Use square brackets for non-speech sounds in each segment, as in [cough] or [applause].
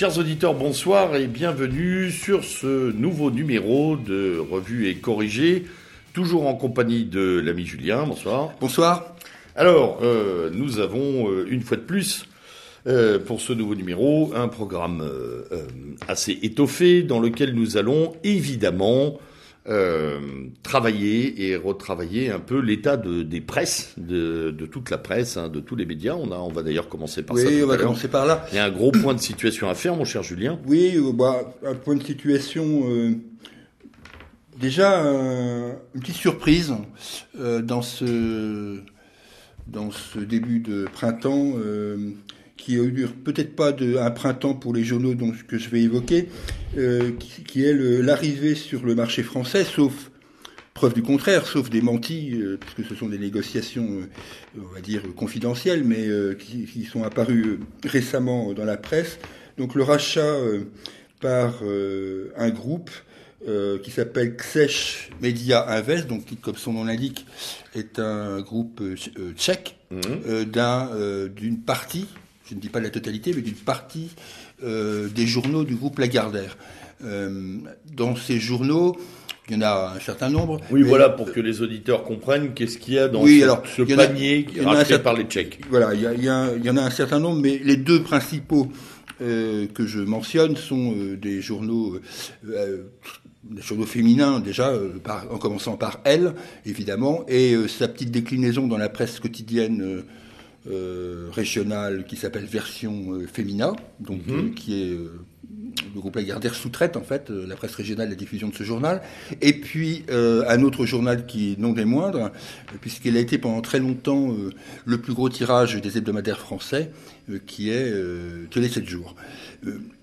Chers auditeurs, bonsoir et bienvenue sur ce nouveau numéro de Revue et Corrigé, toujours en compagnie de l'ami Julien. Bonsoir. Bonsoir. Alors, euh, nous avons euh, une fois de plus euh, pour ce nouveau numéro un programme assez étoffé dans lequel nous allons évidemment euh, travailler et retravailler un peu l'état de, des presses, de, de toute la presse, hein, de tous les médias. On, a, on va d'ailleurs commencer par ça. Oui, on va commencer par là. Il y a un gros point de situation à faire, mon cher Julien. Oui, euh, bah, un point de situation. euh, déjà, euh, une petite surprise dans ce dans ce début de printemps, qui a eu peut-être pas de, un printemps pour les journaux donc, que je vais évoquer, euh, qui, qui est l'arrivée sur le marché français, sauf preuve du contraire, sauf des mentis, euh, puisque ce sont des négociations, euh, on va dire, confidentielles, mais euh, qui, qui sont apparues récemment dans la presse. Donc le rachat par un groupe euh, qui s'appelle Ksech Media Invest, donc qui, comme son nom l'indique, est un groupe euh, tch- tchèque d'un, euh, d'une partie, je ne dis pas la totalité, mais d'une partie euh, des journaux du groupe Lagardère. Euh, dans ces journaux, il y en a un certain nombre. Oui, voilà, pour que les auditeurs comprennent qu'est-ce qu'il y a dans Oui, ce, alors, ce panier a racheté par les Tchèques. Voilà, il y, a- il y a- il y en a un certain nombre, mais les deux principaux euh, que je mentionne sont euh, des journaux, euh, euh, des journaux féminins déjà, euh, par- en commençant par Elle, évidemment, et euh, sa petite déclinaison dans la presse quotidienne euh, régionale qui s'appelle Version euh, Fémina, donc euh, qui est euh, le groupe Lagardère sous-traite en fait la presse régionale la diffusion de ce journal. Et puis euh, un autre journal qui est non des moindres, puisqu'il a été pendant très longtemps euh, le plus gros tirage des hebdomadaires français, euh, qui est les 7 jours.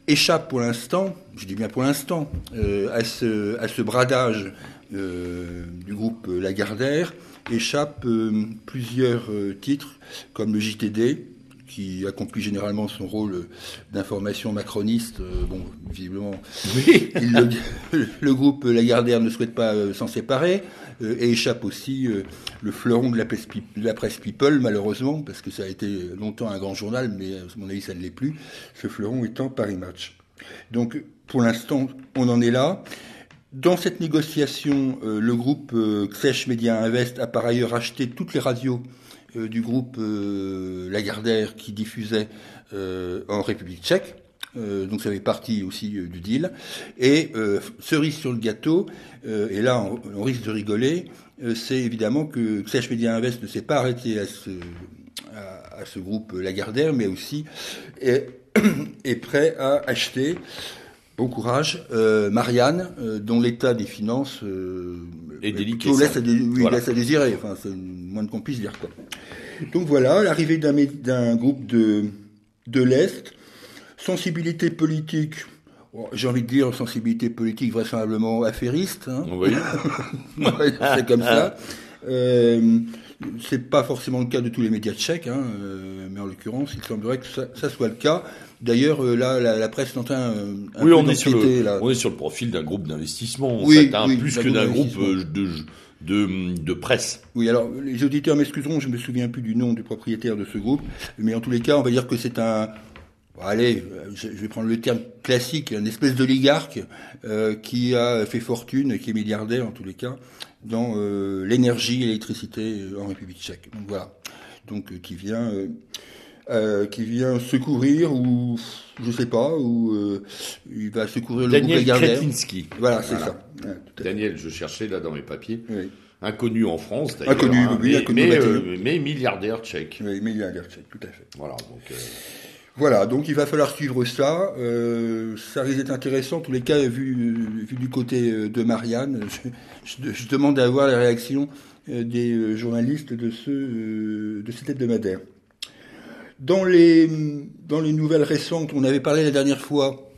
Échappe pour l'instant, je dis bien pour l'instant, à, ce, à ce bradage du groupe Lagardère, échappe euh, plusieurs euh, titres comme le JTD, qui accomplit généralement son rôle d'information macroniste. euh, bon, visiblement, Oui. [laughs] le, le groupe Lagardère ne souhaite pas s'en séparer et échappe aussi le fleuron de la, presse, la presse People, malheureusement, parce que ça a été longtemps un grand journal, mais à mon avis, ça ne l'est plus. Ce fleuron étant Paris Match. Donc, pour l'instant, on en est là. Dans cette négociation, euh, le groupe euh, Ksech Media Invest a par ailleurs acheté toutes les radios euh, du groupe euh, Lagardère qui diffusait en République tchèque. Donc ça fait partie aussi du deal. Et cerise sur le gâteau, et là on, risque de rigoler, c'est évidemment que Ksech Media Invest ne s'est pas arrêté à ce, groupe Lagardère, mais aussi est [coughs] prêt à acheter Bon courage. Euh, Marianne, euh, dont l'état des finances euh, Et délicat, laisse à, dé- oui, Voilà. laisse à désirer. Enfin, c'est moins qu'on puisse dire. Quoi. Donc voilà, l'arrivée d'un groupe de, de l'Est, sensibilité politique, bon, j'ai envie de dire sensibilité politique vraisemblablement affairiste. Hein. Oui. [laughs] C'est comme ça. Euh, c'est pas forcément le cas de tous les médias tchèques, hein, mais en l'occurrence, il semblerait que ça, ça soit le cas. D'ailleurs, euh, là, la, la presse est en train euh, un Oui, peu on est, sur le, là. on est sur le profil d'un groupe d'investissement, en Oui, fait, hein, oui, plus que d'un groupe euh, de, de, de presse. Oui, alors les auditeurs m'excuseront, je me souviens plus du nom du propriétaire de ce groupe, mais en tous les cas, on va dire que c'est un, allez, je vais prendre le terme classique, une espèce d'oligarque euh, qui a fait fortune qui est milliardaire en tous les cas dans euh, l'énergie et l'électricité en République tchèque. Donc voilà, donc euh, qui vient. Euh, qui vient secourir ou je sais pas ou euh, il va secourir le Daniel groupe Lagardère. Kretinsky. Voilà, c'est Voilà. ça. Ouais. Daniel, je cherchais là dans mes papiers. Oui. Inconnu en France, d'ailleurs. Inconnu, hein, oui, mais, inconnu mais, euh, mais milliardaire tchèque. Oui, milliardaire tchèque, tout à fait. Voilà, donc. euh, Voilà, donc il va falloir suivre ça. Euh, ça risque d'être intéressant, en tous les cas, vu, vu du côté de Marianne. [laughs] Je, je- je demande à avoir la réaction des journalistes de, ce, de cet hebdomadaire. Dans les, dans les nouvelles récentes, on avait parlé la dernière fois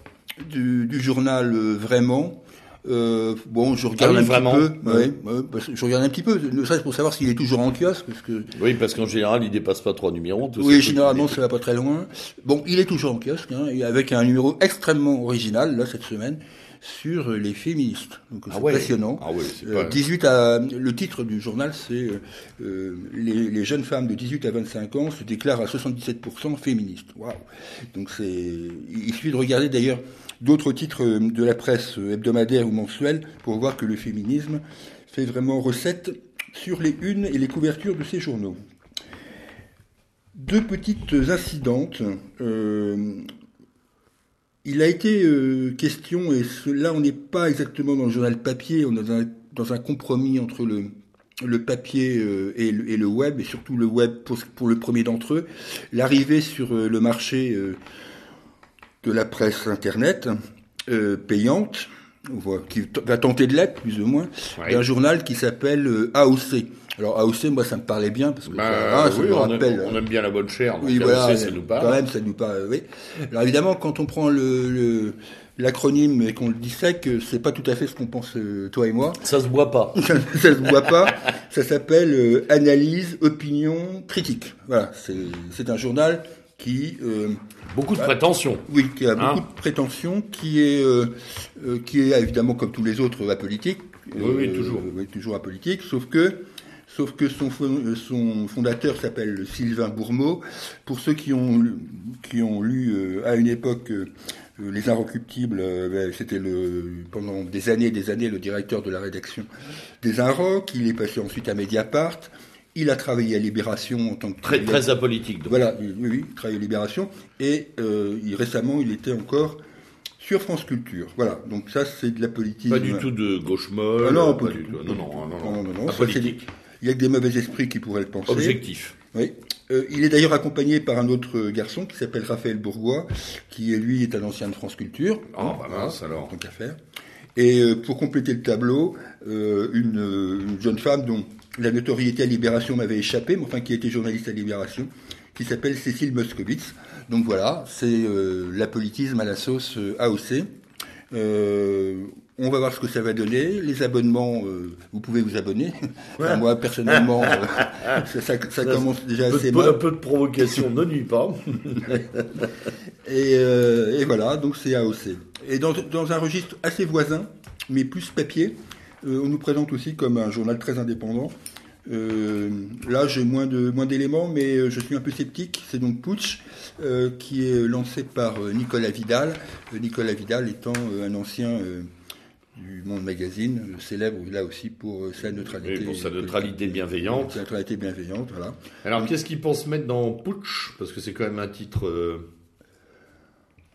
du, du journal euh, Vraiment. Euh, bon, je regarde Ah oui, un Vraiment. petit peu. Ouais. Ouais, ouais, parce que je regarde un petit peu, ne serait-ce pour savoir s'il est toujours en kiosque, parce que Oui, parce qu'en général, il dépasse pas trois numéros. oui, généralement, ça va pas très loin. Bon, il est toujours en kiosque, hein, avec un numéro extrêmement original, là, cette semaine, sur les féministes. Donc Ah c'est ouais. passionnant. Ah ouais, Euh, pas- 18 à, le titre du journal, c'est euh, euh, les, les jeunes femmes de 18 à 25 ans se déclarent à 77% féministes. Waouh Donc c'est, il suffit de regarder d'ailleurs d'autres titres euh, de la presse euh, hebdomadaire ou mensuelle pour voir que le féminisme fait vraiment recette sur les unes et les couvertures de ces journaux. Deux petites incidentes. Euh, il a été euh, question, et ce- là on n'est pas exactement dans le journal papier, on est dans un, dans un compromis entre le, le papier euh, et, le, et le web, et surtout le web pour, pour le premier d'entre eux, l'arrivée sur euh, le marché de la presse Internet payante, qui va tenter de l'être plus ou moins, Ouais. d'un journal qui s'appelle AOC. Alors AOC, moi ça me parlait bien, parce que Bah, ça, ah, ça oui, me on, rappelle... aime, on aime bien la bonne chair, donc Oui, AOC, voilà, ça nous parle. quand même, ça nous parle, oui. Alors évidemment, quand on prend le, le- l'acronyme et qu'on le dissèque, c'est pas tout à fait ce qu'on pense, euh, toi et moi. Ça se boit pas. [laughs] ça, ça se voit pas. Ça s'appelle euh, Analyse, Opinion, Critique. Voilà, c'est, un journal qui, euh, Beaucoup de prétentions. oui, qui a Hein beaucoup de prétentions, qui est, qui est évidemment comme tous les autres apolitique. Oui, oui, toujours. oui, toujours apolitique, sauf que, sauf que son, fon- son fondateur s'appelle Sylvain Bourmeau. Pour ceux qui ont, lu- qui ont lu euh, à une époque euh, euh, Les Inrecuptibles, euh, ben, c'était le, pendant des années et des années le directeur de la rédaction des Inrocks. Il est passé ensuite à Mediapart. Il a travaillé à Libération en tant que Très, très apolitique. donc. voilà, oui, oui, il travaille à Libération. Et euh, il- récemment, il était encore sur France Culture. Voilà, donc ça, c'est de la politique. Pas du tout de gauche molle. Ah non, pas pas du tout. tout. Non, non, non, Non, non, non, ça, Apolitique. Il y a que des mauvais esprits qui pourraient le penser. Objectif. Oui. Euh, il est d'ailleurs accompagné par un autre garçon qui s'appelle Raphaël Bourgois, qui lui est un ancien de France Culture. Ah, bah mince, alors. Tant qu'à faire. Et euh, pour compléter le tableau, euh, une, une jeune femme dont la notoriété à Libération m'avait échappé, mais enfin qui était journaliste à Libération, qui s'appelle Cécile Moscovitz. Donc voilà, c'est l'apolitisme à la sauce AOC. On va voir ce que ça va donner. Les abonnements, euh, vous pouvez vous abonner. Enfin, moi, personnellement, euh, [laughs] ça, ça- ça commence déjà peu, assez mal. un peu de provocation [laughs] ne nuit pas. [laughs] Et, euh, et voilà, donc c'est AOC. Et dans, dans un registre assez voisin, mais plus papier, on nous présente aussi comme un journal très indépendant. Là, j'ai moins de moins d'éléments, mais je suis un peu sceptique. C'est donc Putsch, qui est lancé par Nicolas Vidal. Nicolas Vidal étant un ancien du Monde Magazine, euh, célèbre là aussi pour euh, sa neutralité. Oui, pour sa neutralité bienveillante. Sa neutralité bienveillante, voilà. Alors, qu'est-ce qu'ils pensent mettre dans Putsch? Parce que c'est quand même un titre. euh,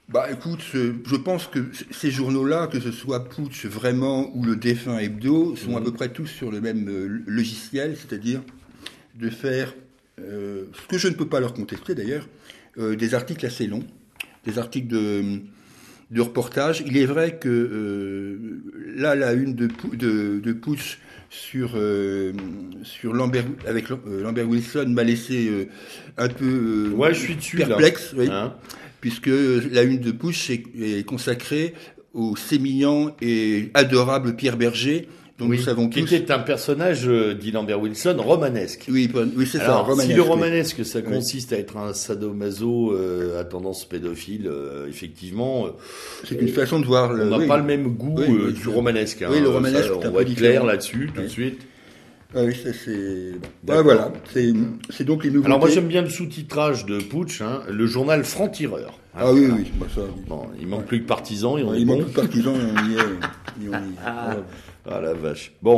Bah écoute, euh, je pense que ces journaux-là, que ce soit Putsch vraiment ou le défunt Hebdo, sont à peu près tous sur le même euh, logiciel, c'est-à-dire de faire, euh, ce que je ne peux pas leur contester d'ailleurs, euh, des articles assez longs, des articles de, de reportage. Il est vrai que euh, là, la une de, de, de Putsch sur, euh, sur Lambert, avec euh, Lambert Wilson m'a laissé un peu Ouais, je suis dessus. perplexe. oui Hein puisque la une de Push est, est consacrée au sémillant et adorable Pierre Berger, dont oui, nous savons qui était un personnage euh, dit Lambert Wilson romanesque. Oui, oui c'est ça, romanesque. si le oui. romanesque, ça consiste à être un sadomaso euh, à tendance pédophile, euh, effectivement, C'est une façon de voir le. on n'a oui. pas le même goût euh, du romanesque. hein. oui, le romanesque, Ça, on va être clair là-dessus tout de suite. Ah oui, ça c'est. Ah, voilà, c'est donc les nouveautés. Alors moi j'aime bien le sous-titrage de Putsch, hein, le journal franc-tireur. Hein, Ah oui, voilà. oui, bah ça. Bon, il manque plus que partisans et on Ouais, est il bon. manque plus de partisans, et on y est. [laughs] et on y est. Ah, ah, la vache. Bon,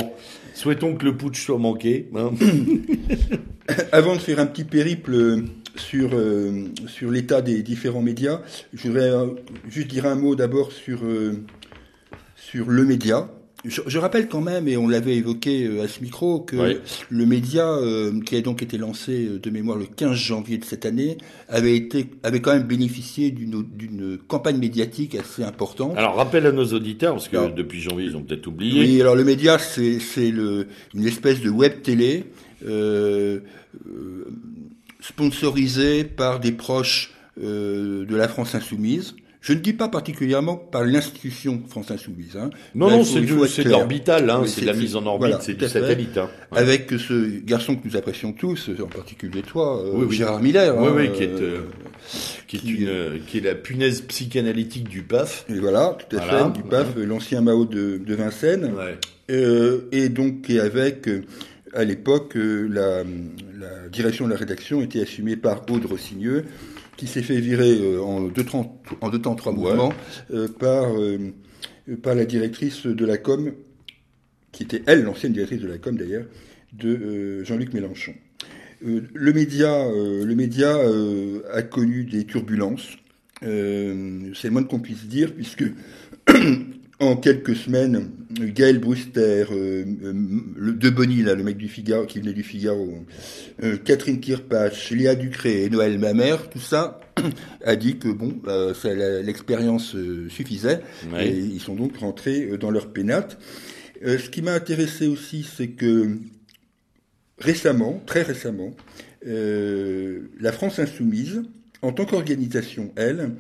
souhaitons que le putsch soit manqué. hein. [laughs] Avant de faire un petit périple euh, sur, euh, sur l'état des différents médias, je voudrais euh, juste dire un mot d'abord sur le média. Je, je rappelle quand même, et on l'avait évoqué euh, à ce micro, que Oui. le média, euh, qui a donc été lancé euh, de mémoire le 15 janvier de cette année, avait, été, avait quand même bénéficié d'une campagne médiatique assez importante. Alors rappelle à nos auditeurs, parce que Alors, depuis janvier ils ont peut-être oublié. Oui, alors le média, c'est c'est le une espèce de web télé euh, euh, sponsorisé par des proches de la France insoumise. Je ne dis pas particulièrement par l'institution France Insoumise. Hein. Non, non, c'est de l'orbital, hein, c'est de la mise en orbite, c'est du satellite. Hein. Avec ce garçon que nous apprécions tous, en particulier toi, euh, Gérard Miller. Oui, oui, qui est, euh, qui, est une, qui est la punaise psychanalytique du PAF. Et voilà, tout à fait, du PAF, l'ancien Mao de, de Vincennes. Euh, et donc, et avec, à l'époque, la, la direction de la rédaction était assumée par Aude Rossigneux qui s'est fait virer euh, en deux, temps, en deux temps, trois mouvements, euh, par, euh, par la directrice de la com, qui était elle, l'ancienne directrice de la com d'ailleurs, de Jean-Luc Mélenchon. le média, le média a connu des turbulences, c'est le moins qu'on puisse dire, puisque [clears throat] en quelques semaines, Gaël Bruster, euh, euh, le, De Bonny, là, le mec du Figaro, qui venait du Figaro, euh, Catherine Kirpach, Léa Ducré et Noël Mamère, tout ça [clears throat] a dit que bon, l'expérience suffisait et ils sont donc rentrés dans leur pénate. ce qui m'a intéressé aussi, c'est que récemment, très récemment, la France insoumise, en tant qu'organisation, elle,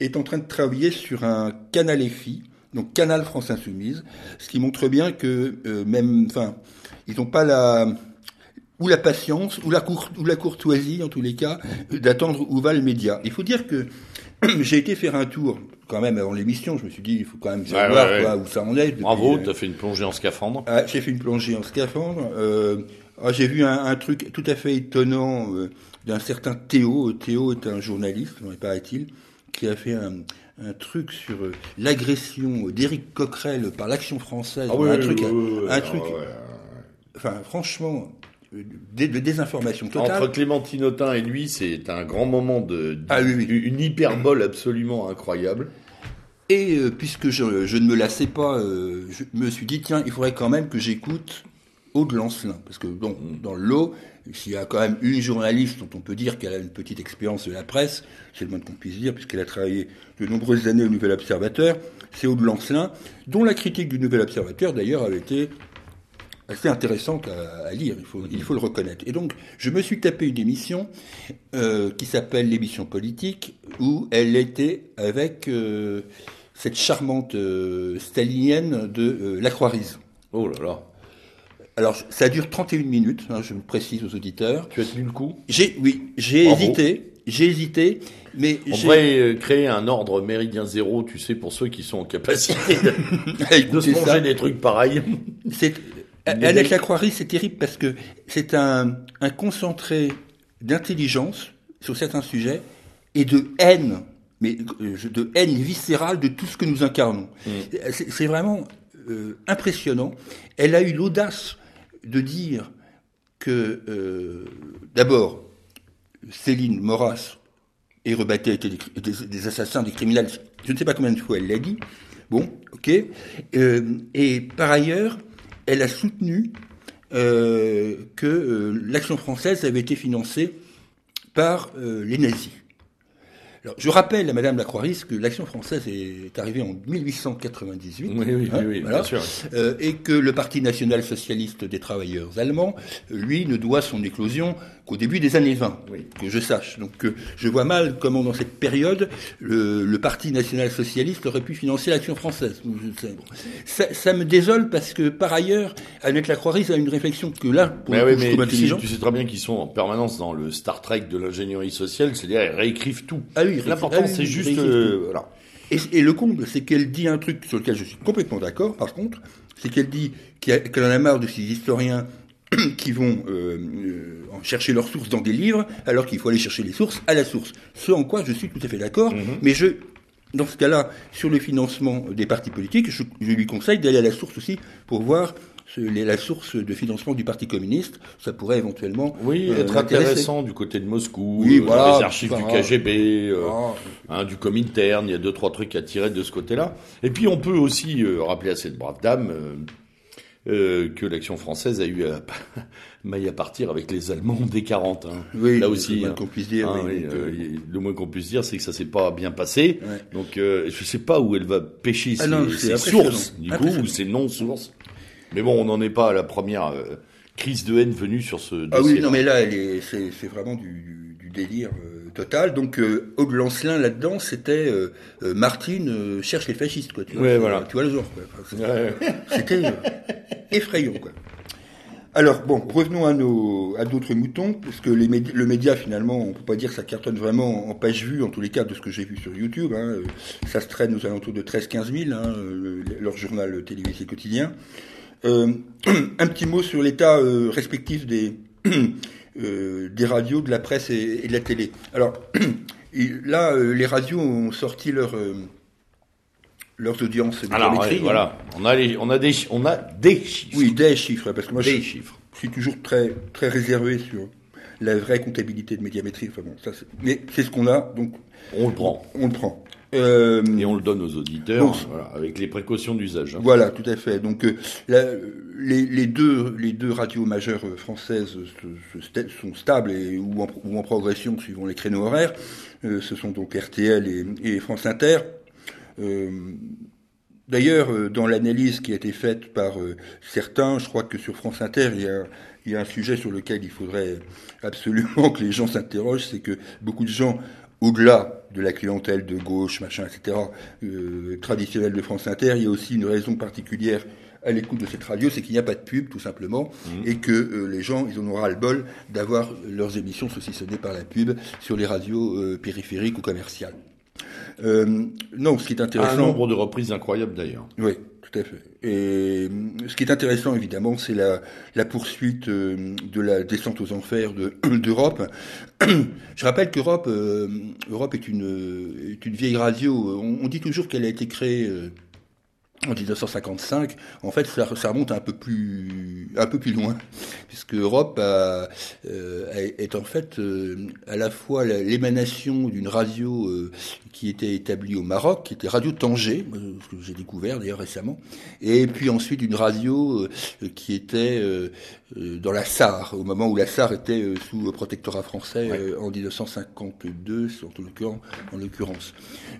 est en train de travailler sur un canal EFI donc Canal France Insoumise, ce qui montre bien que euh, même, enfin, ils n'ont pas la ou la patience ou la, cour, ou la courtoisie en tous les cas d'attendre où va le média. Il faut dire que [clears throat] j'ai été faire un tour quand même avant l'émission. Je me suis dit il faut quand même savoir Quoi, où ça en est. Bravo, tu as fait une plongée en scaphandre. Ah, j'ai fait une plongée en scaphandre. Euh, ah, j'ai vu un, un, truc tout à fait étonnant euh, d'un certain Théo. Théo est un journaliste, paraît-il, qui a fait un, un truc sur euh, l'agression d'Éric Coquerel par l'Action française. Ah un truc, un truc. Enfin, franchement, de, désinformation totale. Entre Clémentine Autain et lui, c'est un grand moment de, ah une hyperbole absolument incroyable. Et euh, puisque je, ne me lassais pas, euh, je me suis dit tiens, il faudrait quand même que j'écoute Aude Lancelin, parce que bon, mm. dans l'eau, s'il y a quand même une journaliste dont on peut dire qu'elle a une petite expérience de la presse, c'est le moins qu'on puisse dire, puisqu'elle a travaillé de nombreuses années au Nouvel Observateur, c'est Aude Lancelin, dont la critique du Nouvel Observateur, d'ailleurs, avait été assez intéressante à, lire, il faut, le reconnaître. Et donc, je me suis tapé une émission euh, qui s'appelle l'émission politique, où elle était avec euh, cette charmante euh, stalinienne de La Croix-Rise. Oh là là alors, ça dure 31 minutes, hein, je me précise aux auditeurs. Tu as tenu le coup? J'ai, oui, j'ai hésité, j'ai hésité, mais on pourrait euh, créer un ordre méridien zéro, tu sais, pour ceux qui sont en capacité de, [laughs] se manger des trucs pareils. C'est Annette Lacroix, c'est terrible parce que c'est un, un concentré d'intelligence sur certains sujets et de haine, mais euh, de haine viscérale de tout ce que nous incarnons. Mm. C'est vraiment euh, impressionnant. Elle a eu l'audace de dire que, euh, d'abord, Céline Moras et Rebatté étaient des, assassins, des criminels. Je ne sais pas combien de fois elle l'a dit. Bon, ok. Euh, et par ailleurs, elle a soutenu euh, que l'action française avait été financée par les nazis. Alors, je rappelle à Madame Lacroix-Ris que l'action française est arrivée en 1898, oui, oui, hein, oui, bien sûr. Euh, et que le Parti national socialiste des travailleurs allemands, lui, ne doit son éclosion qu'au début des années 20, que je sache. Donc, euh, je vois mal comment, dans cette période, le, Parti national socialiste aurait pu financer l'action française. Ça, ça, me désole parce que, par ailleurs, Annette Lacroix-Ris a une réflexion que là, pour mais oui, mais tu sais, tu sais très bien qu'ils sont en permanence dans le Star Trek de l'ingénierie sociale, c'est-à-dire ils réécrivent tout. Ah oui, L'important, ah c'est juste. Euh, voilà. Et, le comble, c'est qu'elle dit un truc sur lequel je suis complètement d'accord, par contre, c'est qu'elle dit qu'elle en a marre de ces historiens [clears throat] qui vont euh, euh, chercher leurs sources dans des livres, alors qu'il faut aller chercher les sources à la source. Ce en quoi je suis tout à fait d'accord, mm-hmm. mais je, dans ce cas-là, sur le financement des partis politiques, je lui conseille d'aller à la source aussi pour voir la source de financement du Parti communiste, ça pourrait éventuellement oui euh, être intéressant du côté de Moscou, oui, euh, voilà, les archives du KGB, euh, hein, du Comintern, il y a deux trois trucs à tirer de ce côté-là. Et puis on peut aussi rappeler à cette brave dame que l'action française a eu [laughs] maille à partir avec les Allemands dès 40. Hein. Oui, là aussi. Le moins hein. qu'on puisse dire. Hein, le moins qu'on puisse dire, c'est que ça s'est pas bien passé. Donc je sais pas où elle va pêcher ah ses, sources, du coup, ou ses non-sources. Mais bon, on n'en est pas à la première euh, crise de haine venue sur ce dossier. Ah oui, non, mais là, c'est vraiment du, délire total. Donc, euh, Aude Lancelin, là-dedans, c'était euh, euh, Martine euh, cherche les fascistes, quoi. Tu vois, Ouais, voilà. Tu vois le genre. Enfin, Ouais. C'était effrayant, quoi. Alors, bon, revenons à, nos, à d'autres moutons, parce que les médi- le média, finalement, on peut pas dire que ça cartonne vraiment en page vue, en tous les cas, de ce que j'ai vu sur YouTube. hein. Ça se traîne aux alentours de 13-15 000, hein, le- leur journal télévisé quotidien. [clears throat] Un petit mot sur l'état respectif des, [clears throat] euh, des radios, de la presse et, et de la télé. Alors, [clears throat] là, euh, les radios ont sorti leur, euh, leurs audiences Alors, ouais, voilà, on a, les, on, a des, on a des chiffres. oui, des chiffres, parce que moi, des je, chiffres. je suis toujours très, très réservé sur la vraie comptabilité de médiamétrie. Enfin bon, ça, mais c'est ce qu'on a, donc On le prend. on le prend. Euh, Et on le donne aux auditeurs, voilà, avec les précautions d'usage. hein. Voilà, tout à fait. Donc, euh, la- les, les deux, les deux radios majeures françaises se- se sta- sont stables et, ou, en, ou en progression suivant les créneaux horaires. Euh, ce sont donc RTL et, et France Inter. D'ailleurs, dans l'analyse qui a été faite par certains, je crois que sur France Inter, il y a, il y a un sujet sur lequel il faudrait absolument [laughs] que les gens s'interrogent, c'est que beaucoup de gens, au-delà de la clientèle de gauche, machin, etc., euh, traditionnelle de France Inter, il y a aussi une raison particulière à l'écoute de cette radio, c'est qu'il n'y a pas de pub, tout simplement, et que euh, les gens, ils en auront le bol d'avoir leurs émissions saucissonnées par la pub sur les radios euh, périphériques ou commerciales. Non, ce qui est Un intéressant... nombre de reprises incroyable d'ailleurs. Oui, tout à fait. Et euh, ce qui est intéressant, évidemment, c'est la, poursuite euh, de la descente aux enfers de- [clears throat] d'Europe. [clears throat] Je rappelle qu'Europe euh, Europe est, une, vieille radio. On, dit toujours qu'elle a été créée euh, en 1955. En fait, ça, remonte un peu plus, un peu plus loin, [laughs] puisque Europe est en fait à la fois l'émanation d'une radio qui était établie au Maroc, qui était Radio Tanger, euh, ce que j'ai découvert d'ailleurs récemment, et puis ensuite une radio euh, qui était euh, euh, dans la Sarre, au moment où la Sarre était euh, sous protectorat français euh, en 1952, en l'occurrence.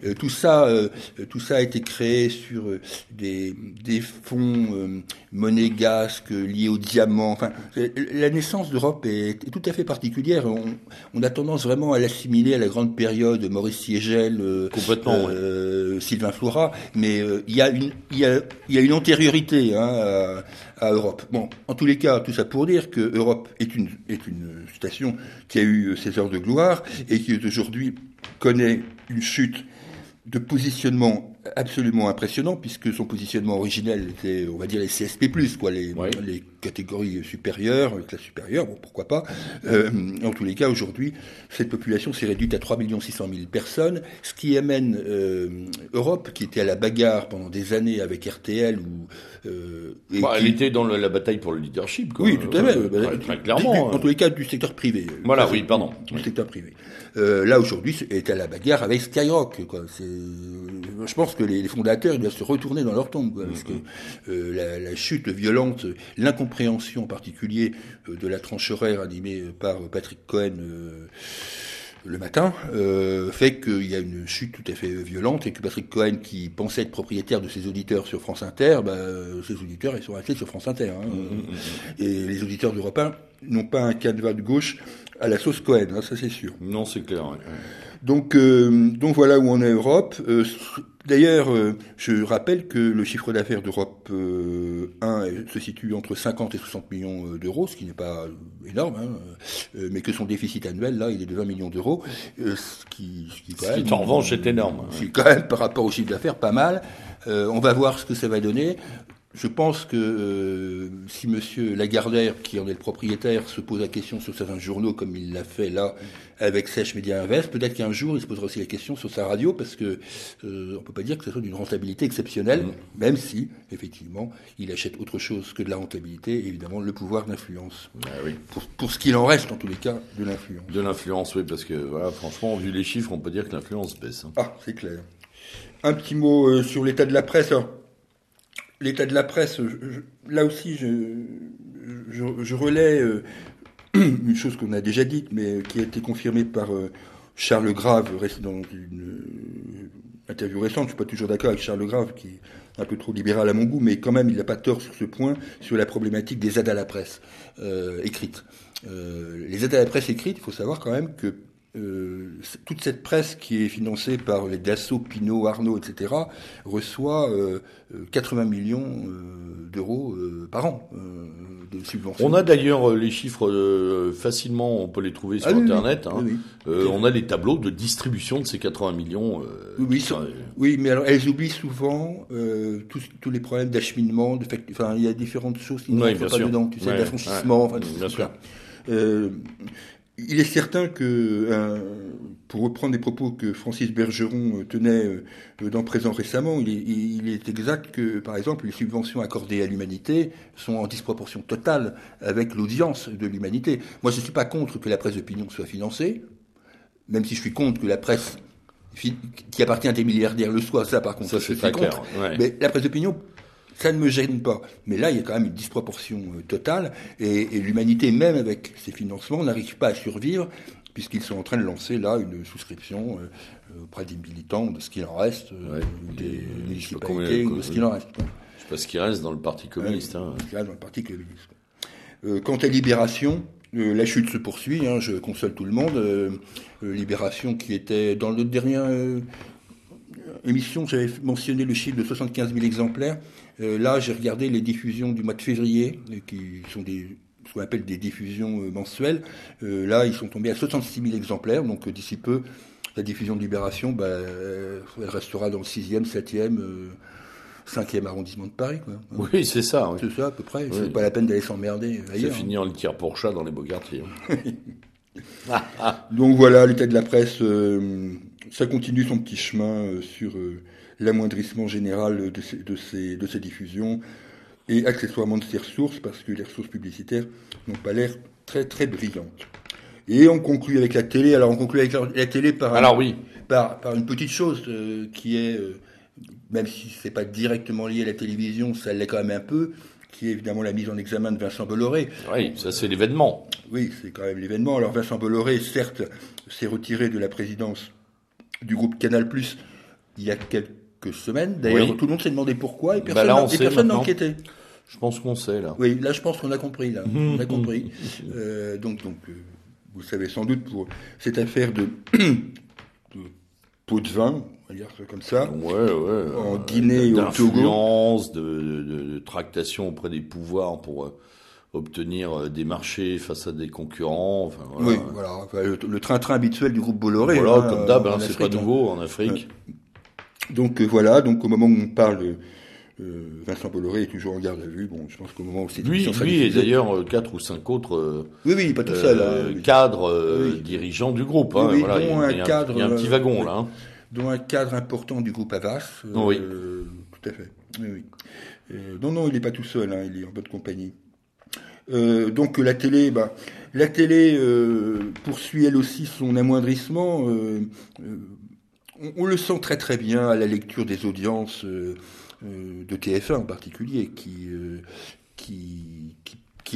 Euh, tout ça, euh, tout ça a été créé sur euh, des, des fonds euh, monégasques liés au diamant. Enfin, euh, la naissance d'Europe est, est tout à fait particulière. On, on a tendance vraiment à l'assimiler à la grande période Maurice Siegel, euh, Complètement, euh, Sylvain Florat, mais euh, il y a une, il y a, il y a une antériorité hein, à, à Europe. Bon, en tous les cas, tout ça pour dire que Europe est une est une station qui a eu ses heures de gloire et qui aujourd'hui connaît une chute de positionnement absolument impressionnant puisque son positionnement originel était, on va dire, les CSP+, quoi, les, Ouais. les catégories supérieures, classe supérieure, bon, pourquoi pas. Euh, en tous les cas, aujourd'hui, cette population s'est réduite à 3 600 000 personnes, ce qui amène euh, Europe, qui était à la bagarre pendant des années avec RTL, ou euh, Bah, qui- Elle était dans la bataille pour le leadership. Quoi. oui, tout à fait. Euh, Bah, très, du- clairement. en hein. tous les cas, du secteur privé. Voilà, oui, pardon. Du Oui. secteur privé. Euh, là, aujourd'hui, est à la bagarre avec Skyrock. Quoi. Je pense que les, les fondateurs ils doivent se retourner dans leur tombe. Quoi, parce que euh, la, la chute violente, l'incompréhension en particulier euh, de la tranche horaire animée par Patrick Cohen euh, le matin, euh, fait qu'il y a une chute tout à fait violente et que Patrick Cohen, qui pensait être propriétaire de ses auditeurs sur France Inter, bah, ses auditeurs, ils sont restés sur France Inter. Hein, et les auditeurs d'Europe 1 n'ont pas un canevas de gauche à la sauce Cohen, hein, ça c'est sûr. Non, c'est clair. ouais. Donc, euh, donc voilà où on est Europe. Euh, D'ailleurs, euh, je rappelle que le chiffre d'affaires d'Europe euh, 1 se situe entre 50 et 60 millions d'euros, ce qui n'est pas énorme, hein, mais que son déficit annuel, là, il est de 20 millions d'euros, ce qui, ce qui, quand Ce qui, même- en revanche, est énorme. hein. c'est quand même par rapport au chiffre d'affaires pas mal. On va voir ce que ça va donner. Je pense que euh, si Monsieur Lagardère, qui en est le propriétaire, se pose la question sur certains journaux, comme il l'a fait là avec Sèche Média Invest, peut-être qu'un jour il se posera aussi la question sur sa radio, parce que euh, on peut pas dire que ce soit d'une rentabilité exceptionnelle, même si effectivement il achète autre chose que de la rentabilité, et évidemment le pouvoir d'influence. Ah oui. Pour, pour ce qu'il en reste, en tous les cas, de l'influence. De l'influence, oui, parce que voilà, franchement, vu les chiffres, on peut dire que l'influence baisse. hein. Ah, c'est clair. Un petit mot euh, sur l'état de la presse. Alors, L'état de la presse, là aussi, je, relais euh, [clears throat] une chose qu'on a déjà dite, mais qui a été confirmée par euh, Charles Grave dans une euh, interview récente. Je suis pas toujours d'accord avec Charles Grave, qui est un peu trop libéral à mon goût, mais quand même, il n'a pas tort sur ce point, sur la problématique des aides à la presse euh, écrites. Euh, les aides à la presse écrites, il faut savoir quand même que euh, toute cette presse qui est financée par les Dassault, Pinot, Arnaud, etc., reçoit 80 euh, millions euh, d'euros par an de subventions. On a d'ailleurs les chiffres facilement, on peut les trouver sur ah Internet. Hein. on a les tableaux de distribution de ces 80 millions. oui, oui, mais alors elles oublient souvent tous, tous, les problèmes d'acheminement, de enfin il y a différentes choses qui ne sont pas dedans, tu sais, d'affranchissement, enfin, bien sûr. Il est certain que, euh, pour reprendre les propos que Francis Bergeron euh, tenait euh, dans Présent récemment, il est, exact que, par exemple, les subventions accordées à l'humanité sont en disproportion totale avec l'audience de l'humanité. Moi, je ne suis pas contre que la presse d'opinion soit financée, même si je suis contre que la presse qui appartient à des milliardaires le soit, ça par contre, ça, je suis contre. Mais la presse d'opinion ça ne me gêne pas. Mais là, il y a quand même une disproportion euh, totale, et, l'humanité, même avec ses financements, n'arrive pas à survivre, puisqu'ils sont en train de lancer là une souscription euh, auprès des militants de ce qu'il en reste, euh, des municipalités, de ce qu'il en reste. Je sais pas ce qui reste dans le Parti communiste. Hein. Ce qui reste dans le Parti communiste. quant à Libération, la chute se poursuit, hein, je console tout le monde. Libération qui était dans le dernier émission, j'avais mentionné le chiffre de 75 000 exemplaires. Euh, là, j'ai regardé les diffusions du mois de février, euh, qui sont des ce qu'on appelle des diffusions euh, mensuelles. là, ils sont tombés à 66 000 exemplaires, donc d'ici peu, la diffusion de Libération, bah, elle restera dans le 6e, 7e, 5e arrondissement de Paris. Quoi. Oui, c'est ça. C'est ça, à peu près. C'est pas la peine d'aller s'emmerder ailleurs. C'est fini en tir pour chat dans les beaux quartiers. [laughs] donc voilà, l'état de la presse, ça continue son petit chemin sur l'amoindrissement général de ces, de, ces, de ces diffusions et accessoirement de ces ressources, parce que les ressources publicitaires n'ont pas l'air très très brillantes. Et on conclut avec la télé. Alors on conclut avec la, télé par, Alors, oui. par, par une petite chose euh, qui est, euh, même si c'est pas directement lié à la télévision, ça l'est quand même un peu, qui est évidemment la mise en examen de Vincent Bolloré. Oui, ça c'est l'événement. Oui, c'est quand même l'événement. Alors Vincent Bolloré, certes, s'est retiré de la présidence du groupe Canal+, il y a quelques semaines. D'ailleurs, tout le monde s'est demandé pourquoi et bah personne n'a enquêté. Je pense qu'on sait là. Oui, là je pense qu'on a compris là. [laughs] on a compris. Euh, donc, donc euh, vous savez sans doute pour cette affaire de, [clears throat] de pot de vin, on va dire comme ça. Ouais, ouais. En Guinée au Togo. De, de, de, tractation auprès des pouvoirs pour euh, obtenir des marchés face à des concurrents. Enfin, voilà. Oui, voilà. le train-train habituel du groupe Bolloré. Voilà, hein, comme d'hab, hein, c'est pas nouveau en Afrique. Donc euh, voilà, donc au moment où on parle, euh, Vincent Bolloré est toujours en garde à vue. Bon, je pense qu'au moment où c'est lui, lui et d'ailleurs euh, quatre ou cinq autres. oui, oui, pas tout seul. Hein, cadres dirigeants du groupe. Hein, voilà, il, y a, un cadre, il y a un petit wagon là. Hein. Dont un cadre important du groupe Avas. oui. Tout à fait. Oui, oui. non, non, il n'est pas tout seul. Hein, il est en bonne compagnie. donc la télé, bah, la télé poursuit elle aussi son amoindrissement on, le sent très très bien à la lecture des audiences euh, euh, de TF1 en particulier, qui, euh, qui,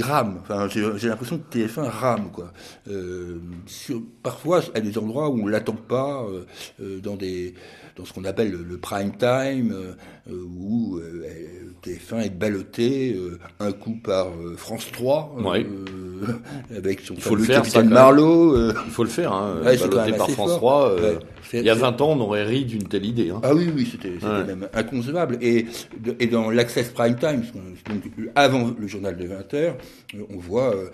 rame. Enfin, j'ai l'impression que TF1 rame, quoi. parfois, à des endroits où on l'attend pas, dans des dans ce qu'on appelle le, prime time, où TF1 est ballotté un coup par France 3, [laughs] avec son Il faut le faire, capitaine Marlowe. Il faut le faire, hein, ballotté par France 3. Il y a 20 ans, on aurait ri d'une telle idée. Hein. Ah oui, oui, c'était même inconcevable. Et, et dans l'Access Prime Time, donc avant le journal de 20 heures, euh, on voit, euh,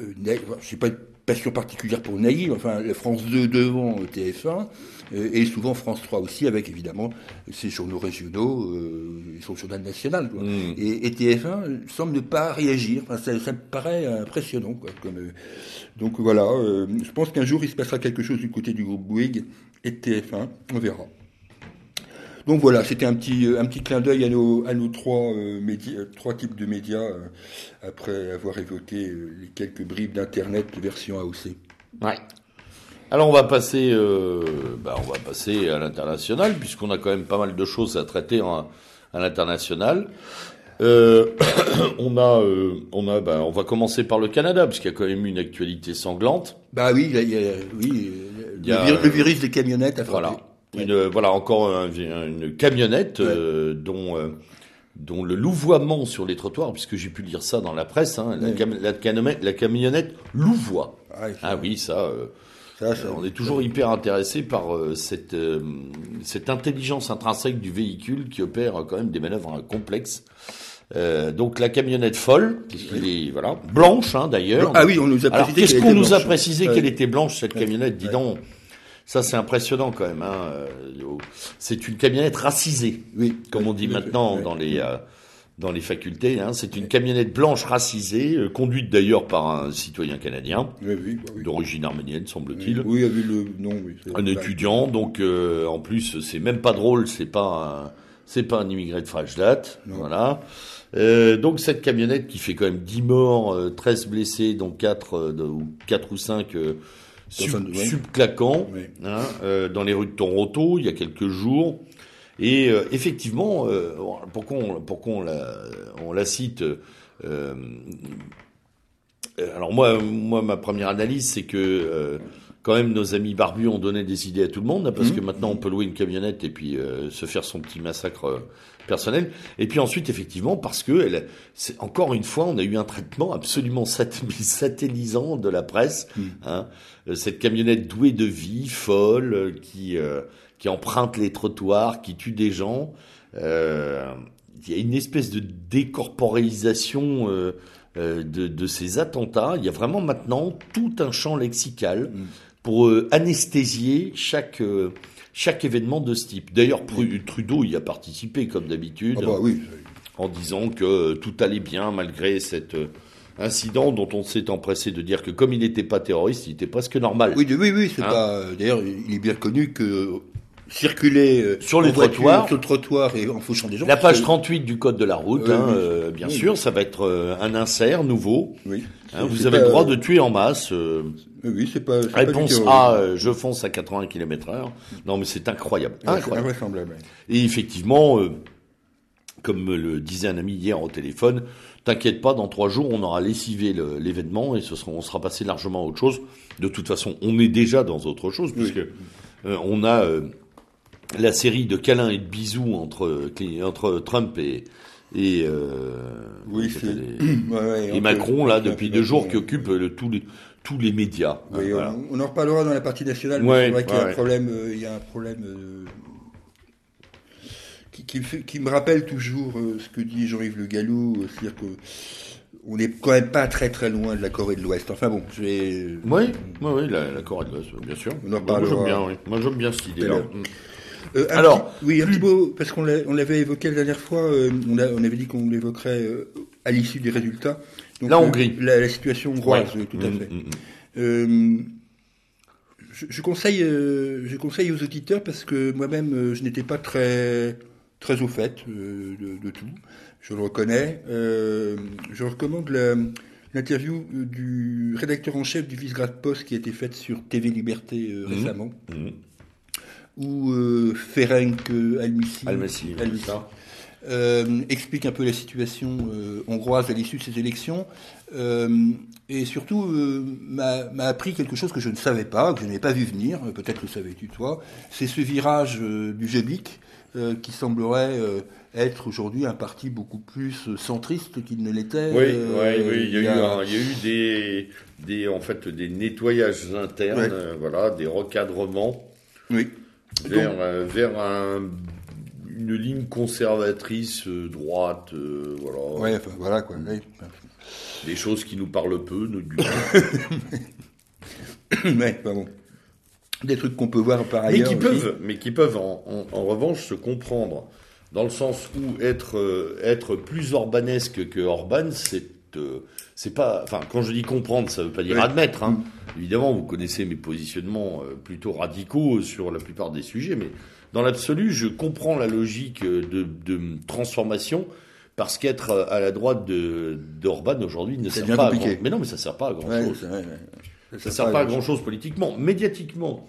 euh, je sais pas une passion particulière pour Naïve, enfin, la France 2 devant TF1, et souvent France 3 aussi, avec évidemment ses journaux régionaux et son journal national. Mm. Et, TF1 semble ne pas réagir. Enfin, ça, ça, me paraît impressionnant. Quoi, comme, donc voilà, euh, je pense qu'un jour il se passera quelque chose du côté du groupe Bouygues et de TF1, on verra. Donc voilà, c'était un petit, euh, un petit clin d'œil à nos, à nos trois, euh, médias, trois types de médias, après avoir évoqué les quelques bribes d'Internet version AOC. Ouais. Alors on va passer, bah, on va passer à l'international, puisqu'on a quand même pas mal de choses à traiter à l'international. Euh, [coughs] on a, euh, on a, bah, on va commencer par le Canada parce qu'il y a quand même une actualité sanglante. Bah oui, il y a, oui, le, virus des camionnettes. Voilà, une, voilà encore une camionnette euh, dont dont le louvoiement sur les trottoirs, puisque j'ai pu lire ça dans la presse, hein, la, la, camionnette louvoie. Ah, oui, ça, on est toujours hyper intéressé par cette, cette intelligence intrinsèque du véhicule qui opère quand même des manœuvres complexes. Euh, donc la camionnette folle, puisqu'il est voilà blanche hein, d'ailleurs. Ah oui, on nous a précisé. Qu'est-ce qu'on nous a précisé qu'elle était blanche cette camionnette Dis donc, ça c'est impressionnant quand même. Hein. Euh, c'est une camionnette racisée, oui, comme on dit maintenant dans les euh, dans les facultés. Hein. C'est une camionnette blanche racisée, conduite d'ailleurs par un citoyen canadien, oui, d'origine arménienne, semble-t-il. Oui, a vu le nom. un étudiant, donc en plus c'est même pas drôle, c'est pas un, c'est pas un immigré de Freistadt, voilà. Euh, donc cette camionnette qui fait quand même 10 morts, 13 euh, blessés, dont 4, euh, 4 ou 5 euh, sub, subclaquants hein, euh, dans les rues de Toronto il y a quelques jours. Et effectivement, pourquoi on, pourquoi on, la, on la cite alors moi, moi, ma première analyse, c'est que quand même nos amis barbus ont donné des idées à tout le monde, hein, parce mmh. que maintenant on peut louer une camionnette et puis euh, se faire son petit massacre euh, personnel. Et puis ensuite, effectivement, parce que elle, encore une fois, on a eu un traitement absolument [laughs] satellisant de la presse. Mmh. Hein, euh, cette camionnette douée de vie, folle, qui qui emprunte les trottoirs, qui tue des gens. il y a une espèce de décorporéisation. de, de, ces attentats. Il y a vraiment maintenant tout un champ lexical mmh pour euh, anesthésier chaque euh, chaque événement de ce type. D'ailleurs, Trudeau y a participé comme d'habitude, ah bah oui. en disant que tout allait bien malgré cet euh, incident dont on s'est empressé de dire que comme il n'était pas terroriste, il était presque normal. Oui, oui, oui. C'est hein pas. D'ailleurs, il est bien connu que circuler sur les trottoirs, sur le trottoir et en fauchant des gens. La page 38 du code de la route, hein, bien sûr, ça va être un insert nouveau. Oui. Hein, vous avez le droit de tuer en masse. Oui, c'est pas. Réponse A, euh, je fonce à 80 km heure. Non, mais c'est incroyable. incroyable. Et effectivement, euh, comme me le disait un ami hier au téléphone, t'inquiète pas, dans trois jours, on aura lessivé l'événement et ce sera, on sera passé largement à autre chose. De toute façon, on est déjà dans autre chose puisque euh, on a la série de câlins et de bisous entre entre Trump et et oui, et [clears throat] Macron là depuis deux jours qui occupe le, tout les tous les médias. Oui, on, en reparlera dans la partie nationale, mais c'est vrai qu'il y a un problème, euh, il y a un problème euh, qui, qui, me rappelle toujours euh, ce que dit Jean-Yves Le Gallou, c'est-à-dire que on n'est quand même pas très très loin de la Corée de l'Ouest. Enfin bon, je vais... Oui, oui, oui, la, Corée de l'Ouest, bien sûr. On en Moi j'aime bien, oui. Moi j'aime bien cette idée-là. Alors, oui, un petit mot, parce qu'on l'avait évoqué la dernière fois, on, on, avait dit qu'on l'évoquerait à l'issue des résultats la Hongrie. La, situation hongroise, tout à mm, fait. Mm, mm. Euh, je, conseille, euh, je conseille aux auditeurs parce que moi-même, euh, je n'étais pas très, très au fait de, tout. Je le reconnais. je recommande l'interview du rédacteur en chef du Visegrad Post qui a été faite sur TV Liberté récemment. Où Ferenc Almisi, Almasi, euh, explique un peu la situation euh, hongroise à l'issue de ces élections, euh, et surtout m'a appris quelque chose que je ne savais pas, que je n'avais pas vu venir, peut-être le savais-tu toi, c'est ce virage du Gébic qui semblerait être aujourd'hui un parti beaucoup plus centriste qu'il ne l'était. Oui, oui, oui, il y, a, eu, il y a eu des, des, en fait, des nettoyages internes, voilà, des recadrements. Oui. Vers, vers un une ligne conservatrice euh, droite, euh, voilà. Ouais, voilà quoi. Des choses qui nous parlent peu, nous. mais [coughs] pas bon. Des trucs qu'on peut voir par ailleurs. Mais qui peuvent, mais qui peuvent en, revanche se comprendre dans le sens où être euh, être plus orbanesque que Orban, c'est c'est pas, enfin, quand je dis comprendre, ça veut pas dire admettre. Hein. Mm. Évidemment, vous connaissez mes positionnements plutôt radicaux sur la plupart des sujets, mais dans l'absolu, je comprends la logique de, transformation parce qu'être à la droite d'Orban aujourd'hui ne sert pas à grand... Mais non, mais ça sert pas à grand chose. Ça, ne sert pas à grand chose politiquement, médiatiquement,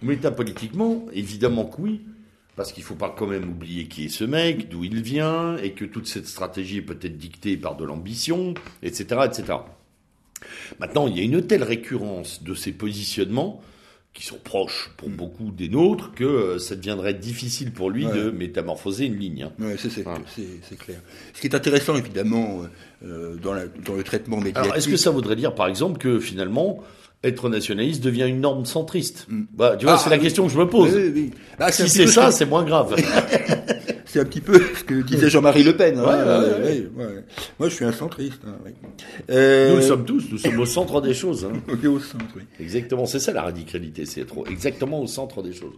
métapolitiquement, évidemment que oui. Parce qu'il ne faut pas quand même oublier qui est ce mec, d'où il vient, et que toute cette stratégie est peut-être dictée par de l'ambition, etc., etc. Maintenant, il y a une telle récurrence de ces positionnements qui sont proches pour beaucoup des nôtres, que ça deviendrait difficile pour lui de métamorphoser une ligne. Hein. Oui, c'est clair. Ce qui est intéressant, évidemment, dans, la, dans, le traitement médiatique. Alors, est-ce que ça voudrait dire, par exemple, que finalement, être nationaliste devient une norme centriste. Mm. Bah, tu vois, ah, c'est la question que je me pose. Si c'est ça, c'est moins grave. [laughs] c'est un petit peu ce que disait Jean-Marie Le Pen. Hein. Moi, je suis un centriste. Hein, euh... Nous le sommes tous. Nous sommes au centre des choses. Hein. [laughs] au centre, oui. Exactement. C'est ça la radicalité. C'est être exactement au centre des choses.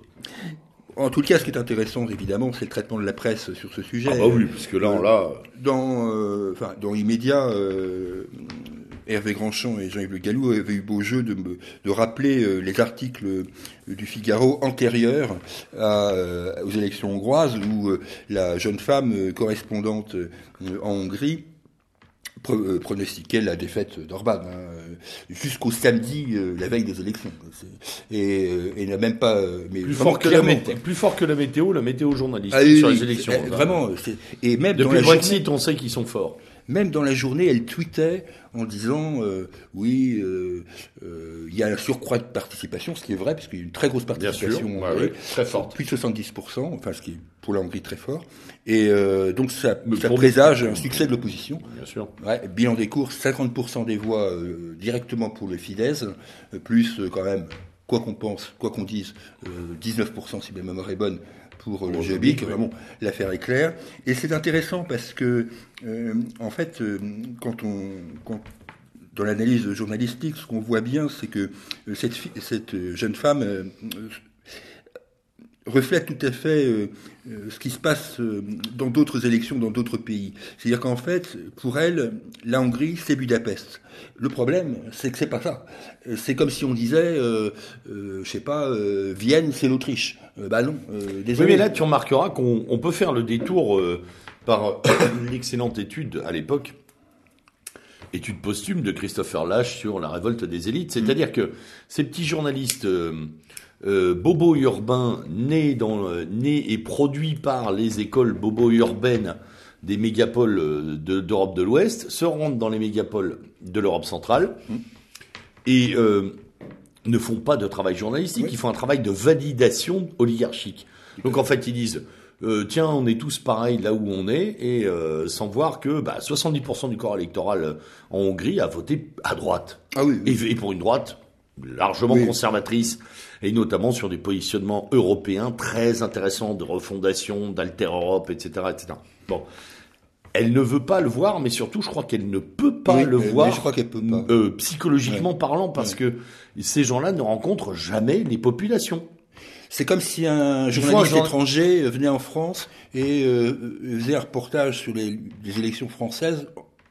En tout cas, ce qui est intéressant, évidemment, c'est le traitement de la presse sur ce sujet. Ah bah oui, puisque là, euh, là... Dans, euh, enfin, dans l'immédiat, euh, Hervé Grandchamp et Jean-Yves Le Gallou avaient eu beau jeu de, de rappeler euh, les articles euh, du Figaro antérieurs à, aux élections hongroises où la jeune femme correspondante en Hongrie pronostiquait la défaite d'Orban hein, jusqu'au samedi, la veille des élections. Et, et n'a même pas. Mais plus, fort que la météo, plus fort que la météo, la météo journaliste ah sur les élections. Vraiment. Et même depuis le Brexit, on sait qu'ils sont forts. Même dans la journée, elle tweetait en disant euh, oui, euh, euh, il y a un surcroît de participation, ce qui est vrai, puisqu'il y a une très grosse participation, très forte, plus de 70%, enfin ce qui est pour la Hongrie très fort. Et donc ça, ça présage un succès de l'opposition. Bien sûr. bilan des courses, 50% des voix directement pour le Fidesz, plus quand même quoi qu'on pense, quoi qu'on dise, 19% si ma mémoire est bonne pour le. Vraiment, l'affaire est claire. Et c'est intéressant parce que, euh, en fait, euh, quand on, dans l'analyse journalistique, ce qu'on voit bien, c'est que euh, cette, cette jeune femme reflète tout à fait euh, euh, ce qui se passe euh, dans d'autres élections, dans d'autres pays. C'est-à-dire qu'en fait, pour elle, la Hongrie, c'est Budapest. Le problème, c'est que c'est pas ça. C'est comme si on disait, euh, je sais pas, Vienne, c'est l'Autriche. bah non, désolé. Oui, mais là, tu remarqueras qu'on peut faire le détour par [coughs] une excellente étude à l'époque étude posthume de Christopher Lash sur la révolte des élites. C'est-à-dire que ces petits journalistes euh, bobo urbain né, dans, né et produit par les écoles bobo urbaines des mégapoles euh, d'Europe de, l'Ouest se rendent dans les mégapoles de l'Europe centrale et euh, ne font pas de travail journalistique, ils font un travail de validation oligarchique. Donc en fait, ils disent tiens, on est tous pareils là où on est, et sans voir que bah, 70% du corps électoral en Hongrie a voté à droite. Ah oui, Et, pour une droite largement conservatrice, et notamment sur des positionnements européens très intéressants de refondation, d'alter Europe, etc., etc. Bon. Elle ne veut pas le voir, mais surtout, je crois qu'elle ne peut pas le voir. je crois qu'elle peut pas. Euh, psychologiquement parlant, parce que ces gens-là ne rencontrent jamais les populations. C'est comme si un journaliste étranger venait en France et euh, faisait un reportage sur les élections françaises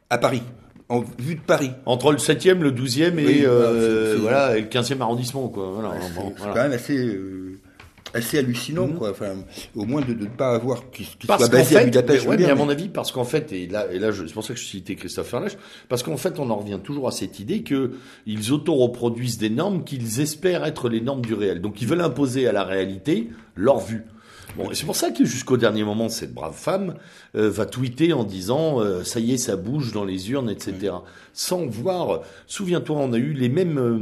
à Paris en vue de Paris. Entre le 7e, le 12e et, euh, voilà, le 15e arrondissement. Quoi. Voilà, c'est quand même assez, euh, assez hallucinant. Mhm. Quoi. Enfin, au moins de ne pas avoir qui, soit basé à Budapest. Mais, mais à mon avis, parce qu'en fait, et là, et là c'est pour ça que je citais Christophe Ferlech, parce qu'en fait, on en revient toujours à cette idée qu'ils auto-reproduisent des normes qu'ils espèrent être les normes du réel. Donc ils veulent imposer à la réalité leur vue. Bon, c'est pour ça que jusqu'au dernier moment, cette brave femme euh, va tweeter en disant euh, ça y est, ça bouge dans les urnes, etc. Sans voir. Souviens-toi, on a eu les mêmes. Euh,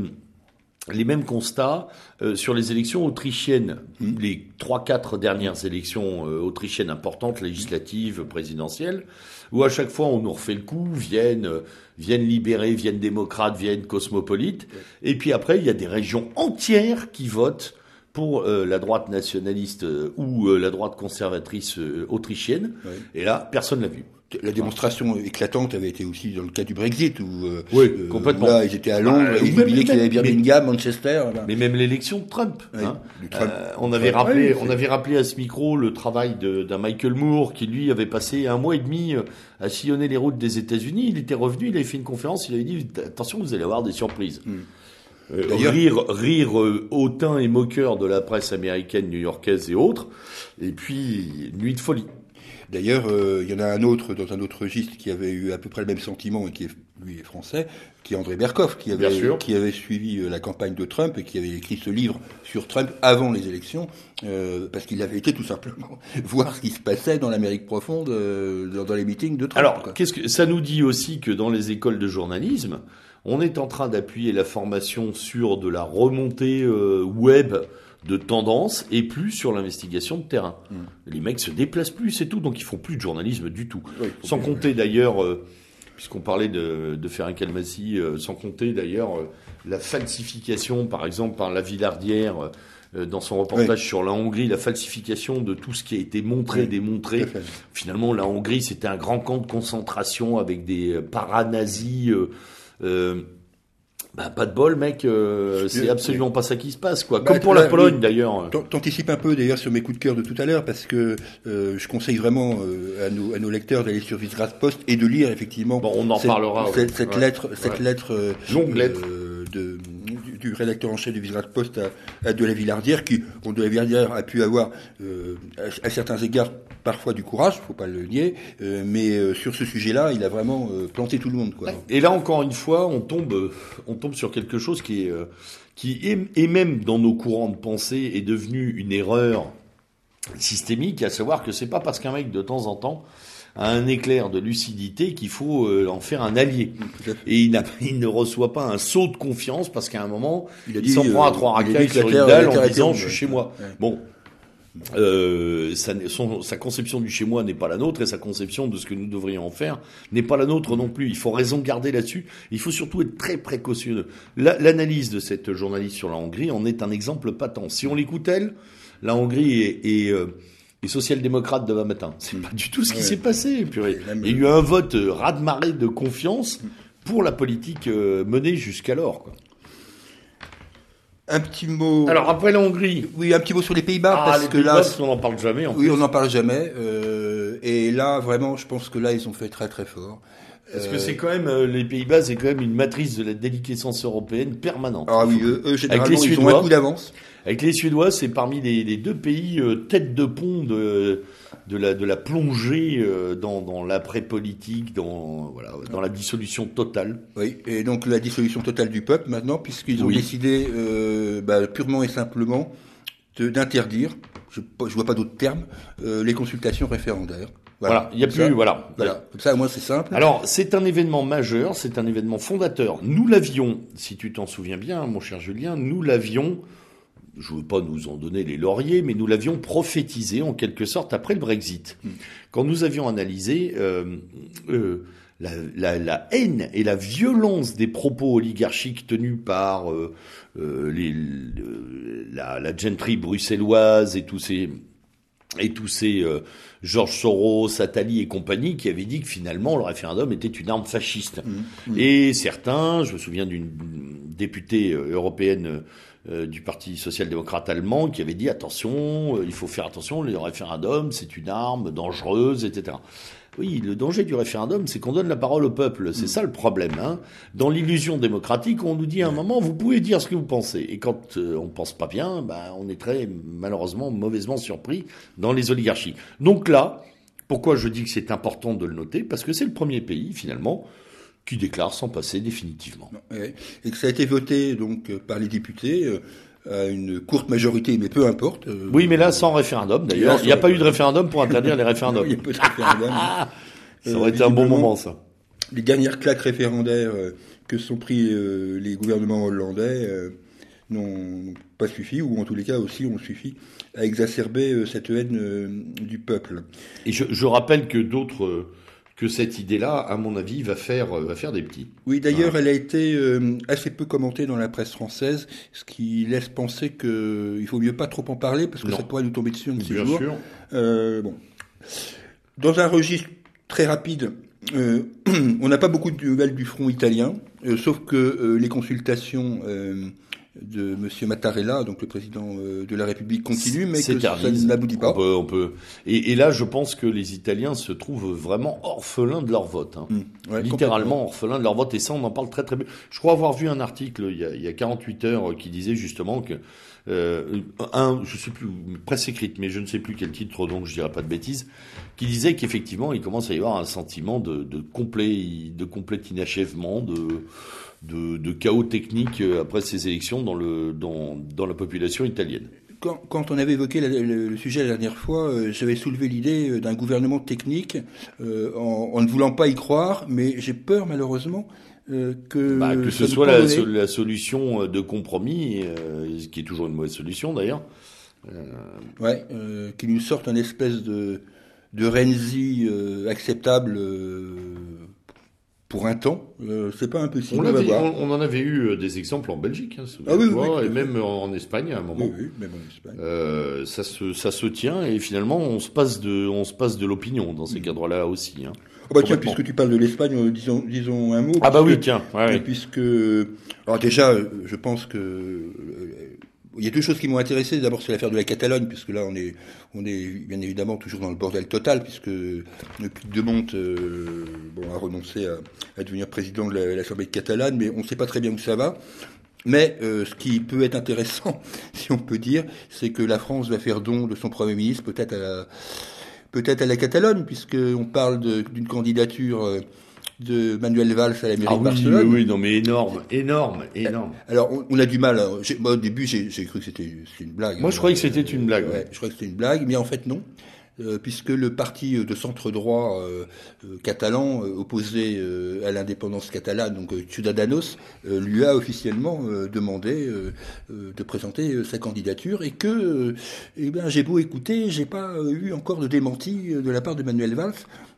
les mêmes constats sur les élections autrichiennes, mmh. les trois quatre dernières élections autrichiennes importantes, législatives, présidentielles, où à chaque fois on nous refait le coup, viennent, viennent libérés, viennent démocrates, viennent cosmopolites, et puis après il y a des régions entières qui votent pour euh, la droite nationaliste euh, ou euh, la droite conservatrice autrichienne. Et là, personne l'a vu. La démonstration éclatante avait été aussi dans le cas du Brexit, où oui, complètement. là, ils étaient à Londres, bah, ils oubliaient qu'il y avait Birmingham, Manchester. Mais même l'élection de Trump. Hein, on avait rappelé, on avait rappelé à ce micro le travail d'un Michael Moore qui lui avait passé un mois et demi à sillonner les routes des États-Unis. Il était revenu, il avait fait une conférence, il avait dit attention, vous allez avoir des surprises. Hmm. Euh, rire, rire euh, hautain et moqueur de la presse américaine, new-yorkaise et autres, et puis nuit de folie. D'ailleurs, euh, il y en a un autre dans un autre registre qui avait eu à peu près le même sentiment et qui est, lui est français, qui est André Berkoff, qui avait, qui avait suivi la campagne de Trump et qui avait écrit ce livre sur Trump avant les élections, parce qu'il avait été tout simplement [laughs] voir ce qui se passait dans l'Amérique profonde, dans, les meetings de Trump. Alors, qu'est-ce que ça nous dit aussi que dans les écoles de journalisme, On est en train d'appuyer la formation sur de la remontée euh, web de tendance et plus sur l'investigation de terrain. Mm. Les mecs se déplacent plus, c'est tout, donc ils font plus de journalisme du tout. sans compter d'ailleurs, euh, puisqu'on parlait de, de faire un calmassi, euh, sans compter d'ailleurs euh, la falsification, par exemple, par la Villardière dans son reportage sur la Hongrie, la falsification de tout ce qui a été montré, démontré. Finalement, la Hongrie, c'était un grand camp de concentration avec des paranazis. Euh, bah, pas de bol, mec, euh, c'est absolument pas ça qui se passe, quoi. Bah, Comme pour la Pologne, d'ailleurs. T'anticipes un peu, d'ailleurs, sur mes coups de cœur de tout à l'heure, parce que euh, je conseille vraiment euh, à, nos, à nos lecteurs d'aller sur Visegrad Post et de lire, effectivement. Bon, on en parlera. Cette, cette lettre, cette lettre, longue lettre de, du, rédacteur en chef de Visegrad Post à, de la Villardière, qui, bon, de la Villardière a pu avoir, à, à, certains égards, parfois du courage, faut pas le nier, mais sur ce sujet-là, il a vraiment planté tout le monde, quoi. Et là, encore une fois, on tombe, on tombe sur quelque chose qui est, euh, qui est, même dans nos courants de pensée, est devenu une erreur systémique, à savoir que c'est pas parce qu'un mec de temps en temps a un éclair de lucidité qu'il faut euh, en faire un allié. Et il, [laughs] il, ne reçoit pas un saut de confiance parce qu'à un moment, il, s'en prend à trois euh, racailles sur une dalle en disant je suis chez moi. Bon, euh, sa, conception du chez moi n'est pas la nôtre et sa conception de ce que nous devrions en faire n'est pas la nôtre non plus. Il faut raison garder là-dessus. Il faut surtout être très précautionneux. L'analyse de cette journaliste sur la Hongrie en est un exemple patent. Si on l'écoute elle, la Hongrie est, euh, social-démocrate demain matin. C'est pas du tout ce qui s'est passé. Il y a eu un vote euh, raz-de-marée de confiance pour la politique menée jusqu'alors. Un petit mot. Alors après la Hongrie. Oui, un petit mot sur les Pays-Bas ah, parce que là, on n'en parle jamais. En oui, on n'en parle jamais. Euh, et là, vraiment, je pense que là, ils ont fait très très fort. Parce que c'est quand même euh, les Pays-Bas, c'est quand même une matrice de la déliquescence européenne permanente. Ah oui, eux, généralement, Avec les Suédois, ils ont un coup d'avance. Avec les Suédois, c'est parmi les, les, deux pays euh, tête de pont de de la, de la plongée euh, dans, dans l'après-politique, dans, voilà, dans la dissolution totale. Oui, et donc la dissolution totale du peuple maintenant, puisqu'ils ont décidé euh, bah, purement et simplement d'interdire, je ne vois pas d'autres termes, euh, les consultations référendaires. Voilà, il n'y a plus, voilà. voilà. Comme ça, moi, c'est simple. Alors, c'est un événement majeur, c'est un événement fondateur. Nous l'avions, si tu t'en souviens bien, mon cher Julien, nous l'avions je ne veux pas nous en donner les lauriers, mais nous l'avions prophétisé en quelque sorte après le Brexit. Hmm. Quand nous avions analysé euh, euh, la, la, la, haine et la violence des propos oligarchiques tenus par euh, euh les, la, la gentry bruxelloise et tous ces et tous ces euh, Georges Soros, Attali et compagnie qui avaient dit que finalement le référendum était une arme fasciste. Hmm. Hmm. Et certains, je me souviens d'une députée européenne euh, du Parti social-démocrate allemand qui avait dit attention, euh, il faut faire attention, le référendum c'est une arme dangereuse, etc. Oui, le danger du référendum, c'est qu'on donne la parole au peuple. C'est mm. ça le problème. Hein. Dans l'illusion démocratique, on nous dit à un moment, vous pouvez dire ce que vous pensez. Et quand euh, on pense pas bien, ben, on est très malheureusement mauvaisement surpris dans les oligarchies. Donc là, pourquoi je dis que c'est important de le noter? Parce que c'est le premier pays, finalement, qui déclare sans passer définitivement. Et que ça a été voté donc par les députés euh, à une courte majorité, mais peu importe. Euh, oui, mais là sans référendum d'ailleurs. Il n'y a pas eu de référendum pour interdire [laughs] les référendums. Il n'y a pas de référendum. [laughs] ça aurait été un bon moment ça. Les dernières claques référendaires que sont pris les gouvernements hollandais n'ont pas suffi, ou en tous les cas aussi ont suffi à exacerber cette haine du peuple. Et je, je rappelle que d'autres que cette idée-là, à mon avis, va faire, euh, va faire des petits. Oui, d'ailleurs, elle a été euh, assez peu commentée dans la presse française, ce qui laisse penser qu'il faut mieux pas trop en parler, parce que ça pourrait nous tomber dessus un de jours. Sûr. Euh, bon. Dans un registre très rapide, euh, [clears throat] on n'a pas beaucoup de nouvelles du front italien, sauf que les consultations de M. Mattarella, donc le président euh, de la République, continue, mais que ça n'aboutit pas. On peut, Et, et, là, je pense que les Italiens se trouvent vraiment orphelins de leur vote. Hein. Mmh. Littéralement orphelins de leur vote. Et ça, on en parle très très bien. Je crois avoir vu un article il y a, il y a 48 heures qui disait justement que euh, un, je sais plus, presse écrite, mais je ne sais plus quel titre, donc je dirais pas de bêtises, qui disait qu'effectivement, il commence à y avoir un sentiment de, de complet, de complet inachèvement, de de, chaos technique euh, après ces élections dans, le, dans, dans la population italienne. Quand, quand, on avait évoqué le, sujet la dernière fois, euh, j'avais soulevé l'idée euh, d'un gouvernement technique en, en, ne voulant pas y croire, mais j'ai peur malheureusement que, bah, que ce soit la, solution de compromis, ce qui est toujours une mauvaise solution d'ailleurs. Ouais, qu'il nous sorte un espèce de, de Renzi acceptable pour un temps. Euh, c'est pas impossible. On, on, en avait eu euh, des exemples en Belgique, hein, ah oui, oui, et même en, Espagne à un moment. Oui, même en Espagne. Euh, ça, se, ça se tient et finalement on se passe de, on se passe de l'opinion dans ces mm. cadres-là aussi. Hein. Oh bah tiens, puisque tu parles de l'Espagne, disons, disons un mot. Ah bah oui, tiens. Puisque, alors déjà, je pense que il y a deux choses qui m'ont intéressé. D'abord, c'est l'affaire de la Catalogne, puisque là, on est, on est bien évidemment toujours dans le bordel total, puisque depuis de Monte euh, bon, a renoncé à, devenir président de l'Assemblée de Catalogne, mais on ne sait pas très bien où ça va. Mais euh, ce qui peut être intéressant, [laughs] si on peut dire, c'est que la France va faire don de son Premier ministre, peut-être à la, peut-être à la Catalogne, puisqu'on parle d'une candidature. Euh, de Manuel Valls à la mairie ah de Barcelone. Oui, oui, non, mais énorme, énorme, énorme. Alors, on, a du mal. Moi, au début, j'ai cru que c'était une blague. Moi, je croyais que c'était une blague. Ouais, je croyais que c'était une blague, mais en fait, non. Euh, puisque le parti de centre droit euh, euh, catalan opposé à l'indépendance catalane, donc Ciudadanos, lui a officiellement demandé de présenter sa candidature et que, eh bien, j'ai beau écouter, j'ai pas eu encore de démenti de la part de Manuel Valls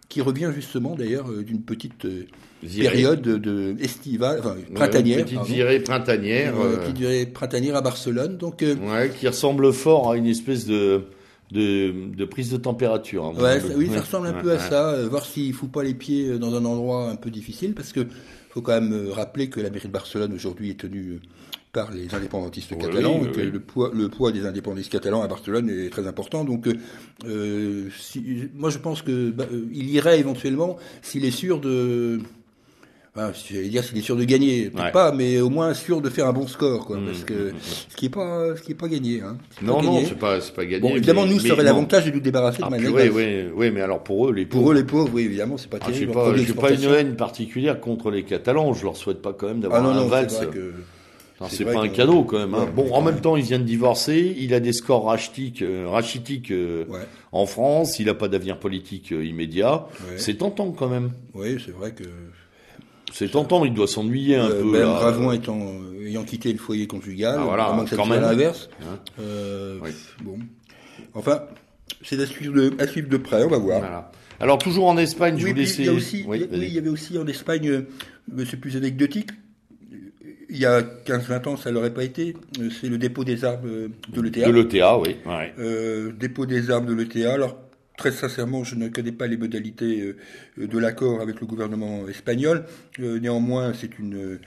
qui revient justement d'ailleurs euh, d'une petite euh, période de, estivale, enfin printanière. petite virée printanière. Euh, petite virée printanière à Barcelone. Donc, ouais, qui ressemble fort à une espèce de, de, de prise de température. Hein, ouais, oui, ça ressemble un peu à ça. voir s'il ne fout pas les pieds dans un endroit un peu difficile, parce que faut quand même rappeler que la mairie de Barcelone aujourd'hui est tenue par les indépendantistes catalans, et que le, poids, le poids des indépendantistes catalans à Barcelone est très important. Donc, euh, si, moi, je pense que bah, euh, il irait éventuellement s'il est sûr de. Enfin, j'allais dire s'il est sûr de gagner, peut-être pas, mais au moins sûr de faire un bon score, quoi, mmh, parce que mmh, mmh, ce qui est pas, ce qui est pas gagné. Hein, non, non, c'est pas, pas gagné. Bon, évidemment, nous, ça aurait l'avantage de nous débarrasser ah, de manière. Oui, oui, oui, mais alors pour eux, les pauvres. Pour eux, les pauvres, oui, évidemment, c'est pas ah, terrible. Je n'ai pas, pas, une haine particulière contre les Catalans. Je leur souhaite pas quand même d'avoir ah, un valse. C'est pas un cadeau quand même. Hein. bon, en même temps, il vient de divorcer, il a des scores rachitiques, euh, rachitiques euh, en France, il n'a pas d'avenir politique euh, immédiat. C'est tentant quand même. Oui, c'est vrai que. C'est tentant, il doit s'ennuyer un peu. Même Ravon étant, ayant quitté le foyer conjugal, ah, voilà, que ça même. l'inverse. Hein. Bon. Enfin, c'est à suivre, de, à suivre de près, on va voir. Voilà. Alors, toujours en Espagne, je vous laisse. Il y, a aussi, oui, il y avait aussi en Espagne, c'est plus anecdotique, il y a 15-20 ans, ça l'aurait pas été. Euh, c'est le dépôt des armes de l'ETA. De l'ETA, oui. Euh, dépôt des armes de l'ETA. Alors, très sincèrement, je ne connais pas les modalités euh, de l'accord avec le gouvernement espagnol. néanmoins, c'est une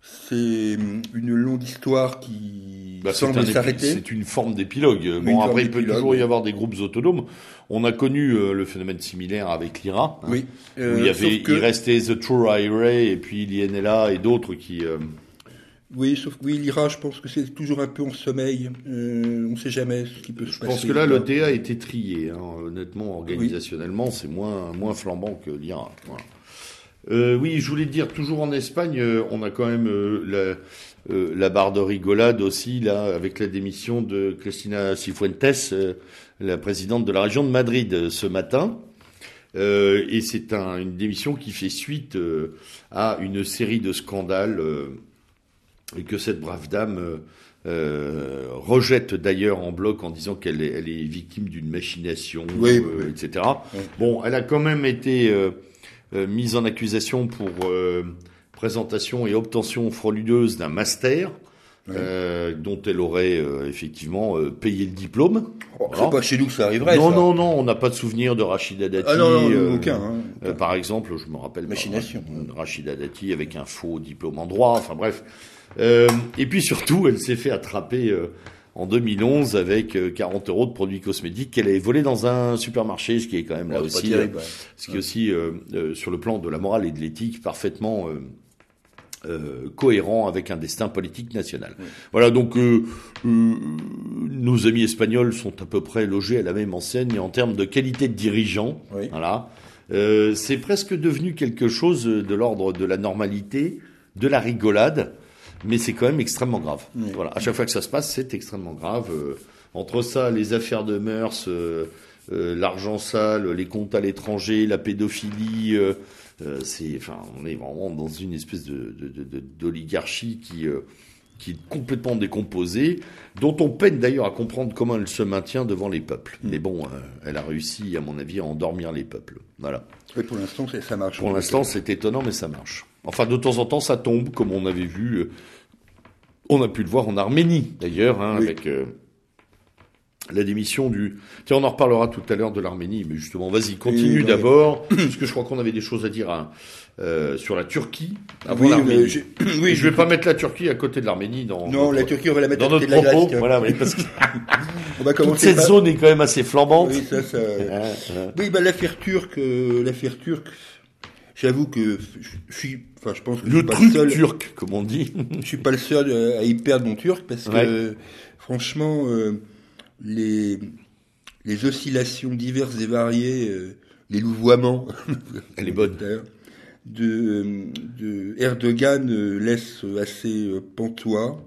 c'est une longue histoire qui bah, semble s'arrêter. C'est une forme d'épilogue. Bon, après, il peut toujours y avoir des groupes autonomes. On a connu euh, le phénomène similaire avec l'IRA. oui. Euh, il y avait, il restait The True IRA et puis l'INLA et d'autres qui. Euh, oui, sauf que oui, l'IRA, je pense que c'est toujours un peu en sommeil. on ne sait jamais ce qui peut se passer. Je pense que là, l'ETA a été trié. Hein. Honnêtement, organisationnellement, c'est moins, moins flambant que l'IRA. Oui, je voulais dire, toujours en Espagne, on a quand même la, la, barre de rigolade aussi, là, avec la démission de Cristina Cifuentes, la présidente de la région de Madrid euh, ce matin. Euh, et c'est une démission qui fait suite euh, à une série de scandales et que cette brave dame rejette d'ailleurs en bloc en disant qu'elle est, elle est victime d'une machination, etc. Bon, elle a quand même été mise en accusation pour présentation et obtention frauduleuse d'un master euh, dont elle aurait euh, effectivement euh, payé le diplôme. Oh, C'est pas chez nous que ça arriverait. Non, non, non, on n'a pas de souvenir de Rachida Dati. Ah non, non, aucun. Hein, par exemple, je me rappelle Machination. Pas, Rachida Dati avec un faux diplôme en droit. Enfin bref. et puis surtout, elle s'est fait attraper en 2011 avec 40 euros de produits cosmétiques qu'elle avait volés dans un supermarché, ce qui est quand même là aussi, ce qui est aussi sur le plan de la morale et de l'éthique parfaitement euh, cohérent avec un destin politique national. Voilà, donc euh, euh, nos amis espagnols sont à peu près logés à la même enseigne en termes de qualité de dirigeant. Voilà, c'est presque devenu quelque chose de l'ordre de la normalité, de la rigolade, mais c'est quand même extrêmement grave. Voilà, à chaque fois que ça se passe, c'est extrêmement grave. entre ça, les affaires de mœurs, l'argent sale, les comptes à l'étranger, la pédophilie Euh, c'est, enfin, on est vraiment dans une espèce de, d'oligarchie qui, euh, qui est complètement décomposée, dont on peine d'ailleurs à comprendre comment elle se maintient devant les peuples. Mais bon, euh, elle a réussi, à mon avis, à endormir les peuples. Voilà. Oui, pour l'instant, ça marche. Pour l'instant, c'est étonnant, mais ça marche. Enfin, de temps en temps, ça tombe, comme on avait vu. euh, On a pu le voir en Arménie, d'ailleurs, hein, Oui. avec euh, la démission du. Tiens, on en reparlera tout à l'heure de l'Arménie, mais justement, vas-y, continue Oui, d'abord, parce que je crois qu'on avait des choses à dire hein, euh, sur la Turquie avant Oui, l'Arménie. [clears throat] oui, je vais pas mettre la Turquie à côté de l'Arménie dans. Non, la Turquie, on va la mettre Dans à côté notre de la propos, Grèce. voilà, mais parce que [laughs] On va toute cette zone est quand même assez flambante. Oui, ça, ça... [laughs] Hein, hein. Oui, bah, l'affaire turque, euh, l'affaire turque, j'avoue que je suis, enfin, je pense que je suis pas le seul, turc, comme on dit. [laughs] je suis pas le seul euh, à y perdre mon turc parce que, Ouais. euh, franchement, euh, les, les oscillations diverses et variées, euh, les louvoiements, [laughs] Elle est bonne. [laughs] de, de Erdogan laissent assez pantois.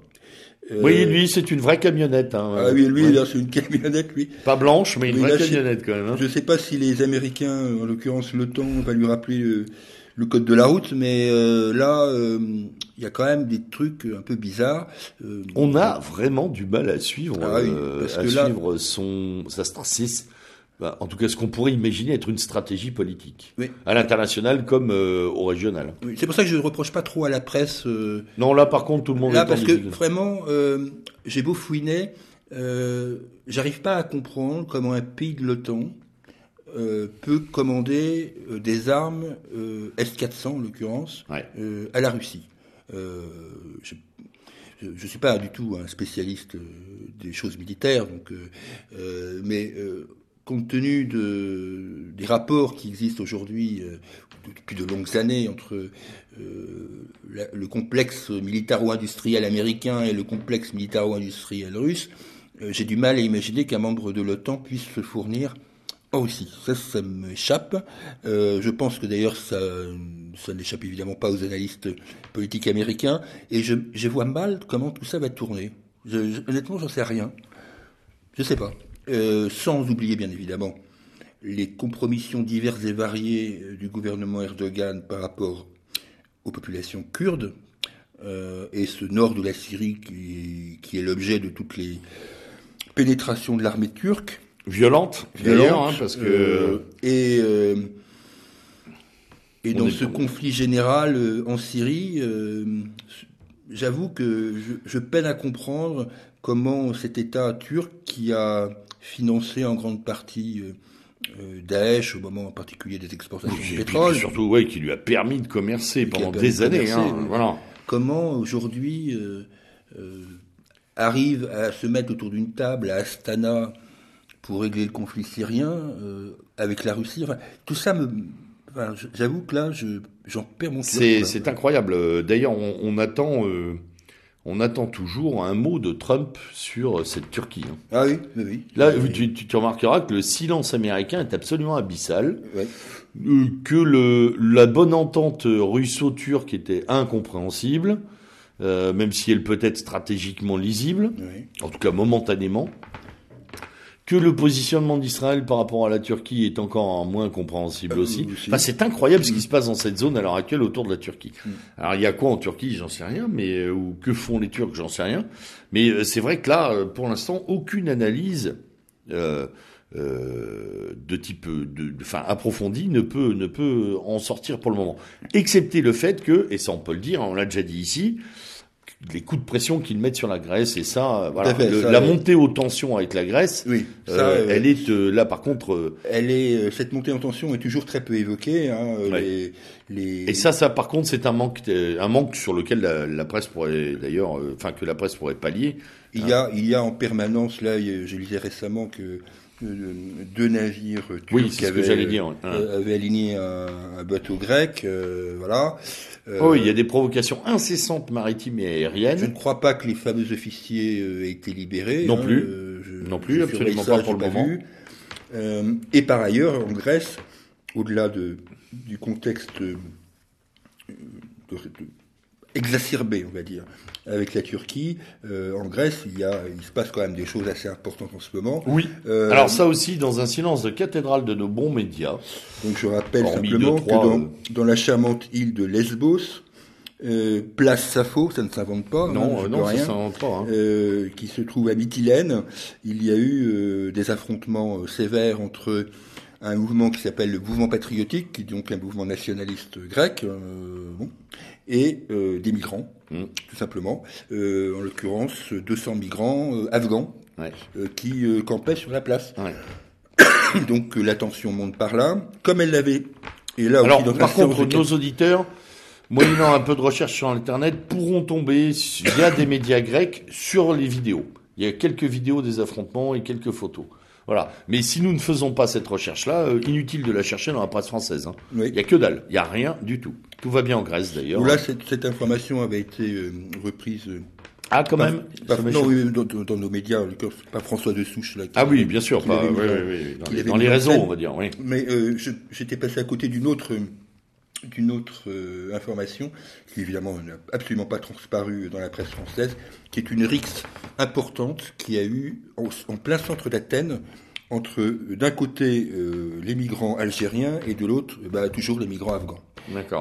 Euh, Oui, lui, c'est une vraie camionnette. Hein. Ah oui, lui, Ouais. c'est une camionnette, lui. Pas blanche, mais une Oui, vraie là, camionnette quand même. hein. Je ne sais pas si les Américains, en l'occurrence l'OTAN, va lui rappeler le, le code de la route, mais euh, là, euh, il y a quand même des trucs un peu bizarres. Euh, On a vraiment du mal à suivre, Ah oui, euh, parce à que là- suivre son, sa. Bah, en tout cas, ce qu'on pourrait imaginer être une stratégie politique. Oui. À l'international comme euh, au régional. oui, c'est pour ça que je ne reproche pas trop à la presse. euh, Non, là, par contre, tout le monde là, est parce que vraiment, euh, j'ai beau fouiner, j'arrive pas à comprendre comment un pays de l'OTAN euh, peut commander euh, des armes euh, S-400 en l'occurrence Ouais. à la Russie. Je ne suis pas du tout un spécialiste des choses militaires, donc, mais compte tenu de, des rapports qui existent aujourd'hui euh, depuis de longues années entre euh, le complexe militaro-industriel américain et le complexe militaro-industriel russe, euh, j'ai du mal à imaginer qu'un membre de l'OTAN puisse se fournir en Russie. Ça, ça m'échappe. Je pense que d'ailleurs, ça, n'échappe évidemment pas aux analystes politiques américains. Et je, vois mal comment tout ça va tourner. Je- honnêtement, j'en sais rien. Je sais pas. Euh, sans oublier, bien évidemment, les compromissions diverses et variées euh, du gouvernement Erdogan par rapport aux populations kurdes euh, et ce nord de la Syrie qui, qui est l'objet de toutes les pénétrations de l'armée turque. Violente, d'ailleurs, Violente, hein, parce que euh, et et dans ce con- conflit général en Syrie, j'avoue que je, je peine à comprendre comment cet État turc qui a financé en grande partie euh, euh, Daesh au moment en particulier des exportations et de pétrole, puis surtout, ouais, qui lui a permis de commercer pendant des de années. hein, oui. voilà. comment aujourd'hui euh, euh, arrive à se mettre autour d'une table à Astana pour régler le conflit syrien euh, avec la Russie? Enfin, tout ça me, enfin, j'avoue que là, je, j'en perds mon C'est incroyable. D'ailleurs, on, on attend, on attend toujours un mot de Trump sur cette Turquie. hein. Ah oui, oui, oui. Là, Oui, tu, tu- tu remarqueras que le silence américain est absolument abyssal, ouais. euh, que le, la bonne entente russo-turque était incompréhensible, euh, même si elle peut être stratégiquement lisible, Oui. en tout cas momentanément, que le positionnement d'Israël par rapport à la Turquie est encore moins compréhensible Euh, aussi. aussi. Enfin, c'est incroyable ce qui se passe dans cette zone à l'heure actuelle autour de la Turquie. Mm. Alors il y a quoi en Turquie, j'en sais rien, mais euh, ou que font les Turcs, j'en sais rien. Mais euh, c'est vrai que là, pour l'instant, aucune analyse euh, euh, de type, de, de- enfin approfondie ne peut ne peut en sortir pour le moment, excepté le fait que, et ça on peut le dire, on l'a déjà dit ici, les coups de pression qu'ils mettent sur la Grèce et ça, euh, voilà, à fait, le- ça, la montée aux tensions avec la Grèce, Oui, ça, euh, euh, elle est euh, là par contre. euh, elle est, cette montée en tension est toujours très peu évoquée. Hein, Ouais. les, les... Et ça, ça par contre, c'est un manque, un manque sur lequel la, la presse pourrait d'ailleurs, enfin que la presse pourrait pallier. Il y a, il y a en permanence, là, je lisais récemment que deux navires turcs Oui, ce que avaient, j'allais dire. euh, avaient aligné un, un bateau grec, euh, voilà. Euh, oh, il y a des provocations incessantes maritimes et Je ne aériennes. crois pas que les fameux officiers euh, aient été libérés. Non hein, plus. euh, je- Non plus, absolument pas pour le moment. Euh, et par ailleurs, en Grèce, au-delà de, du contexte euh, de- de- exacerbé, on va dire, avec la Turquie. Euh, en Grèce, il, y a, il se passe quand même des choses assez importantes en ce moment. Oui. Euh, Alors ça aussi, dans un silence de cathédrale de nos bons médias. Donc je rappelle simplement que dans, euh, dans, la charmante île de Lesbos, euh, place Sappho, ça ne s'invente pas. Non, hein, non, rien, ça s'invente pas. Hein. Euh, qui se trouve à Mytilène. Il y a eu des affrontements sévères entre un mouvement qui s'appelle le mouvement patriotique, qui est donc un mouvement nationaliste grec, bon, et euh, des migrants, mm. tout simplement. Euh, en l'occurrence, 200 migrants euh, afghans qui campaient sur la place. [coughs] Donc la tension monte par là, comme elle l'avait. Et là, Alors, par contre, nos auditeurs, moyennant un peu de recherche sur Internet, pourront tomber via des médias grecs sur les vidéos. Il y a quelques vidéos des affrontements et quelques photos. Voilà. Mais si nous ne faisons pas cette recherche-là, inutile de la chercher dans la presse française. Hein. Il n'y a que dalle. Il n'y a rien du tout. Tout va bien en Grèce d'ailleurs. Là, cette, cette, information avait été euh, reprise. Euh, ah, quand même Non, oui, dans, nos médias, pas François de Souche. Là, ah oui, bien sûr, pas, oui, oui, dans, les, dans les réseaux, on va dire. Oui. Mais euh, j'étais passé à côté d'une autre d'une autre information qui évidemment n'a absolument pas transparu dans la presse française, qui est une rixe importante qui a eu en, plein centre d'Athènes entre d'un côté les migrants algériens et de l'autre bah, toujours les migrants afghans.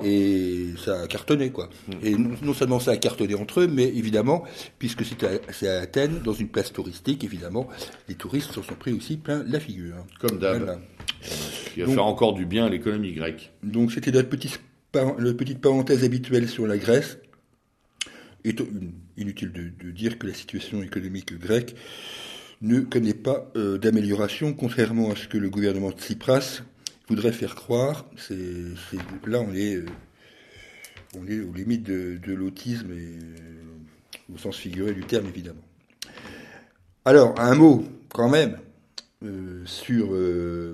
Et ça a cartonné, quoi. Hmm. Et non, seulement ça a cartonné entre eux, mais évidemment, puisque c'est à, Athènes, dans une place touristique, évidemment, les touristes s'en sont pris aussi plein la figure. Comme d'hab. Qui va faire encore du bien à l'économie grecque. Donc c'était notre petite, petite parenthèse habituelle sur la Grèce. Et inutile de, dire que la situation économique grecque ne connaît pas euh, d'amélioration, contrairement à ce que le gouvernement de Tsipras voudrait faire croire. C'est, là, on est, euh, on est aux limites de, l'autisme, et, euh, au sens figuré du terme, évidemment. Alors, un mot, quand même, euh, sur,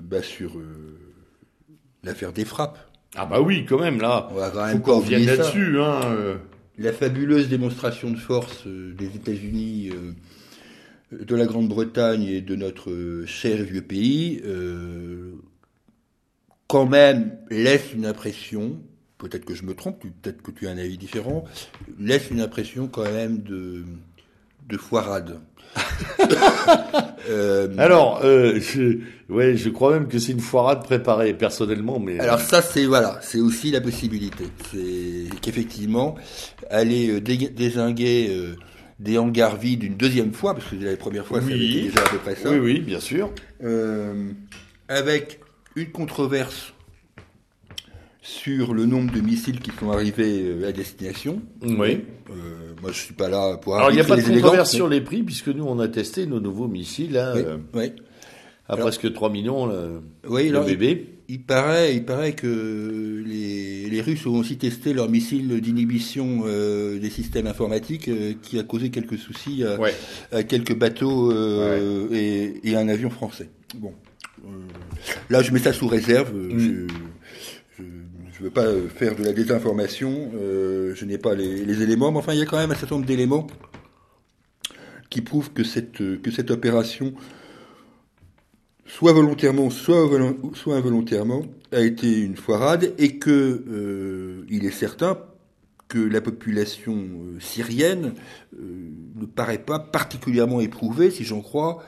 bah, sur l'affaire des frappes. Ah bah oui, quand même, là. On va quand même qu'on vienne là-dessus. Hein, La fabuleuse démonstration de force des États-Unis de la Grande-Bretagne et de notre cher vieux pays, quand même laisse une impression, peut-être que je me trompe, peut-être que tu as un avis différent, laisse une impression quand même de, de foirade. [laughs] euh, alors, euh, je, ouais, je crois même que c'est une foirade préparée personnellement, mais alors ça c'est voilà, c'est aussi la possibilité, c'est qu'effectivement aller euh, désinguer euh, des hangars vides une deuxième fois, parce que la première fois avait été déjà à peu près ça. Oui, oui, bien sûr. Euh, avec une controverse sur le nombre de missiles qui sont arrivés euh, à destination. Oui. Euh, moi, je suis pas là pour. Alors, il n'y a pas de controverse sur les prix puisque nous, on a testé nos nouveaux missiles. Hein, oui. Euh, à presque 3 millions le, oui, le bébé. Il, paraît, il paraît que les, les Russes ont aussi testé leur missile d'inhibition des systèmes informatiques qui a causé quelques soucis à, quelques bateaux et, et, un avion français. Bon, là, je mets ça sous réserve. Mm. Je ne veux pas faire de la désinformation. Euh, je n'ai pas les, éléments, mais enfin, il y a quand même un certain nombre d'éléments qui prouvent que cette, que cette opération, soit volontairement, soit, soit involontairement, a été une foirade et que euh, il est certain que la population syrienne ne paraît pas particulièrement éprouvée, si j'en crois,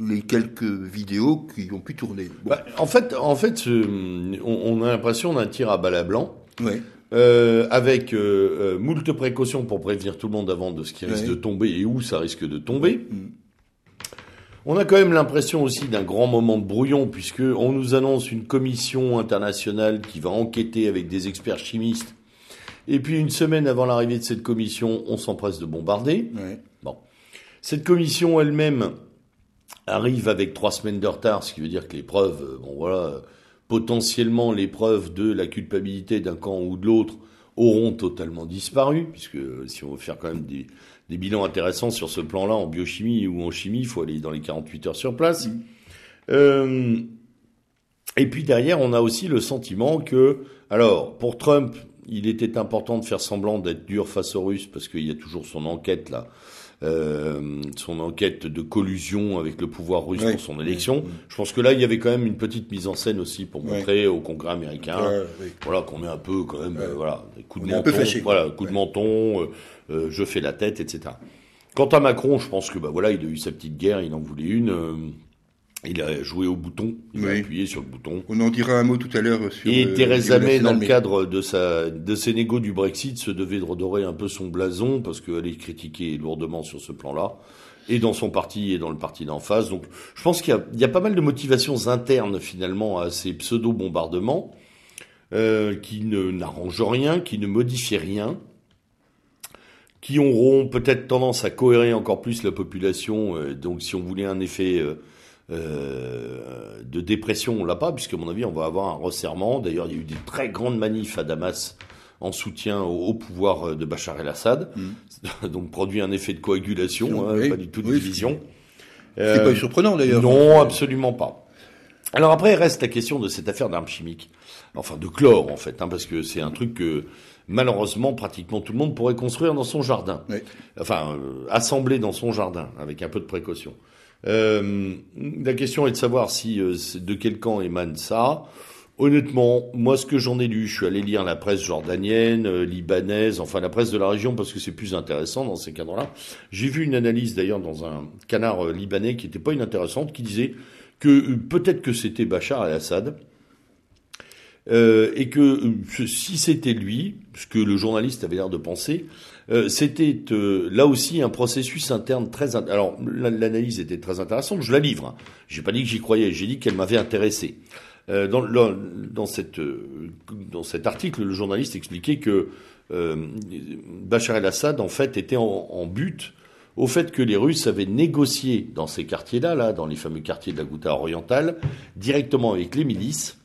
les quelques vidéos qui ont pu tourner. Bah, en fait, en fait, on, a l'impression d'un tir à balles blanc. Ouais. Euh, avec euh, euh, moult précautions pour prévenir tout le monde avant de ce qui risque de tomber et où ça risque de tomber. Mm. On a quand même l'impression aussi d'un grand moment de brouillon puisque on nous annonce une commission internationale qui va enquêter avec des experts chimistes. Et puis une semaine avant l'arrivée de cette commission, on s'empresse de bombarder. Bon, cette commission elle-même arrive avec trois semaines de retard, ce qui veut dire que les preuves, euh, bon voilà, potentiellement les preuves de la culpabilité d'un camp ou de l'autre auront totalement disparu, puisque euh, si on veut faire quand même des, bilans intéressants sur ce plan-là en biochimie ou en chimie, il faut aller dans les 48 heures sur place. Mmh. Euh, et puis derrière, on a aussi le sentiment que, alors, pour Trump, il était important de faire semblant d'être dur face aux Russes, parce qu'il y a toujours son enquête là euh, son enquête de collusion avec le pouvoir russe pour son élection. Je pense que là, il y avait quand même une petite mise en scène aussi pour montrer au Congrès américain, voilà, qu'on est un peu quand même, euh, voilà, des coups de On menton, voilà, coups de menton, euh, euh, je fais la tête, etc. Quant à Macron, je pense que bah voilà, il a eu sa petite guerre, il en voulait une. Euh, il a joué au bouton, il a appuyé sur le bouton. On en dira un mot tout à l'heure sur. Et euh, Theresa May, dans le cadre de sa de ses négos du Brexit, se devait de redorer un peu son blason parce qu'elle est critiquée lourdement sur ce plan-là, et dans son parti et dans le parti d'en face. Donc, je pense qu'il y a, il y a pas mal de motivations internes finalement à ces pseudo bombardements euh, qui ne n'arrangent rien, qui ne modifient rien, qui auront peut-être tendance à cohérer encore plus la population. euh, donc, si on voulait un effet euh, euh, de dépression, on l'a pas, puisque à mon avis, on va avoir un resserrement. D'ailleurs, il y a eu des très grandes manifs à Damas en soutien au, au pouvoir euh, de Bachar el-Assad, [laughs] donc produit un effet de coagulation, hein, Oui, pas du tout de oui, division. C'est Euh, pas surprenant d'ailleurs. non, absolument pas. Alors après, il reste la question de cette affaire d'armes chimiques. Enfin, de chlore, en fait, hein, parce que c'est un truc que, malheureusement, pratiquement tout le monde pourrait construire dans son jardin. Oui. Enfin, euh, assembler dans son jardin, avec un peu de précaution. Euh, la question est de savoir si euh, de quel camp émane ça. Honnêtement, moi, ce que j'en ai lu, je suis allé lire la presse jordanienne, euh, libanaise, enfin la presse de la région, parce que c'est plus intéressant dans ces cadres-là. J'ai vu une analyse d'ailleurs dans un canard libanais qui était pas inintéressante, qui disait que peut-être que c'était Bachar el-Assad, euh, et que si c'était lui, ce que le journaliste avait l'air de penser, euh, c'était euh, là aussi un processus interne très. int- Alors la- l'analyse était très intéressante. Je la livre. hein. J'ai pas dit que j'y croyais. J'ai dit qu'elle m'avait intéressé. Euh, dans, cet article, le journaliste expliquait que Bachar el-Assad en fait était en, en but au fait que les Russes avaient négocié dans ces quartiers-là, là, dans les fameux quartiers de la Ghouta orientale, directement avec les milices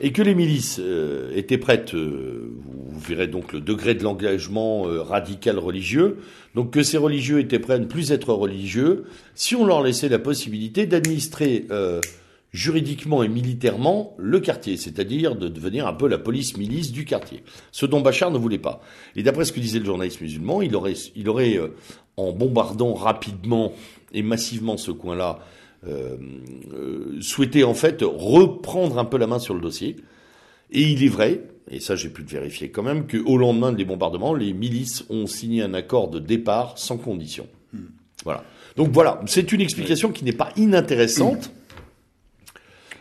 et que les milices euh, étaient prêtes, euh, vous, verrez donc le degré de l'engagement euh, radical religieux, donc que ces religieux étaient prêts à ne plus être religieux, si on leur laissait la possibilité d'administrer euh, juridiquement et militairement le quartier, c'est-à-dire de devenir un peu la police milice du quartier, ce dont Bachar ne voulait pas. Et d'après ce que disait le journaliste musulman, il aurait, il aurait euh, en bombardant rapidement et massivement ce coin-là, souhaitait en fait reprendre un peu la main sur le dossier. Et il est vrai, et ça j'ai pu le vérifier quand même, qu'au lendemain des bombardements, les milices ont signé un accord de départ sans condition. Voilà. Donc voilà, c'est une explication qui n'est pas inintéressante.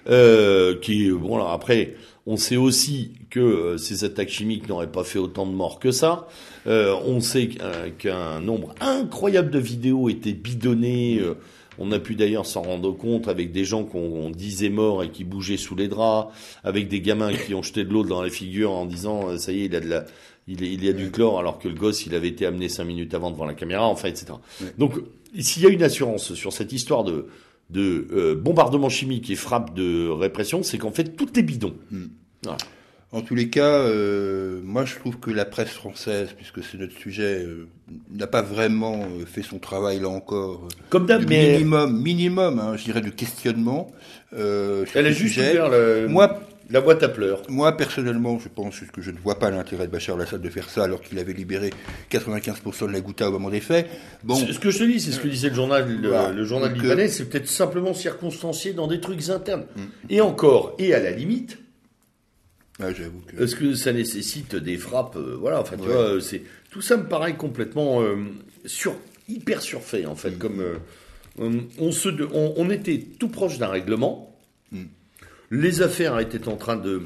Euh, qui bon alors après on sait aussi que euh, ces attaques chimiques n'auraient pas fait autant de morts que ça. Euh, on sait qu'un nombre incroyable de vidéos étaient bidonnées. euh, on a pu d'ailleurs s'en rendre compte avec des gens qu'on on disait morts et qui bougeaient sous les draps, avec des gamins qui ont jeté de l'eau dans la figure en disant euh, ça y est il a de la il, y a du chlore alors que le gosse il avait été amené cinq minutes avant devant la caméra, enfin etc. Donc s'il y a une assurance sur cette histoire de de euh, bombardement chimique et frappe de répression, c'est qu'en fait tout est bidon. Voilà. En tous les cas, euh, moi je trouve que la presse française, puisque c'est notre sujet, euh, n'a pas vraiment euh, fait son travail là encore. euh, Comme d'hab, mais minimum, minimum, hein, je dirais, de questionnement. Euh, sur elle a juste sujet. ouvert le- Moi, la boîte à pleurs. Moi, personnellement, je pense que je ne vois pas l'intérêt de Bachar al-Assad de faire ça alors qu'il avait libéré 95% de la Ghouta au moment des faits. Bon, Ce que je te dis, c'est ce que disait le journal, le, Voilà. le journal libanais, c'est peut-être simplement circonstancié dans des trucs internes. Et encore, et à la limite, ah, j'avoue que... est-ce que ça nécessite des frappes euh, Voilà, enfin, tu Ouais. vois, c'est tout ça me paraît complètement euh, sur, hyper surfait en fait. Comme euh, euh, on se, de- on, on était tout proche d'un règlement. Les affaires étaient en train de,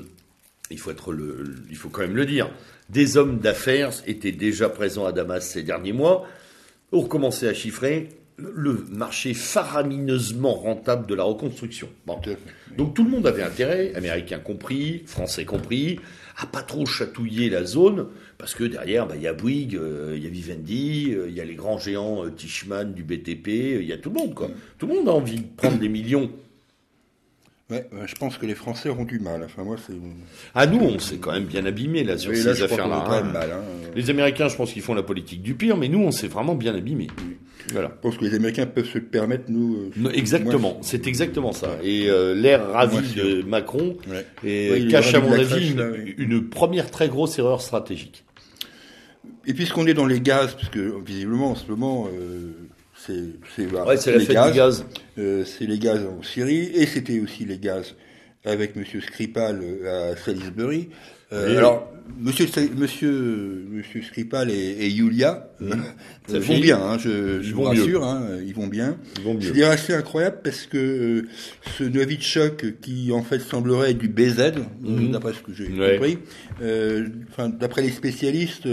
il faut être le, le- il faut quand même le dire, des hommes d'affaires étaient déjà présents à Damas ces derniers mois. On recommençait à chiffrer le marché faramineusement rentable de la reconstruction. Bon. Donc tout le monde avait intérêt, Américains compris, Français compris, à pas trop chatouiller la zone, parce que derrière, bah, il y a Bouygues, euh, il y a Vivendi, euh, il y a les grands géants euh, Tishman du BTP, euh, il y a tout le monde, quoi. Tout le monde a envie de prendre des millions. Ouais, ouais, je pense que les Français auront du mal. Enfin, moi, c'est... À nous, on s'est quand même bien abîmé là sur Oui, là, ces affaires-là. hein. Hein. Les Américains, je pense qu'ils font la politique du pire, mais nous, on s'est vraiment bien abîmé. Voilà. Je pense que les Américains peuvent se le permettre, nous... euh, Non, Exactement, c'est exactement ça. Et euh, l'air ravi de Macron Ouais. et Oui, cache à mon avis une, là, oui. une première très grosse erreur stratégique. Et puisqu'on est dans les gaz, puisque visiblement en ce moment, euh, c'est voilà, Ouais, les gaz, euh, c'est les gaz en Syrie, et c'était aussi les gaz avec Monsieur Skripal euh, à Salisbury. Euh, Oui. Alors, Monsieur, Monsieur, Monsieur Skripal et, et Yulia [laughs] euh, vont bien, hein, je, vous rassure, hein, ils vont bien. Ils vont mieux. C'est assez incroyable parce que euh, ce Novichok qui en fait semblerait être du BZ, Mhm. d'après ce que j'ai Ouais. compris, euh, d'après les spécialistes,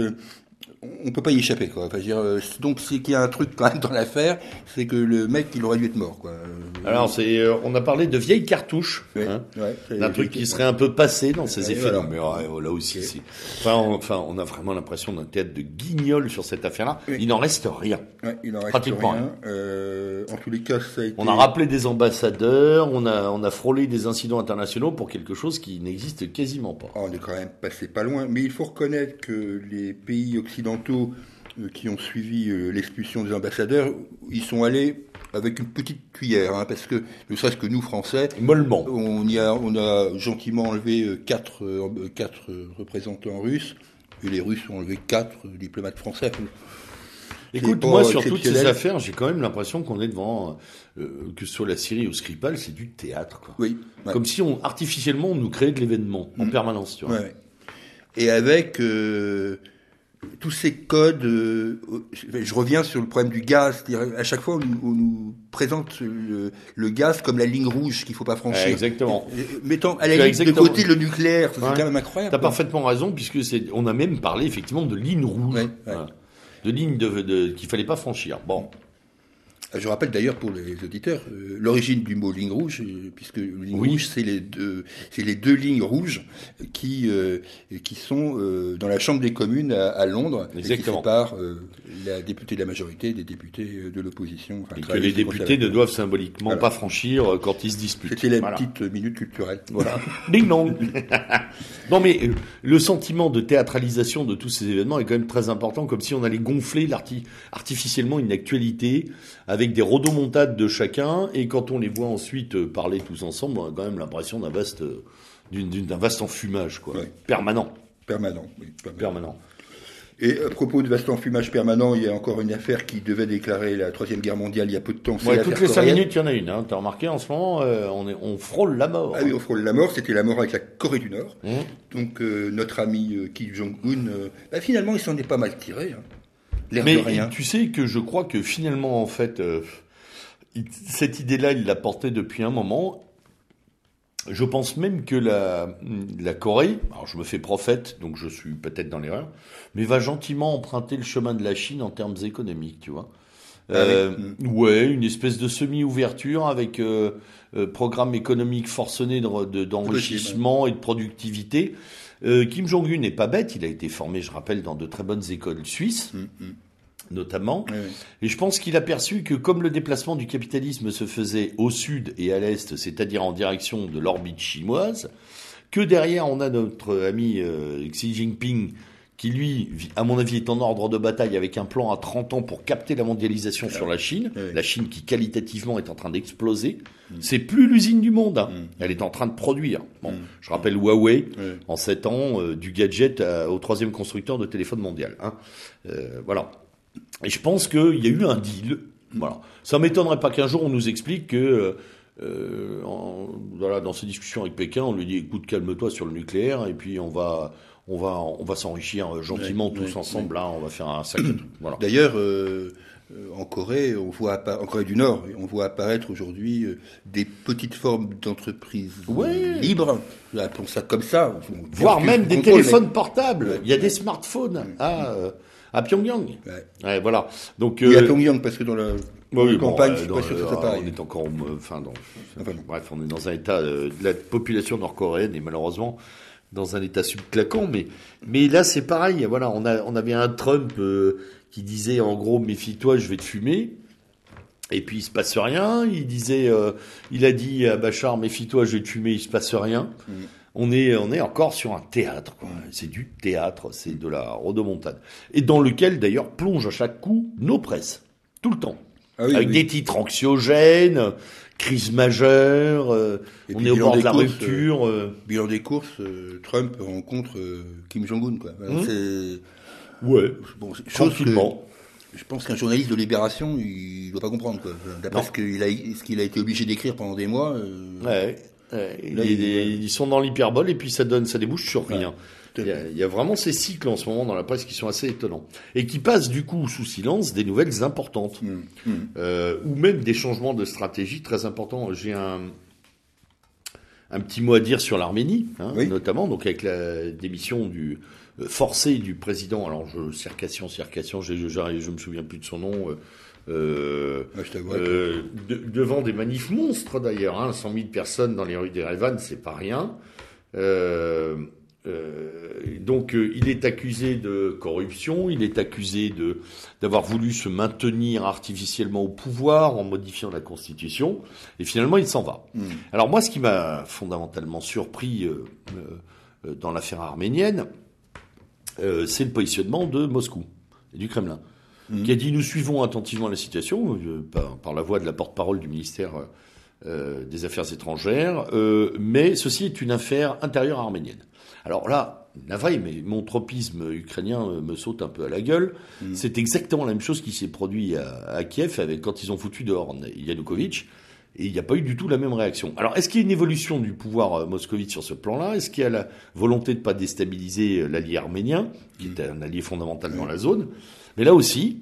on peut pas y échapper quoi. Enfin, dire, euh, donc c'est qu'il y a un truc quand même dans l'affaire, c'est que le mec il aurait dû être mort quoi. Euh, Alors, c'est, euh, on a parlé de vieilles cartouches. ouais, hein. ouais, d'un truc qui serait un peu passé dans ses effets. voilà. Non, mais oh, là aussi. Enfin, on, enfin, on a vraiment l'impression d'un théâtre de guignol sur cette affaire-là. Oui. Il n'en reste rien. Ouais, il en reste pratiquement rien. Euh, en tous les cas, ça a été. On a rappelé des ambassadeurs, on a, on a frôlé des incidents internationaux pour quelque chose qui n'existe quasiment pas. Ah, on est quand même passé pas loin, mais il faut reconnaître que les pays occidentaux euh, qui ont suivi euh, l'expulsion des ambassadeurs, ils sont allés avec une petite cuillère, hein, parce que ne serait-ce que nous Français, Mollement. on y a, on a gentiment enlevé euh, quatre, quatre représentants russes, et les Russes ont enlevé quatre diplomates français. Écoute, moi, sur toutes ces affaires, j'ai quand même l'impression qu'on est devant, euh, que ce soit la Syrie ou Skripal, c'est du théâtre, quoi. Oui. ouais. Comme si on, artificiellement, on nous créait de l'événement, en permanence, tu vois. Ouais, ouais. Et avec euh, tous ces codes, euh, je reviens sur le problème du gaz. À chaque fois, on, nous- on nous présente le, le gaz comme la ligne rouge qu'il faut pas franchir. Exactement. Et- et- Mettant à la Tu as limite de côté le nucléaire, c'est Ouais. quand même incroyable. T'as quoi. parfaitement raison, puisque on a même parlé effectivement de ligne rouge, Ouais, ouais. Voilà. de ligne de, de- qu'il fallait pas franchir. Bon, Je rappelle d'ailleurs pour les auditeurs euh, l'origine du mot ligne rouge, euh, puisque ligne Oui. rouge c'est les deux, c'est les deux lignes rouges qui euh, qui sont dans la Chambre des communes à, à Londres, et qui Exactement. séparent la députée de la majorité des députés de l'opposition. enfin, et que les députés ne doivent symboliquement Voilà. pas franchir quand ils se disputent. C'était la Voilà. petite minute culturelle. [laughs] Voilà. Ding dong. [laughs] non mais le sentiment de théâtralisation de tous ces événements est quand même très important, comme si on allait gonfler artificiellement une actualité avec des rodomontades de chacun, et quand on les voit ensuite euh, parler tous ensemble, on a quand même l'impression d'un vaste, euh, d'un vaste enfumage, quoi, Ouais. permanent, Permanent. oui, permanent. permanent. Et à propos de vaste enfumage permanent, il y a encore une affaire qui devait déclarer la troisième guerre mondiale il y a peu de temps. Ouais, toutes les cinq minutes, il y en a une. Hein. T'as remarqué en ce moment, euh, on, est, on frôle la mort. Ah oui, on frôle la mort. C'était la mort avec la Corée du Nord. Mmh. Donc euh, notre ami euh, Kim Jong-un, bah, finalement, il s'en est pas mal tiré. Hein. L'air Mais de rien. tu sais que je crois que finalement, en fait, euh, cette idée-là, il l'a portée depuis un moment. Je pense même que la, la Corée, alors je me fais prophète, donc je suis peut-être dans l'erreur, mais va gentiment emprunter le chemin de la Chine en termes économiques, tu vois. Ah oui. Euh, Ouais, une espèce de semi-ouverture avec euh, euh, programme économique forcené de- de- d'enrichissement et de productivité. Euh, Kim Jong-un n'est pas bête, il a été formé, je rappelle, dans de très bonnes écoles suisses, Hum, hum. notamment. Et je pense qu'il a perçu que comme le déplacement du capitalisme se faisait au sud et à l'est, c'est-à-dire en direction de l'orbite chinoise, que derrière on a notre ami euh, Xi Jinping qui lui, à mon avis, est en ordre de bataille avec un plan à 30 ans pour capter la mondialisation sur la Chine, Oui. la Chine qui qualitativement est en train d'exploser. C'est plus l'usine du monde, hein. Mm. elle est en train de produire. Bon, Mm. je rappelle Huawei, en 7 ans, euh, du gadget à- au troisième constructeur de téléphone mondial. Hein. Euh, voilà. Et je pense qu'il y a eu un deal. Voilà. Ça m'étonnerait pas qu'un jour on nous explique que euh, en- voilà, dans ces discussions avec Pékin, on lui dit écoute, calme-toi sur le nucléaire et puis on va on va on va s'enrichir euh, gentiment tous ensemble. Là, on va faire un sacré truc. [clears throat] Voilà. D'ailleurs, euh, euh, en Corée, on voit en Corée du Nord, on voit apparaître aujourd'hui euh, des petites formes d'entreprises libres. Appelons ça comme ça. Voire même des contrôle, téléphones portables. Il y a des smartphones à euh, à Pyongyang. Ouais. Voilà. Donc euh, Pyongyang parce que dans la, Oui, bon, campagne, je suis pas sûr que ça pareil. On est encore, enfin, dans, Enfin, bref, on est dans un état, euh, de la population nord-coréenne et malheureusement dans un état subclaquant, mais, mais là c'est pareil. Voilà, on a, on avait un Trump euh, qui disait en gros, méfie-toi, je vais te fumer. Et puis il se passe rien. Il disait, euh, il a dit à Bachar, méfie-toi, je vais te fumer, il se passe rien. Mm. On est, on est encore sur un théâtre. C'est du théâtre, c'est de la rodomontade. Et dans lequel d'ailleurs plonge à chaque coup nos presses, tout le temps Ah oui, avec oui. des titres anxiogènes, crise majeure, euh, on est au bilan bord de des la courses, rupture. euh. Bilan des courses, euh, Trump rencontre euh, Kim Jong-un. Quoi. C'est- Ouais, Bon, que- je pense qu'un journaliste de Libération, il doit pas comprendre. quoi. D'après ce qu'il a, ce qu'il a été obligé d'écrire pendant des mois. euh, Ouais. ouais. Là, ils, il- ils sont dans l'hyperbole et puis ça donne, ça débouche sur rien. Il y, a, il y a vraiment ces cycles en ce moment dans la presse qui sont assez étonnants et qui passent du coup sous silence des nouvelles importantes hum, hum. euh, ou même des changements de stratégie très importants. J'ai un un petit mot à dire sur l'Arménie, hein, Oui. notamment donc avec la démission du euh, forcée du président. Alors je Circassian, Circassian, je, je, me souviens plus de son nom. euh, euh, je euh, de- devant des manifs monstres d'ailleurs, hein, 100 000 personnes dans les rues d'Erevan, c'est pas rien. Euh, euh, donc euh, il est accusé de corruption, il est accusé de d'avoir voulu se maintenir artificiellement au pouvoir en modifiant la constitution, et finalement il s'en va. Hum. Alors moi, ce qui m'a fondamentalement surpris euh, dans l'affaire arménienne, c'est le positionnement de Moscou et du Kremlin, Mhm. qui a dit nous suivons attentivement la situation par, par la voix de la porte-parole du ministère des Affaires étrangères, mais ceci est une affaire intérieure arménienne. Alors là, navré, mais mon tropisme ukrainien euh, me saute un peu à la gueule. Mhm. C'est exactement la même chose qui s'est produit à, à Kiev avec quand ils ont foutu dehors Yanukovych. Et il n'y a pas eu du tout la même réaction. Alors, est-ce qu'il y a une évolution du pouvoir euh, moscovite sur ce plan-là? Est-ce qu'il y a la volonté de ne pas déstabiliser euh, l'allié arménien, qui est un allié fondamental dans la zone? Mais là aussi,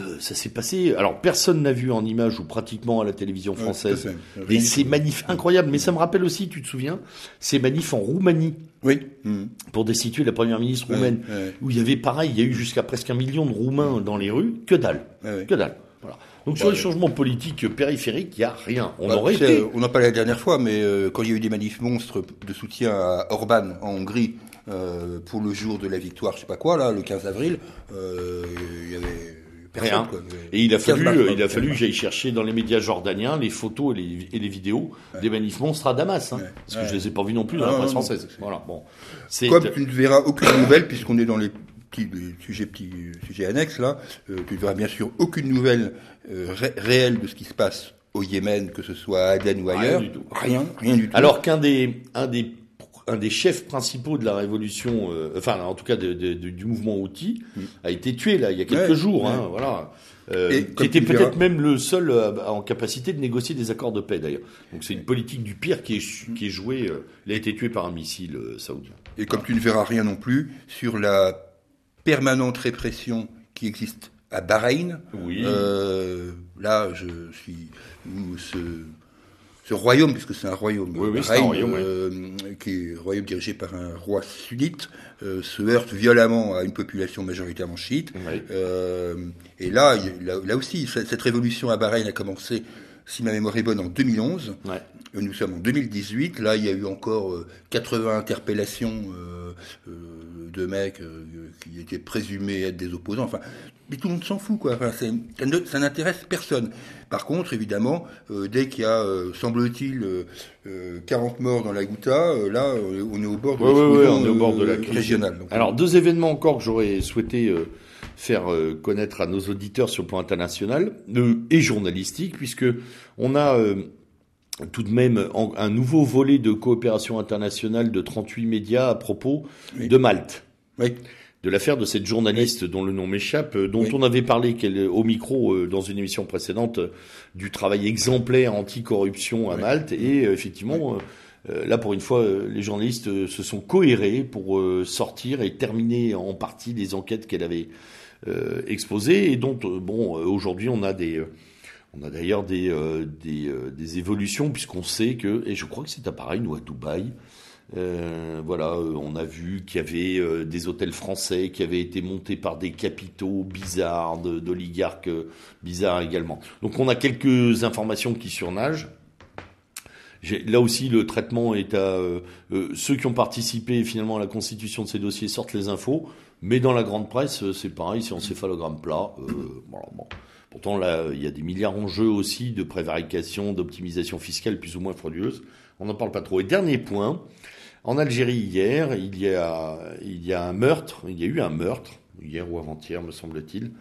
euh, ça s'est passé. Alors, personne n'a vu en image ou pratiquement à la télévision Ouais, française tout à fait. Rien mais du ces tout. manifs incroyables. Mais ça me rappelle aussi, tu te souviens, ces manifs en Roumanie Oui. hum. pour destituer la première ministre Ouais, roumaine, ouais. où il y avait pareil, il y a eu jusqu'à presque un million de Roumains dans les rues, que dalle, Ouais, ouais. que dalle. Voilà. Donc sur Ouais. les changements politiques périphériques, il n'y a rien. On Bah, aurait été. On en parlait la dernière fois, mais euh, quand il y a eu des manifs monstres de soutien à Orban en Hongrie euh, pour le jour de la victoire, je sais pas quoi, là, le 15 avril, il y avait personne. Rien. Quoi. Et il a 15 fallu, il a fallu que j'aille chercher dans les médias jordaniens les photos et les, et les vidéos des manifs monstres à Damas, hein, Ouais. parce que Ouais. je les ai pas vus non plus dans la presse française. Voilà, bon, c'est Comme tu ne verras aucune nouvelle, puisqu'on est dans les petits sujets, petits sujets annexes, là, euh, tu ne verras bien sûr aucune nouvelle euh, ré- réelle de ce qui se passe au Yémen, que ce soit à Aden ou Rien ailleurs. du tout. Rien, rien du tout. Alors qu'un des, un des, un des chefs principaux de la révolution, euh, enfin en tout cas de- de- de- du mouvement Houthi, a été tué là il y a quelques Ouais, jours, hein, ouais. voilà. Euh, Et qui était peut-être même le seul euh, en capacité de négocier des accords de paix d'ailleurs. Donc c'est une politique du pire qui est, qui est jouée. euh, il a été tué par un missile saoudien. Et comme tu ne verras rien non plus sur la permanente répression qui existe à Bahreïn, Oui. là, je suis où ce, ce royaume, puisque c'est un royaume, Oui, oui, c'est Bahreïn, un royaume, euh, qui est un royaume dirigé par un roi sunnite, euh, se heurte violemment à une population majoritairement chiite. Euh, et là, là, là aussi, cette révolution à Bahreïn a commencé, si ma mémoire est bonne, en 2011. Ouais. Euh, Nous sommes en 2018. Là, il y a eu encore euh, 80 interpellations de mecs qui étaient présumés être des opposants. Enfin, mais tout le monde s'en fout, quoi. Enfin, ça n'intéresse personne. Par contre, évidemment, euh, dès qu'il y a, euh, semble-t-il, euh, euh, 40 morts dans la Ghouta, euh, là, euh, on est au bord de Ouais, ouais, ouais, l'explosion, on est au bord de la euh, crise. régionale. Donc, Alors, deux événements encore que j'aurais souhaité euh, faire euh, connaître à nos auditeurs sur le plan international euh, et journalistique, puisque on a euh, tout de même un nouveau volet de coopération internationale de 38 médias à propos Oui. de Malte. oui. De l'affaire de cette journaliste dont le nom m'échappe, euh, dont Oui. on avait parlé qu'elle- au micro euh, dans une émission précédente euh, du travail exemplaire anti-corruption à Oui. Malte. Et euh, effectivement, euh, euh, là pour une fois, euh, les journalistes euh, se sont cohérés pour euh, sortir et terminer en partie les enquêtes qu'elle avait euh, exposées et dont, euh, bon, euh, aujourd'hui on a des... euh, on a d'ailleurs des, euh, des, euh, des évolutions puisqu'on sait que, et je crois que c'est à Paris ou à Dubaï, euh, voilà, euh, on a vu qu'il y avait euh, des hôtels français qui avaient été montés par des capitaux bizarres, d'oligarques bizarres également. Donc on a quelques informations qui surnagent. Là aussi, le traitement est à ceux qui ont participé finalement à la constitution de ces dossiers sortent les infos, mais dans la grande presse, c'est pareil, c'est encéphalogramme plat. Euh, voilà, bon. Pourtant, là, il y a des milliards en jeu aussi de prévarication, d'optimisation fiscale plus ou moins frauduleuse. On n'en parle pas trop. Et dernier point, en Algérie hier, il y a, un meurtre, il y a eu un meurtre, hier ou avant-hier me semble-t-il,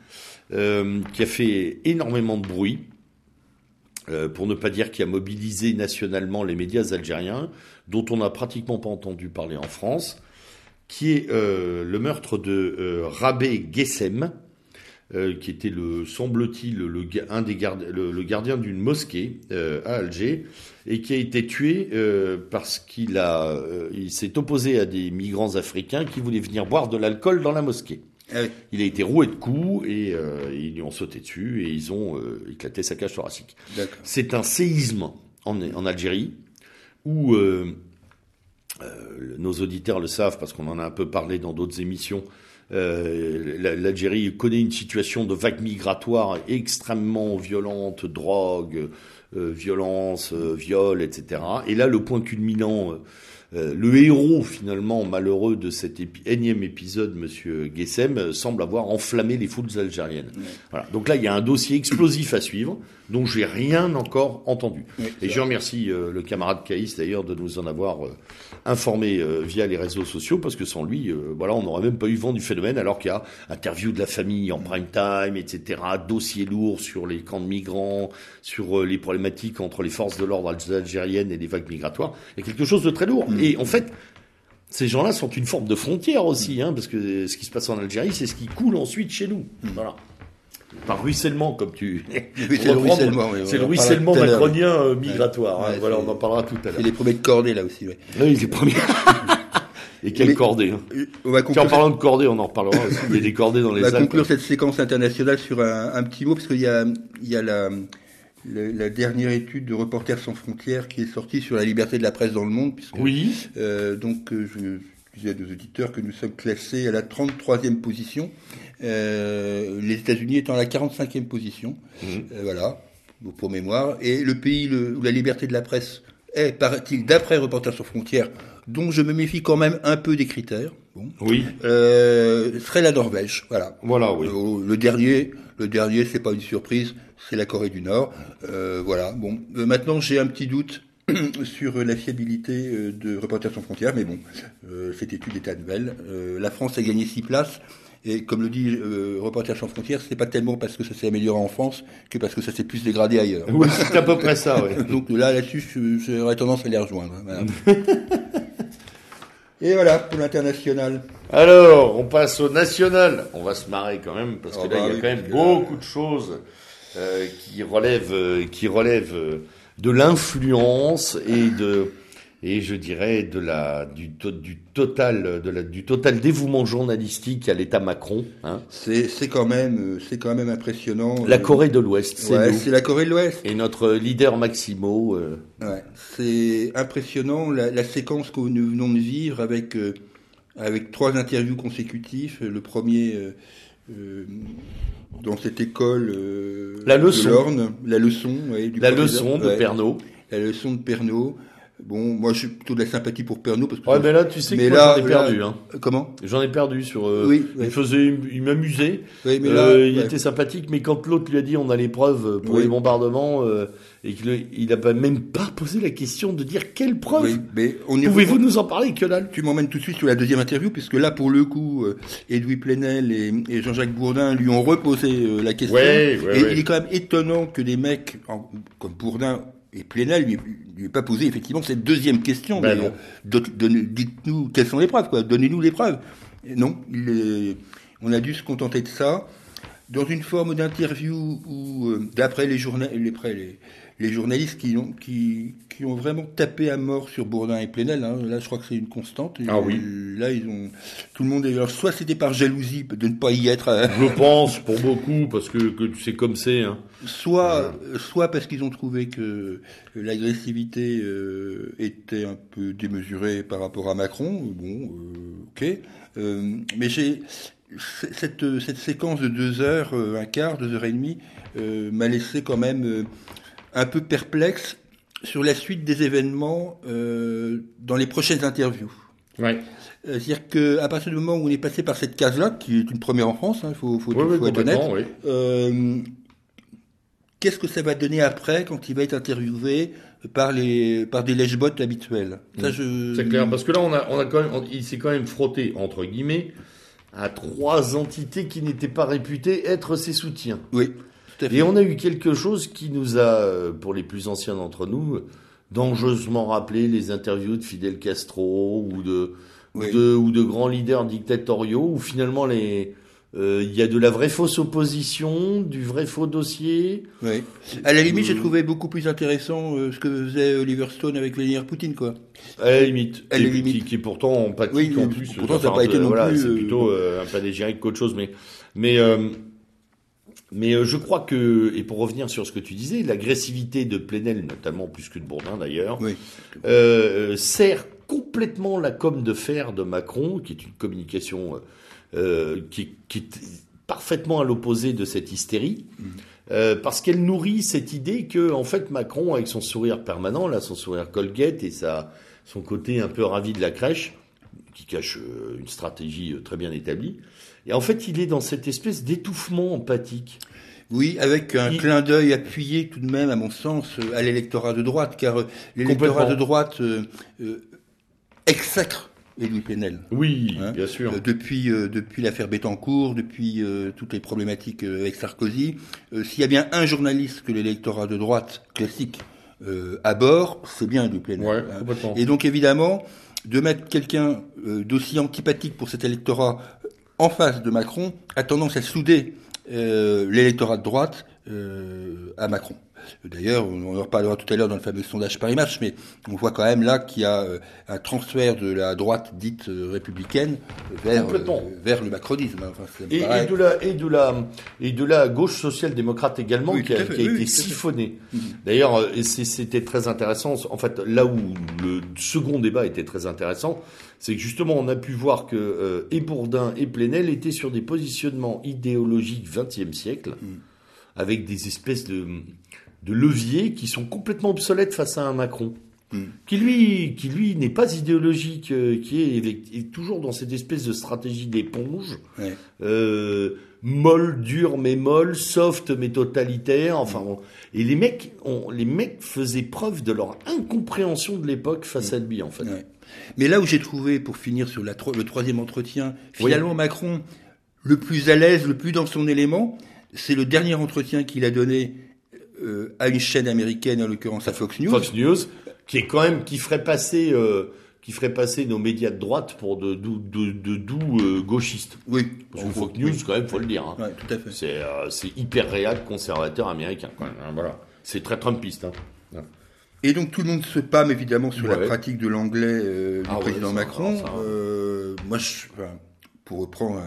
euh, qui a fait énormément de bruit, euh, pour ne pas dire qui a mobilisé nationalement les médias algériens, dont on n'a pratiquement pas entendu parler en France. qui est le meurtre de Rabé Gessem, qui était le semble-t-il le, un des le, gardien d'une mosquée à Alger et qui a été tué parce qu'il a il s'est opposé à des migrants africains qui voulaient venir boire de l'alcool dans la mosquée. Ah il a été roué de coups et euh, ils lui ont sauté dessus et ils ont euh, éclaté sa cage thoracique. C'est un séisme en, en Algérie où euh, nos auditeurs le savent parce qu'on en a un peu parlé dans d'autres émissions. L'Algérie connaît une situation de vague migratoire extrêmement violente, drogue, violence, viol, etc. Et là, le point culminant euh, le héros finalement malheureux de cet énième épisode, Monsieur Guessem, euh, semble avoir enflammé les foules algériennes. Voilà. Donc là, il y a un dossier explosif à suivre, dont j'ai rien encore entendu. Et je remercie euh, le camarade Caïs d'ailleurs de nous en avoir informé via les réseaux sociaux, parce que sans lui, voilà, on n'aurait même pas eu vent du phénomène, alors qu'il y a interview de la famille en prime time, etc., dossier lourd sur les camps de migrants, sur les problématiques entre les forces de l'ordre algériennes et les vagues migratoires. Il y a quelque chose de très lourd. Mm. Et en fait, ces gens-là sont une forme de frontière aussi, hein, parce que ce qui se passe en Algérie, c'est ce qui coule ensuite chez nous. Mm. Voilà. Par ruissellement, comme tu. [laughs] c'est le ruissellement. c'est le ruissellement macronien euh, migratoire. Hein. voilà, on en parlera tout à l'heure. Et les premiers de cordée là aussi. Oui, les premiers. [laughs] Et quelle cordée hein. En parlant de cordée, on en reparlera aussi. Il y a des cordées dans les On va conclure cette séquence internationale sur un, un petit mot, parce qu'il y a, il y a la, la dernière étude de Reporters sans frontières qui est sortie sur la liberté de la presse dans le monde. Puisque, oui. Euh, donc, euh, je disais à nos auditeurs que nous sommes classés à la 33e position, euh, les États-Unis étant à la 45e position. Mmh. Euh, voilà, pour mémoire. Et le pays où la liberté de la presse est, paraît-il, d'après Reporters sans frontières, dont je me méfie quand même un peu des critères. Bon. Oui. Euh, serait la Norvège. Voilà. Voilà, oui. Euh, le dernier, le dernier, c'est pas une surprise, c'est la Corée du Nord. Euh, voilà. Bon, euh, maintenant j'ai un petit doute [clears throat] sur la fiabilité euh, de Reporters sans frontières, mais bon, cette étude est annuelle. la France a gagné six places. Et comme le dit Reporters sans frontières, c'est pas tellement parce que ça s'est amélioré en France que parce que ça s'est plus dégradé ailleurs. Oui, c'est à peu près ça. Ouais. [laughs] Donc là, là-dessus, j'aurais tendance à les rejoindre. Hein, [laughs] Et voilà pour l'international. Alors, on passe au national. On va se marrer quand même parce que oh, là, il y a bah quand même beaucoup de choses euh, qui relèvent, euh, qui relèvent euh, de l'influence et de et je dirais de la du, du total de la, du total dévouement journalistique à l'État Macron. Hein. C'est c'est quand même c'est quand même impressionnant. La Corée de l'Ouest, c'est ouais, c'est la Corée de l'Ouest. Et notre leader Maximo. Euh... Ouais, c'est impressionnant la, la, séquence que nous venons de vivre avec avec trois interviews consécutifs. Le premier euh, dans cette école euh, la leçon. de l'Orne, la leçon, ouais, du la leçon de Pernod. La leçon de Pernod. Bon, moi, je suis plutôt de la sympathie pour Pernod parce que. Ouais, mais là, tu sais que j'en ai perdu. hein. Comment? J'en ai perdu sur. Euh, oui. Il faisait, il m'amusait. Oui, mais là, euh, il était sympathique, mais quand l'autre lui a dit on a les preuves pour les bombardements euh, et qu'il n'a même pas posé la question de dire quelles preuves. Oui, mais on Pouvez-vous nous en parler que là Tu m'emmènes tout de suite sur la deuxième interview puisque là, pour le coup, Edoui Plenel et, et Jean-Jacques Bourdin lui ont reposé la question. Ouais, et il est quand même étonnant que des mecs comme Bourdin et Plenel lui, lui pas posé effectivement cette deuxième question. Ben Dites-nous quelles sont les preuves, quoi. Donnez-nous les preuves. non, il on a dû se contenter de ça dans une forme d'interview où, euh, d'après les, les, les, les, journalistes qui ont, qui, qui, ont vraiment tapé à mort sur Bourdin et Plenel, hein, là je crois que c'est une constante. Ah oui. Là ils ont tout le monde est alors soit c'était par jalousie de ne pas y être. Euh, je pense pour beaucoup parce que, que c'est comme c'est. Hein. Soit soit parce qu'ils ont trouvé que l'agressivité euh, était un peu démesurée par rapport à Macron. Bon, ok. mais j'ai cette, cette, séquence de deux heures, euh, un quart, deux heures et demie, euh, m'a laissé quand même euh, un peu perplexe sur la suite des événements dans les prochaines interviews. Ouais. C'est-à-dire qu'à partir du moment où on est passé par cette case-là, qui est une première en France, il hein, faut, faut, faut être honnête, qu'est-ce que ça va donner après quand il va être interviewé par les par des lèche habituels? Je... C'est clair, parce que là, on a, on a quand même, il s'est quand même frotté entre guillemets à trois entités qui n'étaient pas réputées être ses soutiens. Oui. Et on a eu quelque chose qui nous a, pour les plus anciens d'entre nous, dangereusement rappelé les interviews de Fidel Castro ou de ou, de, ou de grands leaders dictatoriaux, où finalement les euh, il y a de la vraie fausse opposition, du vrai faux dossier. Oui. À la limite, j'ai trouvé beaucoup plus intéressant euh, ce que faisait Oliver Stone avec Vladimir Poutine, quoi. À la limite. À la limite. Qui, qui, pourtant empathique oui, en plus. Pourtant, ça n'a pas été non voilà, C'est plutôt un panégyrique qu'autre chose, mais mais mais euh, je crois que, et pour revenir sur ce que tu disais, l'agressivité de Plenel, notamment plus que de Bourdin d'ailleurs, euh, sert complètement la com de fer de Macron, qui est une communication euh, qui, qui, est parfaitement à l'opposé de cette hystérie, mm. euh, parce qu'elle nourrit cette idée que, en fait, Macron, avec son sourire permanent, là, son sourire Colgate et sa, son côté un peu ravi de la crèche, qui cache une stratégie très bien établie, et en fait, il est dans cette espèce d'étouffement empathique. Oui, avec un clin d'œil appuyé tout de même, à mon sens, euh, à l'électorat de droite, car euh, l'électorat de droite euh, euh, exècre Plenel. Oui, hein, bien sûr. depuis depuis l'affaire Bettencourt, depuis toutes les problématiques avec Sarkozy, s'il y a bien un journaliste que l'électorat de droite classique à bord, c'est bien Plenel. Ouais, hein. Et donc évidemment, de mettre quelqu'un d'aussi antipathique pour cet électorat en face de Macron a tendance à souder euh, l'électorat de droite euh, à Macron. D'ailleurs, on en reparlera tout à l'heure dans le fameux sondage Paris Match, mais on voit quand même là qu'il y a euh, un transfert de la droite dite républicaine vers, vers le macronisme. Et, et, de la, et, de la, et de la gauche social-démocrate également, qui a, qui a été siphonnée. Mhm. D'ailleurs, c'était très intéressant. En fait, là où le second débat était très intéressant, c'est que justement on a pu voir que euh, et Bourdin et Plenel étaient sur des positionnements idéologiques XXe siècle, mm. Avec des espèces de, de leviers qui sont complètement obsolètes face à un Macron. Mm. Qui lui, qui lui n'est pas idéologique, euh, qui est, toujours dans cette espèce de stratégie d'éponge, euh, molle, dure mais molle, soft mais totalitaire. Enfin, et les mecs, les mecs faisaient preuve de leur incompréhension de l'époque face mm. à lui, en fait. Mais là où j'ai trouvé, pour finir sur la, le troisième entretien, finalement Macron le plus à l'aise, le plus dans son élément, c'est le dernier entretien qu'il a donné euh, à une chaîne américaine, en l'occurrence à Fox News. Fox News, qui est quand même qui ferait passer. Euh, qui ferait passer nos médias de droite pour de doux de, de, euh, gauchistes. Oui. Parce que Fox News, quand même, faut le dire. Hein. Ouais, tout à fait. C'est, c'est hyper réel, conservateur américain. Hein, voilà. C'est très Trumpiste. Hein. Et donc tout le monde se pâme évidemment sur la pratique de l'anglais du ah président Macron. Moi, je, enfin, pour reprendre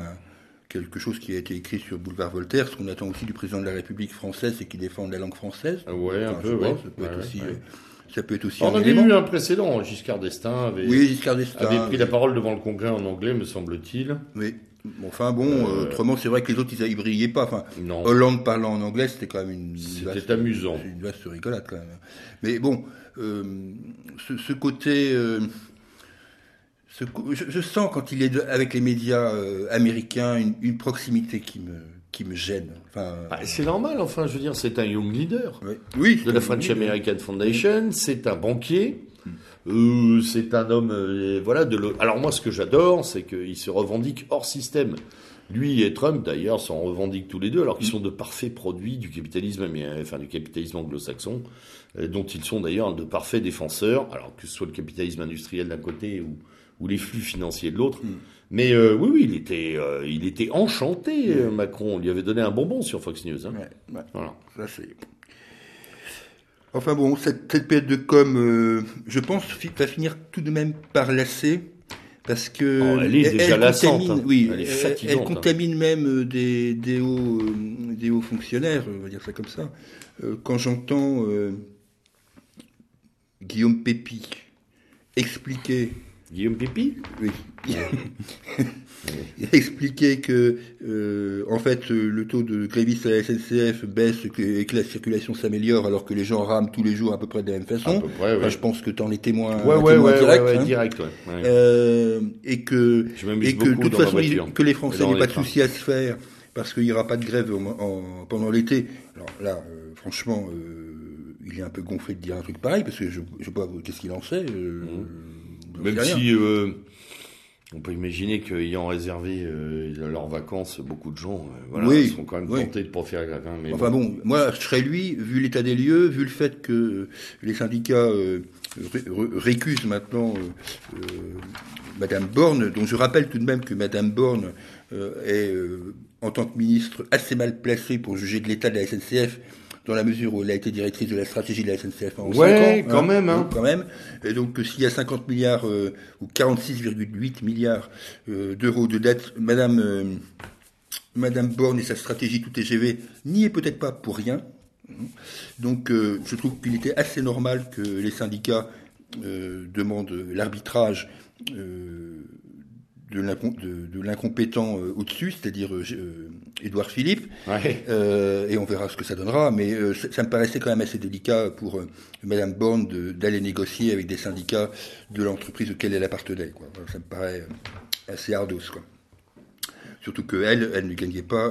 quelque chose qui a été écrit sur Boulevard Voltaire, ce qu'on attend aussi du président de la République française, c'est qu'il défende la langue française. Ah ouais, un peu, ouais. Ça peut être aussi. Euh, ça peut être aussi On avait eu un précédent, Giscard d'Estaing avait, oui, Giscard d'Estaing, avait pris la parole devant le Congrès en anglais, me semble-t-il. Oui. Enfin bon, euh, autrement c'est vrai que les autres ils, brillaient pas. Enfin, Hollande parlant en anglais, c'était quand même une. C'était amusant. Une vaste rigolade quand même. Mais bon, euh, ce, côté. Euh, ce, je, sens quand il est avec les médias américains une, une, proximité qui me qui me gêne. Enfin, bah, c'est normal. Enfin, je veux dire, c'est un young leader. Oui. de la French American Foundation. C'est un banquier. Euh, c'est un homme, euh, voilà. De le... Alors moi, ce que j'adore, c'est qu'il se revendique hors système. Lui et Trump, d'ailleurs, s'en revendiquent tous les deux, alors qu'ils sont de parfaits produits du capitalisme, enfin du capitalisme anglo-saxon, euh, dont ils sont d'ailleurs de parfaits défenseurs. Alors que ce soit le capitalisme industriel d'un côté ou, ou les flux financiers de l'autre. Mm. Mais euh, oui, oui, il était, il était enchanté, Macron. On lui avait donné un bonbon sur Fox News. Hein. Voilà. Ça, c'est Enfin bon, cette, période de com, euh, je pense, va finir tout de même par lasser. Parce que oh, elle, est déjà contamine, hein. oui, elle, contamine même euh, des, des, hauts, euh, des hauts fonctionnaires, on va dire ça comme ça. quand j'entends Guillaume Pépi expliquer Guillaume Pépi Oui. [laughs] il a expliqué que, euh, en fait, le taux de grévistes à la SNCF baisse et que la circulation s'améliore alors que les gens rament tous les jours à peu près de la même façon. À peu près, ouais. je pense que tu en es témoin, ouais, ouais, témoin direct. Hein. direct euh, et que, et que de toute façon, que les Français n'aient pas de souci à se faire parce qu'il n'y aura pas de grève en, pendant l'été. Alors là, euh, franchement, euh, il est un peu gonflé de dire un truc pareil parce que je ne sais pas qu'est-ce qu'il en sait. Mmh. Même si On peut imaginer qu'ayant réservé euh, leurs vacances, beaucoup de gens euh, voilà, seront quand même tentés de pas faire grève. Hein, enfin bon, moi, je serais lui, vu l'état des lieux, vu le fait que les syndicats récusent maintenant Madame Borne, dont je rappelle tout de même que Madame Borne est, en tant que ministre, assez mal placée pour juger de l'état de la SNCF dans la mesure où elle a été directrice de la stratégie de la SNCF en ouais, ans. quand hein. même. Hein. quand même. Et donc, s'il y a 50 milliards euh, ou 46,8 milliards euh, d'euros de dette, Madame, euh, Madame Borne et sa stratégie tout TGV n'y est peut-être pas pour rien. Donc, je trouve qu'il était assez normal que les syndicats demandent l'arbitrage de l'incompétent euh, au-dessus, c'est-à-dire euh, euh, Édouard Philippe, et on verra ce que ça donnera, mais ça, me paraissait quand même assez délicat pour Madame Borne d'aller négocier avec des syndicats de l'entreprise auquel elle appartenait. Quoi. Ça me paraît assez ardos. Quoi. Surtout qu'elle, elle ne gagnait pas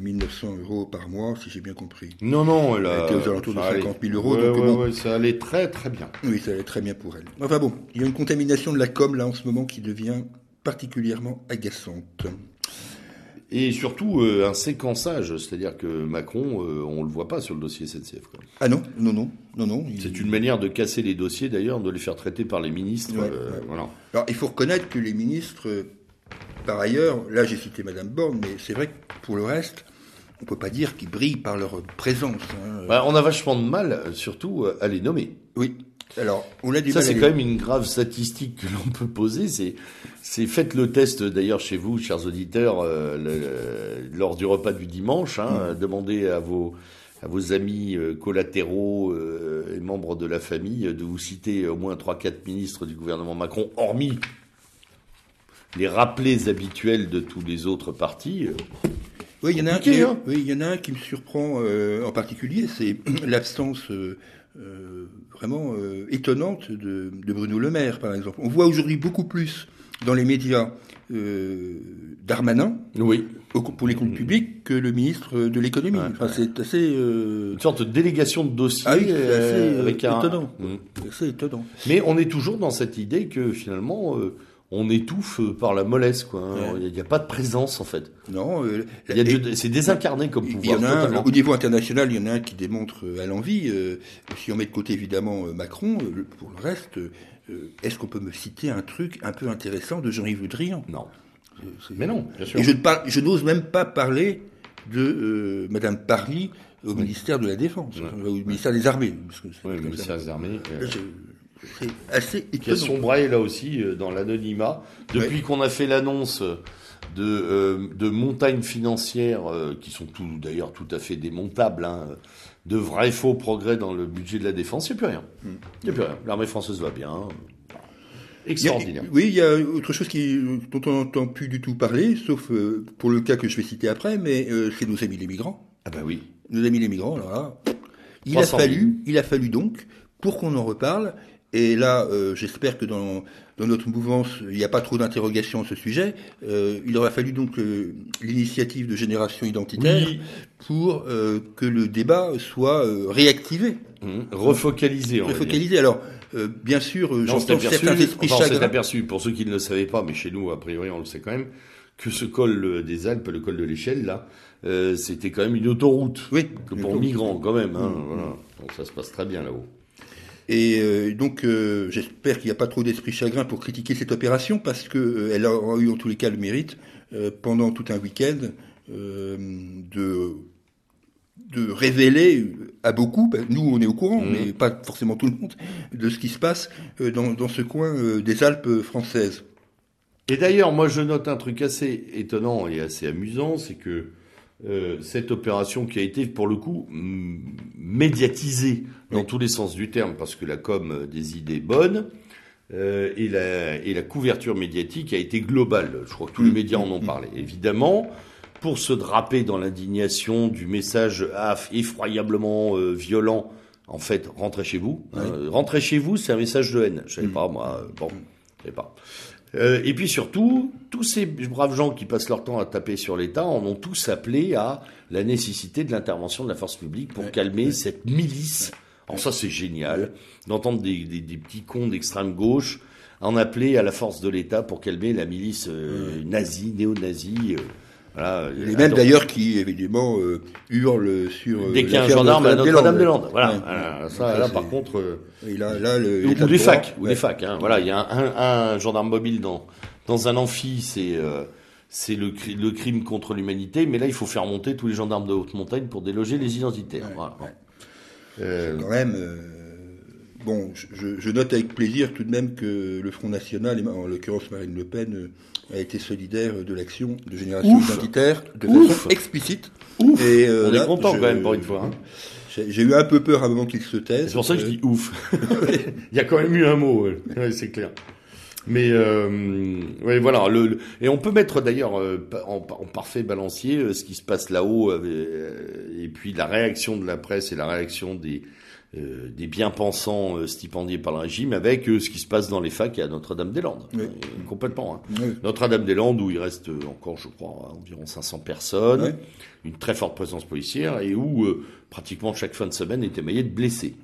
1900 euros par mois, si j'ai bien compris. Non, non, elle, était aux alentours de 50 000 euros. donc, ça allait très très bien. Oui, ça allait très bien pour elle. Enfin bon, il y a une contamination de la com là en ce moment qui devient particulièrement agaçante. Et surtout euh, un séquençage, c'est-à-dire que Macron, euh, on le voit pas sur le dossier SNCF. Ah non, non, non, non, non. C'est une manière de casser les dossiers, d'ailleurs, de les faire traiter par les ministres. Euh, voilà. Alors il faut reconnaître que les ministres, par ailleurs, là j'ai cité Madame Borne, mais c'est vrai que pour le reste, on peut pas dire qu'ils brillent par leur présence. Hein. Bah, on a vachement de mal, surtout, à les nommer. Oui. Alors, on a Ça, c'est quand même une grave statistique que l'on peut poser. C'est, c'est faites le test d'ailleurs chez vous, chers auditeurs, euh, lors du repas du dimanche. Hein, mm. Demandez à vos à vos amis euh, collatéraux euh, et membres de la famille de vous citer au moins trois, quatre ministres du gouvernement Macron, hormis les rappelés habituels de tous les autres partis. Oui, il y en a un, hein. oui, il y en a un qui me surprend en particulier, c'est [clears throat] l'absence euh, vraiment euh, étonnante de, Bruno Le Maire, par exemple. On voit aujourd'hui beaucoup plus dans les médias euh, Darmanin oui. pour les comptes publics que le ministre de l'économie. c'est assez une sorte de délégation de dossier ah avec étonnant. Mmh. étonnant. Mais on est toujours dans cette idée que finalement on étouffe par la mollesse, quoi. Hein. Il n'y a, pas de présence, en fait. Non. Euh, c'est désincarné comme pouvoir. Il y en a un, au niveau international, il y en a un qui démontre euh, à l'envie. Euh, si on met de côté évidemment Macron, pour le reste, est-ce qu'on peut me citer un truc un peu intéressant de Jean-Yves Le Drian? Non. Mais non, bien sûr. Et je, je n'ose même pas parler de Madame Parly au ministère de la Défense, au ministère des Armées. oui, au ministère des Armées. C'est assez étonnant. Qui a sombré là aussi euh, dans l'anonymat. Depuis qu'on a fait l'annonce de, euh, de montagnes financières euh, qui sont tout d'ailleurs tout à fait démontables, hein, de vrais faux progrès dans le budget de la défense, il n'y a plus rien. Hmm. Il n'y a plus rien. L'armée française va bien. Extraordinaire. oui, il y a autre chose qui, dont on n'entend plus du tout parler, sauf pour le cas que je vais citer après, mais c'est nos amis les migrants. Ah ben oui. Nos amis les migrants, alors là, il a fallu, il a fallu donc, pour qu'on en reparle, et là, euh, j'espère que dans, dans, notre mouvance, il n'y a pas trop d'interrogations à ce sujet. Euh, il aurait fallu donc euh, l'initiative de génération identitaire pour que le débat soit réactivé. Mmh. Refocalisé. Refocalisé. Alors, bien sûr, j'entends certains esprits enfin, chagrins. aperçu, pour ceux qui ne le savaient pas, mais chez nous, a priori, on le sait quand même, que ce col des Alpes, le col de l'échelle, là, c'était quand même une autoroute. Oui. Que pour migrants, quand même. Hein, mmh. voilà. Donc ça se passe très bien là-haut. Et euh, donc, euh, j'espère qu'il n'y a pas trop d'esprit chagrin pour critiquer cette opération, parce qu'elle euh, elle a eu en tous les cas le mérite, pendant tout un week-end, de, de révéler à beaucoup, ben, nous on est au courant, mmh. mais pas forcément tout le monde, de ce qui se passe dans, dans ce coin des Alpes françaises. Et d'ailleurs, moi je note un truc assez étonnant et assez amusant, c'est que euh, cette opération qui a été pour le coup médiatisée dans tous les sens du terme parce que la com des idées bonnes euh, et, la, et la couverture médiatique a été globale. Je crois que tous les mm. médias en ont parlé. Évidemment, pour se draper dans l'indignation du message effroyablement euh, violent, en fait, rentrez chez vous. rentrez chez vous, c'est un message de haine. Je savais mm. pas moi. Bon, je savais pas. Euh, et puis surtout, tous ces braves gens qui passent leur temps à taper sur l'État en ont tous appelé à la nécessité de l'intervention de la force publique pour calmer cette milice. Alors ça, c'est génial d'entendre des, des, des petits cons d'extrême gauche en appeler à la force de l'État pour calmer la milice euh, nazie, néo-nazie. euh, voilà, Les euh, mêmes d'ailleurs qui, évidemment, euh, hurlent sur. euh, Dès qu'il y a un gendarme à Notre-Dame-des-Landes. Voilà. Ouais. Ça, Ça, là, c'est- par contre. euh, Et là, là, le, ou, ou de des facs, ou ouais. des facs. Hein. Voilà, il y a un, un gendarme mobile dans dans un amphi, c'est euh, c'est le, cri- le crime contre l'humanité. Mais là, il faut faire monter tous les gendarmes de haute montagne pour déloger les identitaires. Ouais, Voilà. Euh, Quand même, euh, bon, je- note avec plaisir tout de même que le Front National, et en l'occurrence Marine Le Pen, euh, a été solidaire de l'action de génération Ouf. identitaire de Ouf. façon explicite. Ouf. Et, euh, on là, est content je- quand même pour une fois. hein. J'ai eu un peu peur à un moment qu'il se taise. C'est pour ça que je Euh, dis ouf. [laughs] Il y a quand même eu un mot, ouais. Ouais, c'est clair. Mais euh, ouais, voilà. Le, le- et on peut mettre d'ailleurs euh, en, en parfait balancier euh, ce qui se passe là-haut, euh, et puis la réaction de la presse et la réaction des euh, des bien-pensants euh, stipendiés par le régime avec euh, ce qui se passe dans les facs et à Notre-Dame-des-Landes. Oui. Complètement. Hein. oui. Notre-Dame-des-Landes où il reste encore, je crois, environ 500 personnes, une très forte présence policière et où pratiquement chaque fin de semaine est émaillé de blessés.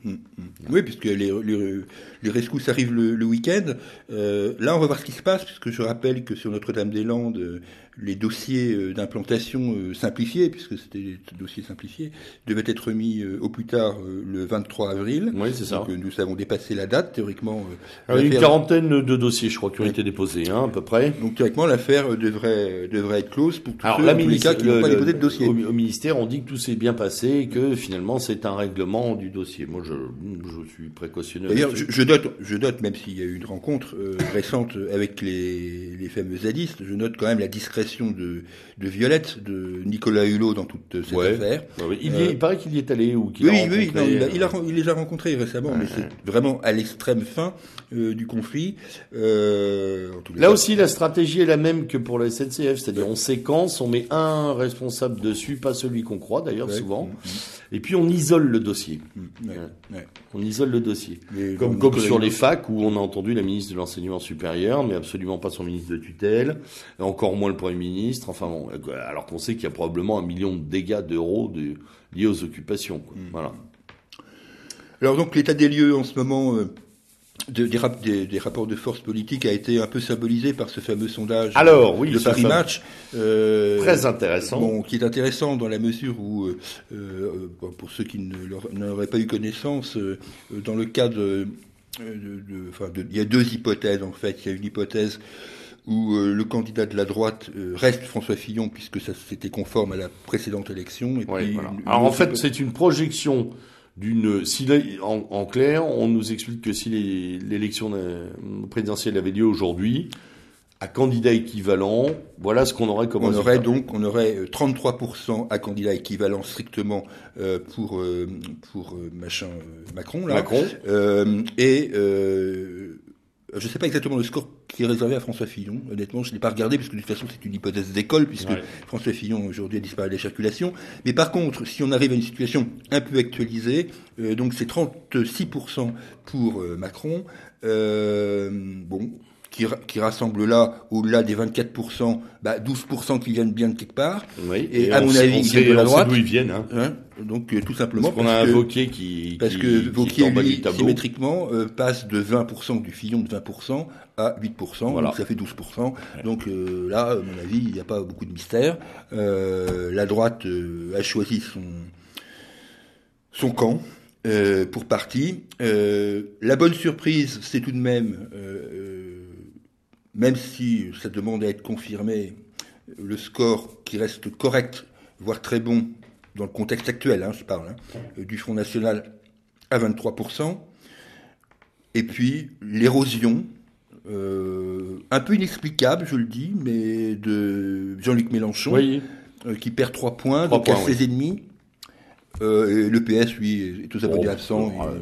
Oui, puisque les, les, les rescousses arrivent le, le week-end. Là, on va voir ce qui se passe, puisque je rappelle que sur Notre-Dame-des-Landes, les dossiers euh, d'implantation euh, simplifiés, puisque c'était des dossiers simplifiés, devaient être mis euh, au plus tard le 23 avril. Oui, c'est ça. Donc, nous avons dépassé la date, théoriquement. Alors, une quarantaine de dossiers, je crois, qui ont Oui. été déposés, hein, à peu près. donc, théoriquement, l'affaire devrait, devrait être close pour tous Alors, ceux, la tous les cas, qui n'ont pas déposé de dossier. Au, au ministère, on dit que tout s'est bien passé et que finalement c'est un règlement du dossier. Moi, je, je suis précautionneux. D'ailleurs, je, je note, je note, même s'il y a eu une rencontre euh, récente avec les, les fameux zadistes, je note quand même la discrétion de, de Violette, de Nicolas Hulot dans toute cette Ouais. affaire. Ouais. Il, y Euh, il paraît qu'il y est allé ou qu'il Oui, a oui, rencontré, non, il, a- euh, il, a- il les a rencontrés récemment, mais c'est vraiment à l'extrême fin euh, du conflit. Euh, Là cas, aussi, la stratégie est la même que pour la SNCF, c'est-à-dire on séquence, on met un responsable dessus, pas celui qu'on croit d'ailleurs souvent, mm, et puis on isole le dossier. mm. On isole le dossier. Mais Comme, comme sur les facs où on a entendu la ministre de l'enseignement supérieur, mais absolument pas son ministre de tutelle, encore moins le premier ministre. Enfin bon, alors qu'on sait qu'il y a probablement un million de dégâts d'euros de- liés aux occupations. quoi. Mm. Voilà. Alors donc l'état des lieux en ce moment euh, de- des, rap- des- des rapports de force politique a été un peu symbolisé par ce fameux sondage Alors, oui, de Paris Match. euh, Très intéressant. Bon, qui est intéressant dans la mesure où, euh, pour ceux qui ne leur- n'en auraient pas eu connaissance, dans le cas de- il y a deux hypothèses en fait. Il y a une hypothèse où euh, le candidat de la droite euh, reste François Fillon puisque ça c'était conforme à la précédente élection. Et Ouais, puis voilà. une- Alors en fait, c'est une projection d'une. Si en, en clair, on nous explique que si l'élection euh, présidentielle avait lieu aujourd'hui, à candidat équivalent, voilà ce qu'on aurait comme On aurait donc on aurait euh, 33% à candidat équivalent strictement euh, pour euh, pour euh, machin Macron là. Macron. Euh, et euh, je ne sais pas exactement le score qui est réservé à François Fillon. Honnêtement, je ne l'ai pas regardé puisque de toute façon c'est une hypothèse d'école puisque Ouais. François Fillon aujourd'hui a disparu de la circulation. Mais par contre, si on arrive à une situation un peu actualisée, euh, donc c'est 36% pour euh, Macron. Euh, bon. Qui, qui rassemble là, au-delà des 24%, bah 12% qui viennent bien de quelque part. Oui. Et à on mon avis, ils viennent de la droite. d'où ils viennent. Hein. Hein donc euh, tout simplement Parce qu'on a un Wauquiez qui, parce qui, que qui Vauquier, lui, symétriquement, euh, passe de 20%, du Fillon de 20% à 8%, Voilà. donc ça fait 12%. Donc euh, là, à mon avis, il n'y a pas beaucoup de mystère. Euh, la droite euh, a choisi son, son camp euh, pour parti. Euh, la bonne surprise, c'est tout de même, même si ça demande à être confirmé, le score qui reste correct, voire très bon, dans le contexte actuel, hein, je parle, hein, du Front National à 23%. Et puis l'érosion, euh, un peu inexplicable, je le dis, mais de Jean-Luc Mélenchon, Oui. euh, qui perd 3 points, donc à ses ennemis. Euh, et le PS, lui, est Bon, absents. bon, et-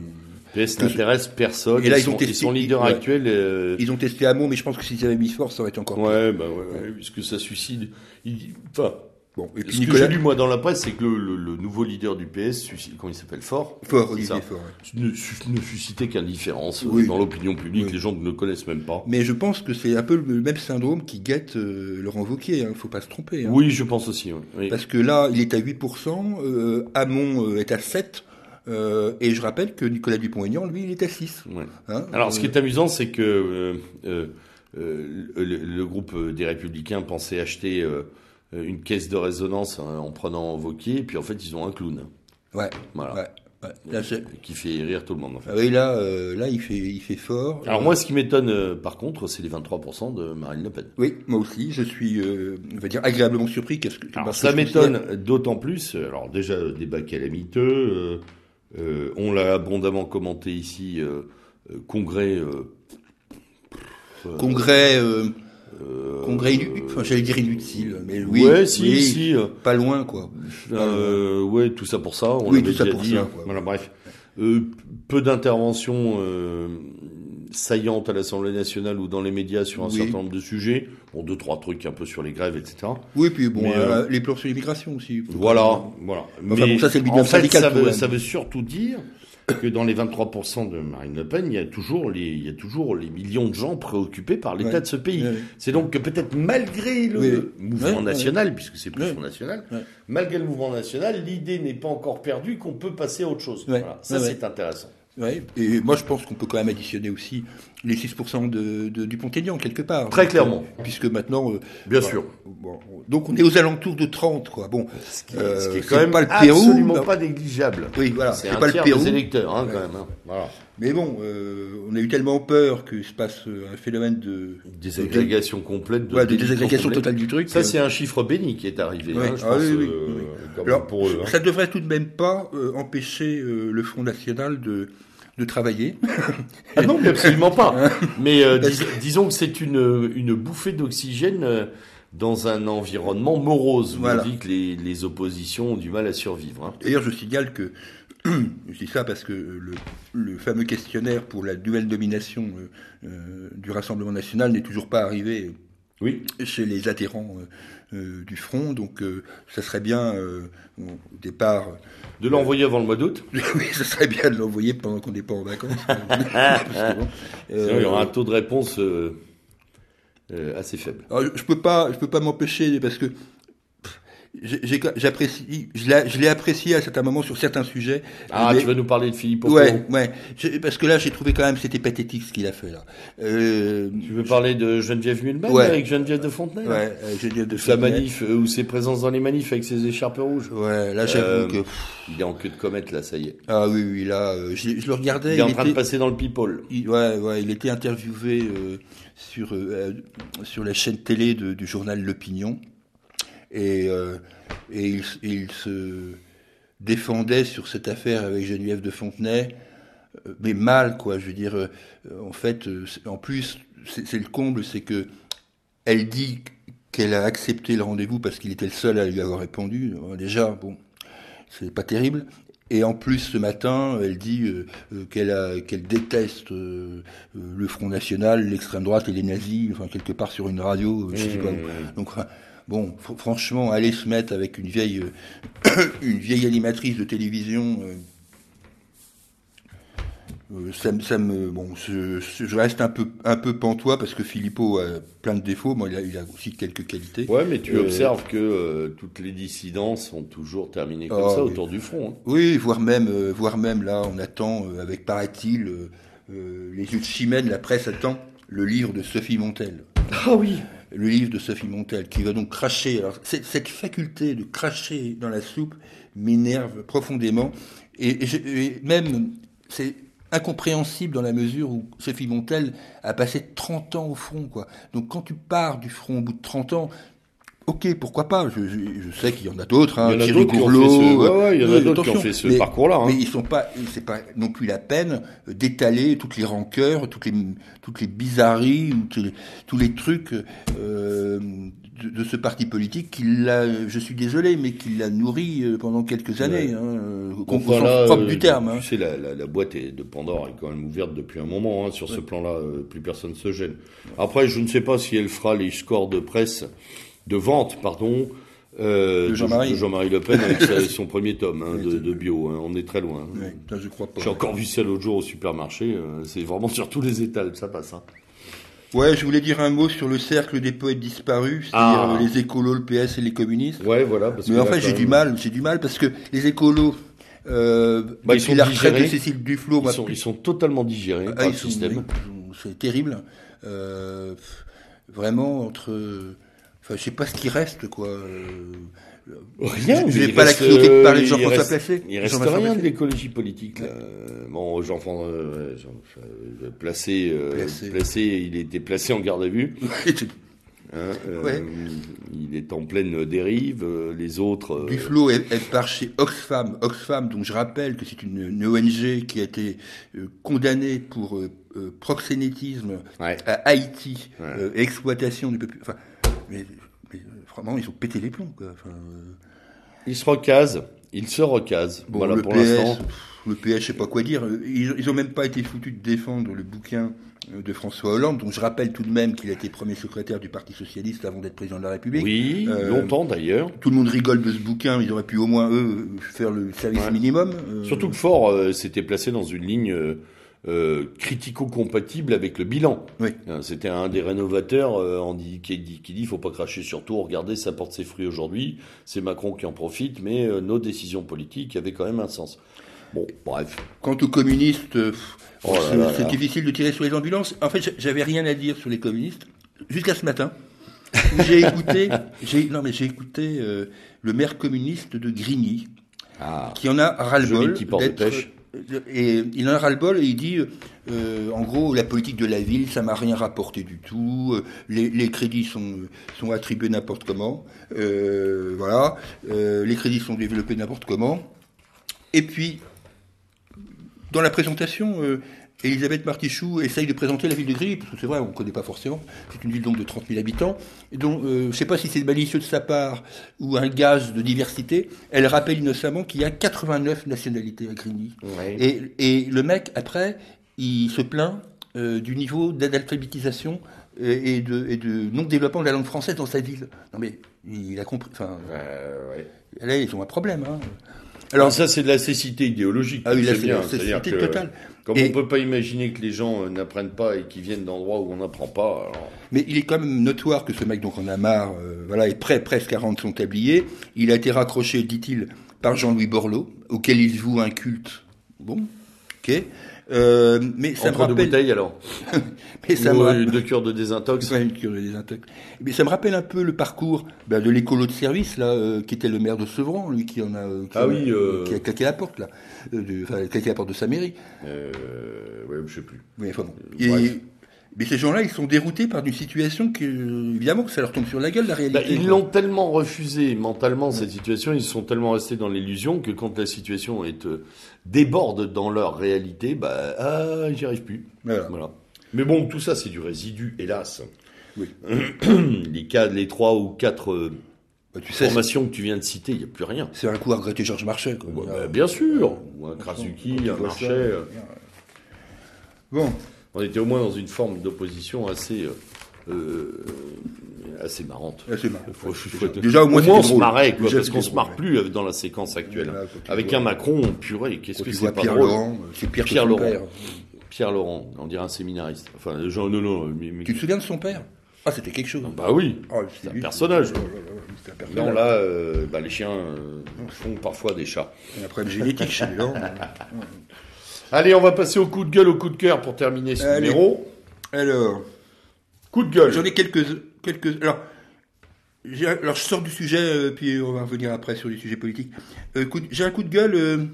PS n'intéresse personne. Et là, ils ont son, testé- et son leader ouais. actuel. euh, Ils ont testé Hamon, mais je pense que s'ils avaient mis fort, ça aurait été encore pire. Ouais, bah ouais, ouais, puisque ça suicide. Il- Enfin, Bon, et puis ce que j'ai lu moi dans la presse, c'est que le, le- le nouveau leader du PS, comment il s'appelle Fort, Fort, Olivier ça, Fort. ouais. ne, ne suscitait qu'indifférence euh, Oui. dans l'opinion publique. Oui. Les gens ne le connaissent même pas. Mais je pense que c'est un peu le même syndrome qui guette euh, Laurent Wauquiez, hein, faut pas se tromper. hein. Oui, je pense aussi. oui. Parce que là, il est à 8%, euh, Hamon euh, est à 7%, Euh, et je rappelle que Nicolas Dupont-Aignan, lui, il est à 6. Ouais. Hein, Alors, ce qui euh, est amusant, c'est que euh, euh, euh, le, le groupe des Républicains pensait acheter euh, une caisse de résonance hein, en prenant Vauquier, et puis en fait, ils ont un clown. Ouais, Voilà. ouais. ouais. Là, c'est- Qui fait rire tout le monde, en fait. ah oui, là, euh, là, il fait, il fait fort. Alors, Euh, moi, ce qui m'étonne, euh, par contre, c'est les 23% de Marine Le Pen. Oui, moi aussi, je suis, euh, on va dire, agréablement surpris. Qu'est-ce que, Alors, ça m'étonne d'autant plus. Alors, déjà, euh, débat calamiteux. Euh, on l'a abondamment commenté ici. euh, euh, congrès. Congrès, congrès, inu- enfin, j'allais dire inutile, mais oui, ouais, si, oui, si. pas loin, quoi. Ouais, tout ça pour ça. On Oui, tout ça déjà pour dit. ça, hein. quoi. Voilà, bref. Peu d'interventions euh, saillantes à l'Assemblée nationale ou dans les médias sur un Oui. certain nombre de sujets. Bon, deux, trois trucs un peu sur les grèves, etc. Oui, puis bon, Mais, euh, les plans sur l'immigration aussi. Voilà, voilà. Enfin, bon, ça, c'est le bilan en fait, ça veut, même. ça veut surtout dire que dans les 23% de Marine Le Pen, il y a toujours les, il y a toujours les millions de gens préoccupés par l'état Ouais. de ce pays. Ouais, ouais. C'est donc que peut-être malgré le mouvement national, puisque c'est plus Front national, malgré le mouvement national, l'idée n'est pas encore perdue qu'on peut passer à autre chose. Voilà. Ça, c'est intéressant. Ouais, et moi je pense qu'on peut quand même additionner aussi les 6% de, de, du Pont-Aignan quelque part. Très Donc, clairement. euh, puisque maintenant. euh, Bien bon, sûr. bon, donc on est aux alentours de 30, quoi. Bon, Ce qui est, euh, ce qui est c'est quand même pas le Pérou. absolument pas négligeable. Oui, voilà, C'est pas le tiers Pérou. des électeurs, hein, Ouais. quand même. hein. Voilà. Mais bon, euh, on a eu tellement peur que se passe un phénomène de. Désagrégation complète. De, Ouais, de désagrégation totale du truc. Ça, c'est un chiffre béni qui est arrivé. Ouais. hein, je Ah pense, oui, oui, euh, oui. Alors, pour eux. hein. ça devrait tout de même pas euh, empêcher euh, le Front National de, de travailler. [laughs] Ah non, mais absolument pas. [laughs] Mais euh, dis- disons que c'est une, une bouffée d'oxygène euh, dans un environnement morose, où Voilà. dit que les, les oppositions ont du mal à survivre. hein. D'ailleurs, je signale que, [clears throat] je dis ça parce que le, le fameux questionnaire pour la nouvelle domination euh, euh, du Rassemblement national n'est toujours pas arrivé Oui. chez les adhérents euh, du Front, donc ça serait bien, bon, au départ, De l'envoyer avant le mois d'août. [laughs] oui, ça serait bien de l'envoyer pendant qu'on n'est pas en vacances. [laughs] Bon, euh, Sinon, il y aura un taux de réponse euh, euh, assez faible. alors, je- je peux pas, je peux pas m'empêcher parce que j'apprécie, je l'ai je l'ai apprécié à certains moments sur certains sujets. Ah, mais- tu vas nous parler de Philippe Aucoin Ouais, ouais. Parce que là, j'ai trouvé quand même c'était pathétique ce qu'il a fait là. Euh, Tu veux parler de Geneviève Mulman Ouais. avec Geneviève de Fontenay ouais, euh, Geneviève de Sa Fontenay. manif, euh, ou ses présences dans les manifs avec ses écharpes rouges. Ouais, là j'avoue Euh, que Il est en queue de comète, là, ça y est. ah oui oui là, je, je le regardais. Il est en train de passer dans le people. il- ouais ouais, il était interviewé euh, sur euh, sur la chaîne télé de- du journal L'Opinion et euh, et il, se défendait sur cette affaire avec Geneviève de Fontenay. euh, mais mal quoi je veux dire euh, en fait en plus c'est le comble c'est que elle dit qu'elle a accepté le rendez-vous parce qu'il était le seul à lui avoir répondu déjà bon c'est pas terrible et en plus ce matin elle dit euh, qu'elle déteste euh, le Front National l'extrême droite et les nazis enfin quelque part sur une radio je sais pas où. Donc bon fr- franchement aller se mettre avec une vieille euh, [coughs] une vieille animatrice de télévision euh, euh, ça, me- ça me bon, je, je reste un peu un peu pantois parce que Philippot a plein de défauts. Moi, il a, il a aussi quelques qualités. Ouais, mais tu Euh, observes que euh, toutes les dissidences ont toujours terminé comme Ah, ça oui. autour du front. hein. Oui, voire même, voire même là, on attend euh, avec paraît-il euh, euh, les yeux de Chimène, la presse attend le livre de Sophie Montel. Ah oui. Le livre de Sophie Montel qui va donc cracher. Alors cette, faculté de cracher dans la soupe m'énerve profondément et, et même c'est incompréhensible dans la mesure où Sophie Montel a passé 30 ans au front quoi. Donc quand tu pars du front au bout de 30 ans Ok, pourquoi pas Je, je, je sais qu'il y en a d'autres, hein, Il y en a Thierry d'autres qui ont Gourlot, fait ce- ouais, y en a euh, d'autres qui ont fait ce mais- parcours-là, hein. Mais ils sont pas, c'est pas non plus la peine d'étaler toutes les rancœurs, toutes les toutes les bizarreries, ou tous les, tous les trucs euh, de, de ce parti politique qui l'a, je suis désolé, mais qui l'a nourri euh, pendant quelques années, Ouais. hein, euh, propre euh, du terme. hein. Tu sais, la, la, la boîte est- de Pandore est quand même ouverte depuis un moment. hein, sur ce plan-là, euh, plus personne se gêne. Après, je ne sais pas si elle fera les scores de presse, de vente, pardon, euh, De Jean-Marie. Jean-Marie Le Pen avec sa- [laughs] son premier tome hein, de, bio. hein, on est très loin. hein. Ouais, je crois pas. J'ai encore vu ça l'autre jour au supermarché. euh, c'est vraiment sur tous les étals, ça passe. Ouais, je voulais dire un mot sur le cercle des poètes disparus, c'est-à-dire Ah. euh, les écolos, le PS et les communistes. Ouais, voilà. Parce Mais que en fait, j'ai du mal, j'ai du mal parce que les écolos, Euh, Bah, ils sont la retraite de digérés. Cécile Duflot, Ils sont, plus- ils sont totalement digérés ah, par le sont- système. c'est terrible. Euh, vraiment entre, enfin, je sais pas ce qui reste quoi. Euh, Rien, je n'ai pas la cruauté de parler de euh, Jean-François reste- Placé. Il reste rien de l'écologie politique. Là. Bon, Jean-François euh, Jean- euh, placé, euh, Placé. placé, il était placé en garde à vue. hein, euh, Ouais. Il est en pleine dérive. euh, Les autres. euh, Duflo, elle, elle part chez Oxfam. Oxfam, donc je rappelle que c'est une, une ONG qui a été euh, condamnée pour euh, euh, proxénétisme Ouais. à Haïti, Ouais. euh, exploitation du peuple. Enfin, mais, euh, vraiment, ils ont pété les plombs. Quoi. Enfin, euh, Il se recase. Il se recase. bon, voilà le pour l'instant. le PS, je sais pas quoi dire. Ils, ils ont même pas été foutus de défendre le bouquin euh, de François Hollande. Donc je rappelle tout de même qu'il a été premier secrétaire du Parti socialiste avant d'être président de la République. Oui, Euh, longtemps d'ailleurs. Tout le monde rigole de ce bouquin, ils auraient pu au moins eux faire le service Ouais. minimum. euh, Surtout que Fort euh, s'était placé dans une ligne euh, critico-compatible avec le bilan. Oui. Hein, C'était un des rénovateurs euh, en dit, qui dit qui dit faut pas cracher sur tout. Regardez, ça porte ses fruits aujourd'hui. C'est Macron qui en profite, mais euh, nos décisions politiques avaient quand même un sens. Bon, bref. Quant aux communistes, euh, Oh c'est difficile de tirer sur les ambulances. En fait, j'a- j'avais rien à dire sur les communistes jusqu'à ce matin. [laughs] J'ai écouté, non mais j'ai écouté le maire communiste de Grigny, Ah. qui en a ras-le-bol d'être- Et il en a ras-le-bol et il dit, euh, en gros, la politique de la ville, ça m'a rien rapporté du tout. euh, Les, les crédits sont, sont attribués n'importe comment. euh, voilà. euh, les crédits sont développés n'importe comment. Et puis, dans la présentation, euh, Elisabeth Martichoux essaye de présenter la ville de Grigny, parce que c'est vrai, on ne connaît pas forcément. C'est une ville donc de 30 000 habitants. Et donc, euh, je ne sais pas si c'est malicieux de sa part ou un gage de diversité. Elle rappelle innocemment qu'il y a 89 nationalités à Grigny. Ouais. Et, et le mec, après, il se plaint euh, du niveau d'analphabétisation et, et de, et de non-développement de la langue française dans sa ville. Non mais, il a compris. Enfin, Euh, ouais. là, ils ont un problème. Hein. Alors ça, c'est de la cécité idéologique. Ah oui, la cécité totale. Comme Et- on peut pas imaginer que les gens euh, n'apprennent pas et qu'ils viennent d'endroits où on n'apprend pas. alors- Mais il est quand même notoire que ce mec donc en a marre, euh, voilà, est prêt presque à rendre son tablier. Il a été raccroché, dit-il, par Jean-Louis Borloo, auquel il voue un culte. Bon, ok. Euh, mais ça Entre me deux rappelle, bouteilles alors. [laughs] mais ça Ou, me rappelle- deux cures de désintox. Ouais, une cure de désintox. Mais ça me rappelle un peu le parcours ben, de l'écolo de service là, euh, qui était le maire de Sevran, lui qui en a, euh, qui Ah en a- oui, euh, qui a claqué la porte là, euh, de- enfin claqué la porte de sa mairie. Euh, ouais, je sais plus. Oui, enfin bon. Euh, Et-. Mais ces gens-là, ils sont déroutés par une situation que, évidemment, que ça leur tombe sur la gueule la réalité. Bah, ils quoi. l'ont tellement refusé mentalement cette situation, ils sont tellement restés dans l'illusion que quand la situation est euh, déborde dans leur réalité, bah ah, j'y arrive plus. Voilà. Voilà. Mais bon, tout ça c'est du résidu, hélas. Oui. [clears throat] les cas, les trois ou quatre euh, Bah, tu sais, formations que tu viens de citer, il n'y a plus rien. c'est un coup à regretter Georges Marchais. Quoi. Ouais, bah, bien sûr, ou un Krasuki, un Marchais. euh, Bon, on était au moins dans une forme d'opposition assez, euh, euh, assez marrante. là, marrant. Faut- Déjà, faut- déjà, au moins, au moins, on se marrait, quoi, Déjà, parce qu'on se marre plus euh, dans la séquence actuelle. Tu Avec vois- un Macron, purée, qu'est-ce que c'est pas Pierre drôle. Laurent, euh, c'est Pierre son Laurent. père. Pierre Laurent, on dirait un séminariste. Enfin, non, non, mais, mais- Tu te souviens de son père? Ah, c'était quelque chose. bah oui. Oh, c'est un. Oh là là là, un personnage. Non, là, euh, bah, les chiens euh, font parfois des chats. Il y a un problème génétique chez les gens. [laughs] Allez, on va passer au coup de gueule, au coup de cœur pour terminer ce Allez. numéro. Alors, Coup de gueule. j'en ai quelques... quelques alors, je sors du sujet, euh, puis on va revenir après sur les sujets politiques. Euh, j'ai un coup de gueule...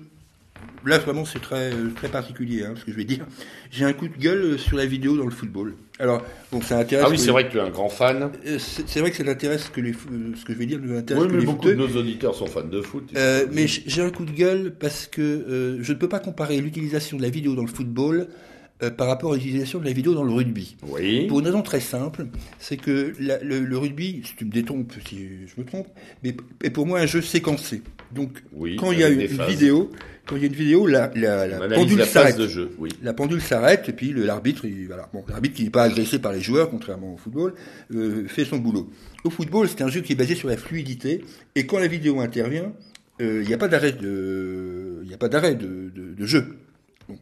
Là, vraiment, c'est très, euh, très particulier, hein, ce que je vais dire. J'ai un coup de gueule euh, sur la vidéo dans le football. Alors, bon, ça intéresse... Ah oui, c'est vrai que tu es un grand fan. Euh, C'est vrai que ça l'intéresse que les, ce que je vais dire nous intéresse Oui, que mais les beaucoup de nos auditeurs sont fans de foot. Euh, mais j'ai un coup de gueule parce que euh, je ne peux pas comparer l'utilisation de la vidéo dans le football euh, par rapport à l'utilisation de la vidéo dans le rugby. Oui. Pour une raison très simple, c'est que la- le, le rugby, si tu me détrompes si je me trompe, mais est pour moi un jeu séquencé. Donc Oui, quand il y a une, vidéo, quand il y a une vidéo, la, pendule s'arrête. oui. La pendule s'arrête et puis l'arbitre, voilà, bon, l'arbitre qui n'est pas agressé par les joueurs, contrairement au football, euh, fait son boulot. Au football, c'est un jeu qui est basé sur la fluidité et quand la vidéo intervient, euh, il n'y a pas d'arrêt de, il n'y a pas d'arrêt de, de- de jeu. Bon.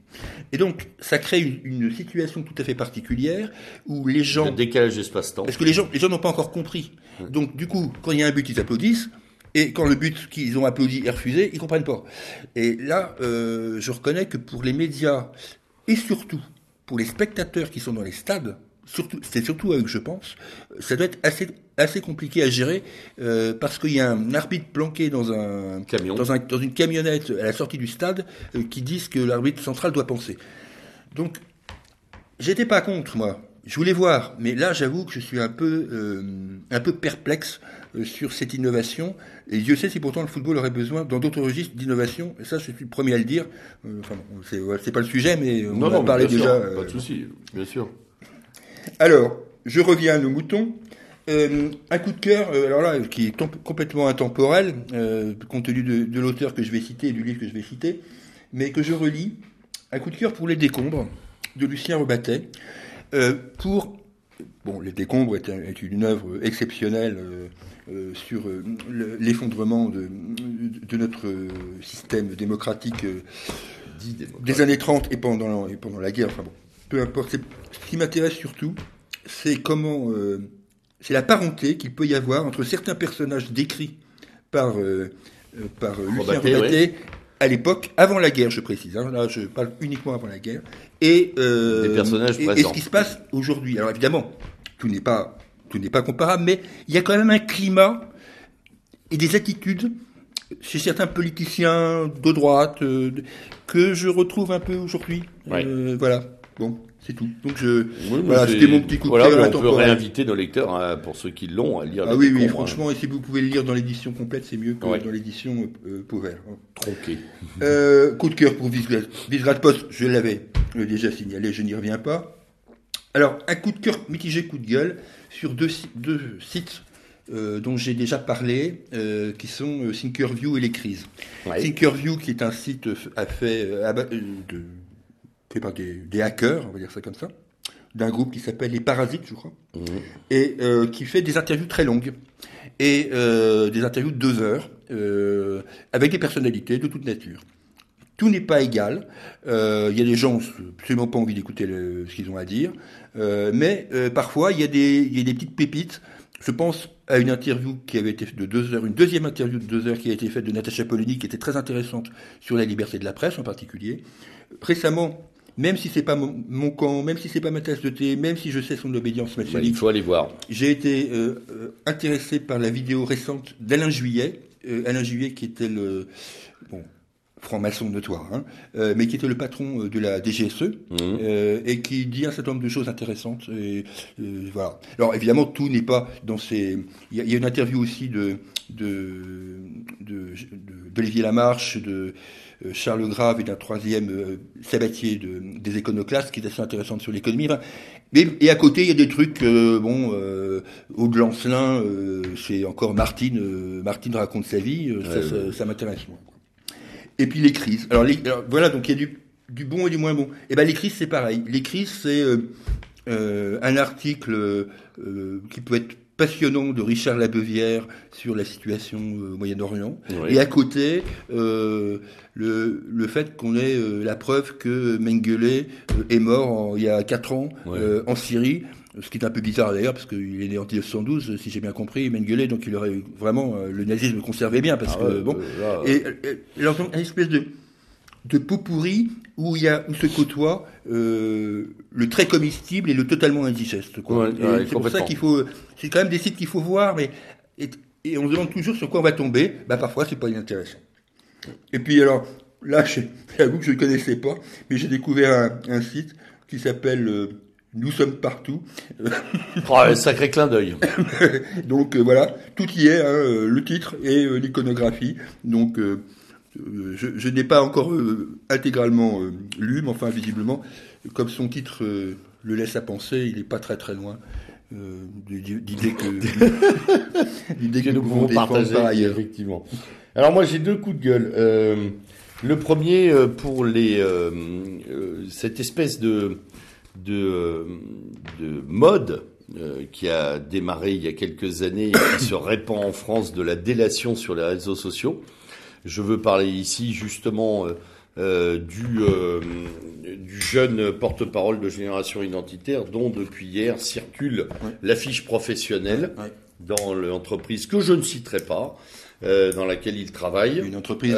Et donc, ça crée une, une situation tout à fait particulière où les gens Le décalage d'espace-temps. parce que les gens, les gens n'ont pas encore compris. Donc, du coup, quand il y a un but, ils applaudissent. Et quand le but qu'ils ont applaudi est refusé, ils comprennent pas. Et là, euh, je reconnais que pour les médias et surtout pour les spectateurs qui sont dans les stades, surtout, c'est surtout à eux que je pense, ça doit être assez assez compliqué à gérer euh, parce qu'il y a un arbitre planqué dans un Camion. dans, un, dans une camionnette à la sortie du stade euh, qui disent que l'arbitre central doit penser. Donc, j'étais pas contre moi. Je voulais voir, mais là, j'avoue que je suis un peu, euh, un peu perplexe euh, sur cette innovation. Et Dieu sait si pourtant le football aurait besoin, dans d'autres registres, d'innovation. Et ça, je suis le premier à le dire. Enfin, c'est, pas le sujet, mais on Non, en non, sûr, déjà. pas de souci, bien sûr. Alors, je reviens à nos moutons. Euh, un coup de cœur, euh, alors là, qui est complètement intemporel, euh, compte tenu de, de l'auteur que je vais citer et du livre que je vais citer, mais que je relis. Un coup de cœur pour Les Décombres, de Lucien Rebattet. Pour. Bon, Les Décombres est, un- est une œuvre exceptionnelle sur le- l'effondrement de, de notre système démocratique des années 30 et pendant, et pendant la guerre, enfin bon, peu importe. Ce qui m'intéresse surtout, c'est comment, euh, c'est la parenté qu'il peut y avoir entre certains personnages décrits par, euh, euh, par Lucien Rebattet à l'époque, avant la guerre, je précise. hein, là, je parle uniquement avant la guerre. Et, euh, Des personnages et, et ce qui se passe aujourd'hui. Alors évidemment, tout n'est pas, tout n'est pas comparable, mais il y a quand même un climat et des attitudes chez certains politiciens de droite euh, que je retrouve un peu aujourd'hui. Ouais. Euh, voilà. Bon, c'est tout. Donc je, Oui, mais voilà, c'était mon petit coup de voilà, cœur on peut réinviter nos lecteurs, hein, pour ceux qui l'ont, à lire Ah oui, oui, décombres, franchement, et si vous pouvez le lire dans l'édition complète, c'est mieux que Ouais. dans l'édition euh, Pauvert. hein. Euh, coup de cœur pour Visegrad Post, je l'avais déjà signalé, je n'y reviens pas. Alors, un coup de cœur mitigé, coup de gueule, sur deux, deux sites euh, dont j'ai déjà parlé, euh, qui sont euh, Thinkerview et Les Crises. Ouais. Thinkerview, qui est un site a fait, de, fait par des, des hackers, on va dire ça comme ça, d'un groupe qui s'appelle Les Parasites, je crois, Mhm. et euh, qui fait des interviews très longues, et euh, des interviews de deux heures, euh, avec des personnalités de toute nature. Tout n'est pas égal. Il y a des gens qui n'ont absolument pas envie d'écouter ce qu'ils ont à dire, mais parfois il y, a des, il y a des petites pépites. Je pense à une interview qui avait été faite de deux heures, une deuxième interview de deux heures qui a été faite de Natacha Polony, qui était très intéressante sur la liberté de la presse en particulier. Récemment, même si c'est pas mon, mon camp, même si c'est pas ma tasse de thé, même si je sais son obédience maçonnique, il faut aller voir. j'ai été euh, euh, intéressé par la vidéo récente d'Alain Juillet. Euh, Alain Juillet qui était le bon, franc-maçon notoire, hein, euh, mais qui était le patron de la DGSE euh, et qui dit un certain nombre de choses intéressantes. Et, voilà. Alors évidemment, tout n'est pas dans ces. Il y, a- il y a une interview aussi de de de- de- d'Olivier Lamarche, de Charles Grave et d'un troisième euh, Sabatier de, des éconoclastes qui est assez intéressante sur l'économie. Enfin, et à côté, il y a des trucs, euh, bon, euh, au de Lancelin, euh, c'est encore Martine, euh, Martine raconte sa vie, euh, ça, Ouais, ça, ouais. ça m'intéresse moins. quoi. Et puis les crises. Alors, les- alors, voilà, donc il y a du, du bon et du moins bon. Et ben les crises, c'est pareil. Les crises, c'est euh, euh, un article euh, qui peut être passionnant de Richard Labeuvière sur la situation euh, au Moyen-Orient. Oui. Et à côté, euh, le, le fait qu'on ait euh, la preuve que Mengele est mort en- il y a 4 ans euh, en Syrie, ce qui est un peu bizarre d'ailleurs, parce qu'il est né en 1912, si j'ai bien compris, Mengele, donc il aurait vraiment le nazisme conservé bien, parce Ah que ouais, bon. là, Et, et, et alors, donc, une espèce de, de pot pourri où il y a où se côtoie euh, le très comestible et le totalement indigeste. Ouais, ouais, c'est pour ça qu'il faut. C'est quand même des sites qu'il faut voir, mais et, et on se demande toujours sur quoi on va tomber. Bah parfois c'est pas inintéressant. Et puis alors là, [laughs] j'avoue que je ne connaissais pas, mais j'ai découvert un, un site qui s'appelle euh, Nous sommes partout. [laughs] Oh, un sacré clin d'œil. [laughs] Donc euh, voilà, tout y est, hein, euh, le titre et euh, l'iconographie. Donc je, je n'ai pas encore euh, intégralement euh, lu, mais enfin visiblement, comme son titre euh, le laisse à penser, il n'est pas très très loin euh, d'idée [laughs] que que nous pouvons partager par ailleurs. effectivement. Alors moi j'ai deux coups de gueule. Euh, le premier euh, pour les euh, euh, cette espèce de de, euh, de mode euh, qui a démarré il y a quelques années et qui se répand en France de la délation sur les réseaux sociaux. Je veux parler ici justement euh, euh, du, euh, du jeune porte-parole de Génération Identitaire dont depuis hier circule l'affiche professionnelle dans l'entreprise que je ne citerai pas, dans laquelle il travaille. Une entreprise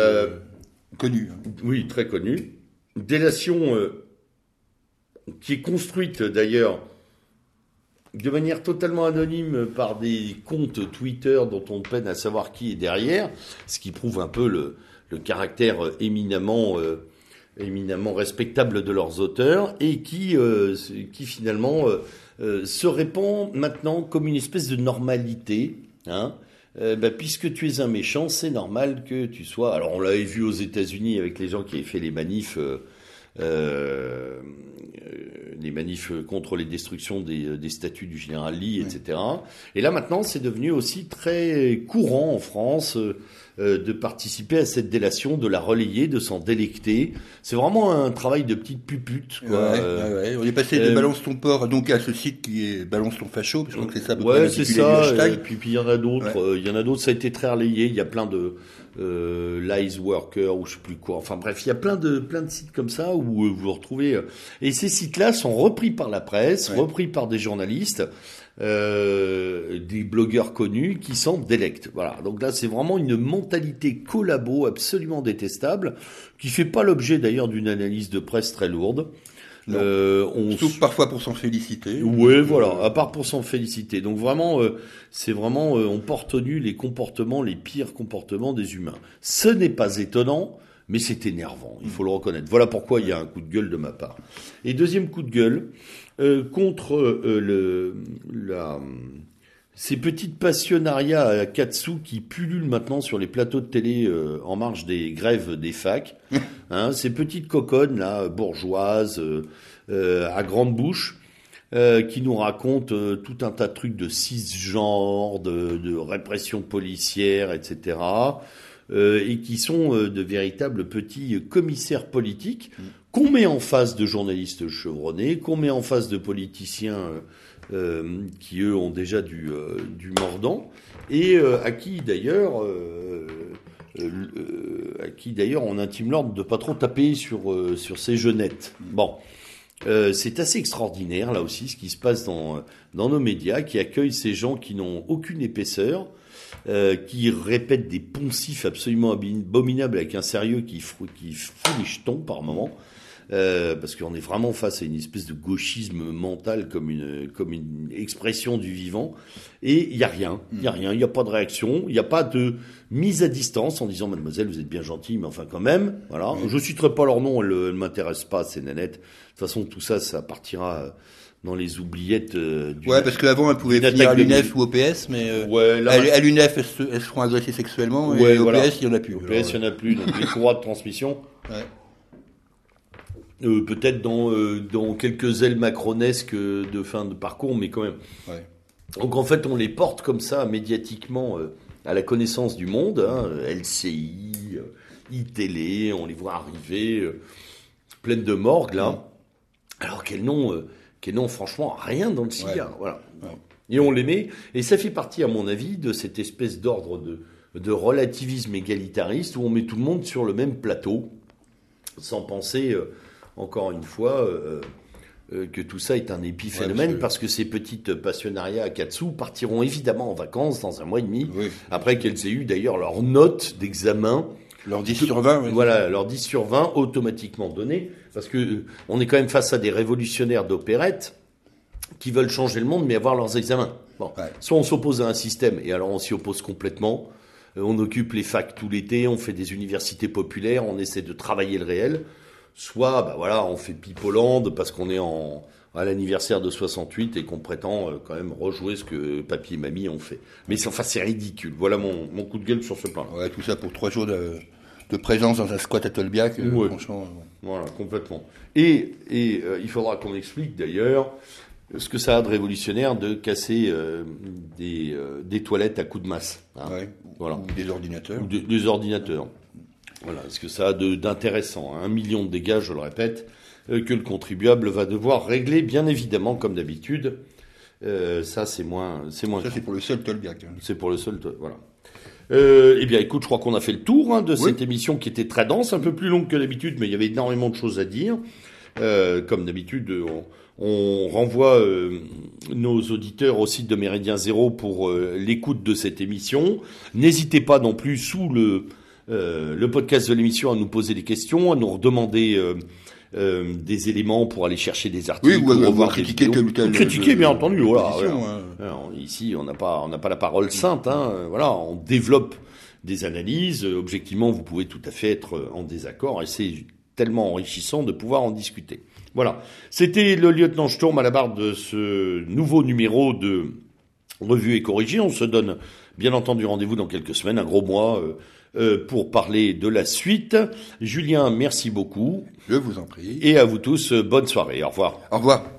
connue. Hein. Oui, très connue. Délation qui est construite d'ailleurs de manière totalement anonyme par des comptes Twitter dont on peine à savoir qui est derrière, ce qui prouve un peu le, caractère éminemment, euh, éminemment respectable de leurs auteurs et qui, euh, finalement euh, se répand maintenant comme une espèce de normalité. Hein. Bah, puisque tu es un méchant, c'est normal que tu sois. Alors on l'avait vu aux États-Unis avec les gens qui avaient fait les manifs euh, les manifs contre les destructions des, des statues du général Lee, etc. Et là maintenant, c'est devenu aussi très courant en France euh, de participer à cette délation, de la relayer, de s'en délecter. C'est vraiment un travail de petite pupute. Quoi. Ouais, ouais, On est passé de euh, Balance ton port donc à ce site qui est Balance ton facho, parce que c'est ça. Ouais, c'est ça. Et puis puis il y en a d'autres. Il y en a d'autres. Ça a été très relayé. Il y a plein de euh, Lies Worker ou je sais plus quoi. Enfin bref, il y a plein de plein de sites comme ça où euh, vous retrouvez. Euh, et ces sites-là sont repris par la presse, repris par des journalistes, euh, des blogueurs connus qui s'en délectent. Voilà. Donc là, c'est vraiment une mentalité collabo absolument détestable, qui fait pas l'objet d'ailleurs d'une analyse de presse très lourde. Euh, on Sauf parfois pour s'en féliciter. Oui, voilà, à part pour s'en féliciter. Donc vraiment, euh, c'est vraiment, euh, on porte nu les comportements, les pires comportements des humains. Ce n'est pas étonnant, mais c'est énervant, il faut le reconnaître. Voilà pourquoi il y a un coup de gueule de ma part. Et deuxième coup de gueule, euh, contre le, la, ces petites passionnariats à Katsu qui pullulent maintenant sur les plateaux de télé en marge des grèves des facs. [laughs] Hein, ces petites coconnes là, bourgeoises, euh, euh, à grande bouche, euh, qui nous racontent tout un tas de trucs de cisgenre, de, de répression policière, etc. et qui sont de véritables petits commissaires politiques mm. Qu'on met en face de journalistes chevronnés, qu'on met en face de politiciens qui eux ont déjà du, du mordant, et à qui d'ailleurs euh, euh, à qui d'ailleurs on intime l'ordre de pas trop taper sur, euh, sur ces jeunettes. Bon. c'est assez extraordinaire là aussi ce qui se passe dans, dans nos médias qui accueillent ces gens qui n'ont aucune épaisseur, qui répètent des poncifs absolument abominables avec un sérieux qui, qui fout les jetons par moment. Euh, parce qu'on est vraiment face à une espèce de gauchisme mental comme une, comme une expression du vivant. Et il n'y a rien, il n'y a rien, il n'y a pas de réaction, il n'y a pas de mise à distance en disant Mademoiselle, vous êtes bien gentille, mais enfin quand même, voilà. Je citerai pas leur nom, elles ne m'intéressent pas, ces nanettes. De toute façon, tout ça, ça partira euh, dans les oubliettes euh, du Ouais, parce qu'avant, elles pouvaient venir à l'UNEF ou au PS, mais euh, ouais, là, à, l'UNEF, elles, se, feront agresser sexuellement, et au PS, il n'y en a plus. Au PS, il n'y en a plus, donc [laughs] les courroies de transmission. Ouais. Euh, peut-être dans, euh, dans quelques ailes macronesques de fin de parcours, mais quand même. Ouais. Donc en fait, on les porte comme ça médiatiquement euh, à la connaissance du monde. Hein, LCI, iTélé, on les voit arriver pleines de morgue là. Alors qu'elles n'ont, qu'elles n'ont franchement rien dans le cigare. Voilà. Et on les met. Et ça fait partie, à mon avis, de cette espèce d'ordre de, de relativisme égalitariste où on met tout le monde sur le même plateau, sans penser encore une fois, euh, euh, que tout ça est un épiphénomène parce que ces petites passionnariats à Katsu partiront évidemment en vacances dans un mois et demi, après qu'elles aient eu d'ailleurs leur note d'examen. Leur 10 sur 20. Voilà, leur 10 sur 20 automatiquement donné, parce que euh, on est quand même face à des révolutionnaires d'opérette qui veulent changer le monde mais avoir leurs examens. Bon, soit on s'oppose à un système, et alors on s'y oppose complètement, on occupe les facs tout l'été, on fait des universités populaires, on essaie de travailler le réel, soit bah voilà, on fait Pipoland parce qu'on est en, à l'anniversaire de 68 et qu'on prétend euh, quand même rejouer ce que papy et mamie ont fait. Mais enfin, c'est ridicule. Voilà mon, mon, coup de gueule sur ce plan. Ouais, tout ça pour trois jours de, de présence dans un squat à Tolbiac, euh, franchement. Voilà, complètement. Et, et euh, il faudra qu'on explique d'ailleurs ce que ça a de révolutionnaire de casser des, des toilettes à coups de masse. Hein. Ouais, voilà. Ou des ordinateurs. Ou des ordinateurs. Voilà, est-ce que ça a d'intéressant Un million de dégâts, je le répète, euh, que le contribuable va devoir régler, bien évidemment, comme d'habitude. Euh, ça, c'est moins, c'est moins. Ça, c'est pour le seul Tolbiac. Hein. C'est pour le seul, voilà. Euh, eh bien, écoute, je crois qu'on a fait le tour hein, de cette émission qui était très dense, un peu plus longue que d'habitude, mais il y avait énormément de choses à dire. comme d'habitude, on, on renvoie nos auditeurs au site de Méridien Zéro pour l'écoute de cette émission. N'hésitez pas non plus sous le, le podcast de l'émission à nous poser des questions, à nous redemander euh, des éléments pour aller chercher des articles, oui, pour revoir critiquer tel critiquer bien entendu. Voilà, ici, on n'a pas, on n'a pas la parole sainte. Hein, voilà, on développe des analyses. Objectivement, vous pouvez tout à fait être en désaccord, et c'est tellement enrichissant de pouvoir en discuter. Voilà, c'était le lieutenant Sturm à la barre de ce nouveau numéro de Revue et Corrigé. On se donne bien entendu rendez-vous dans quelques semaines, un gros mois. Euh, euh, pour parler de la suite. Julien, merci beaucoup. Je vous en prie. Et à vous tous, bonne soirée. Au revoir. Au revoir.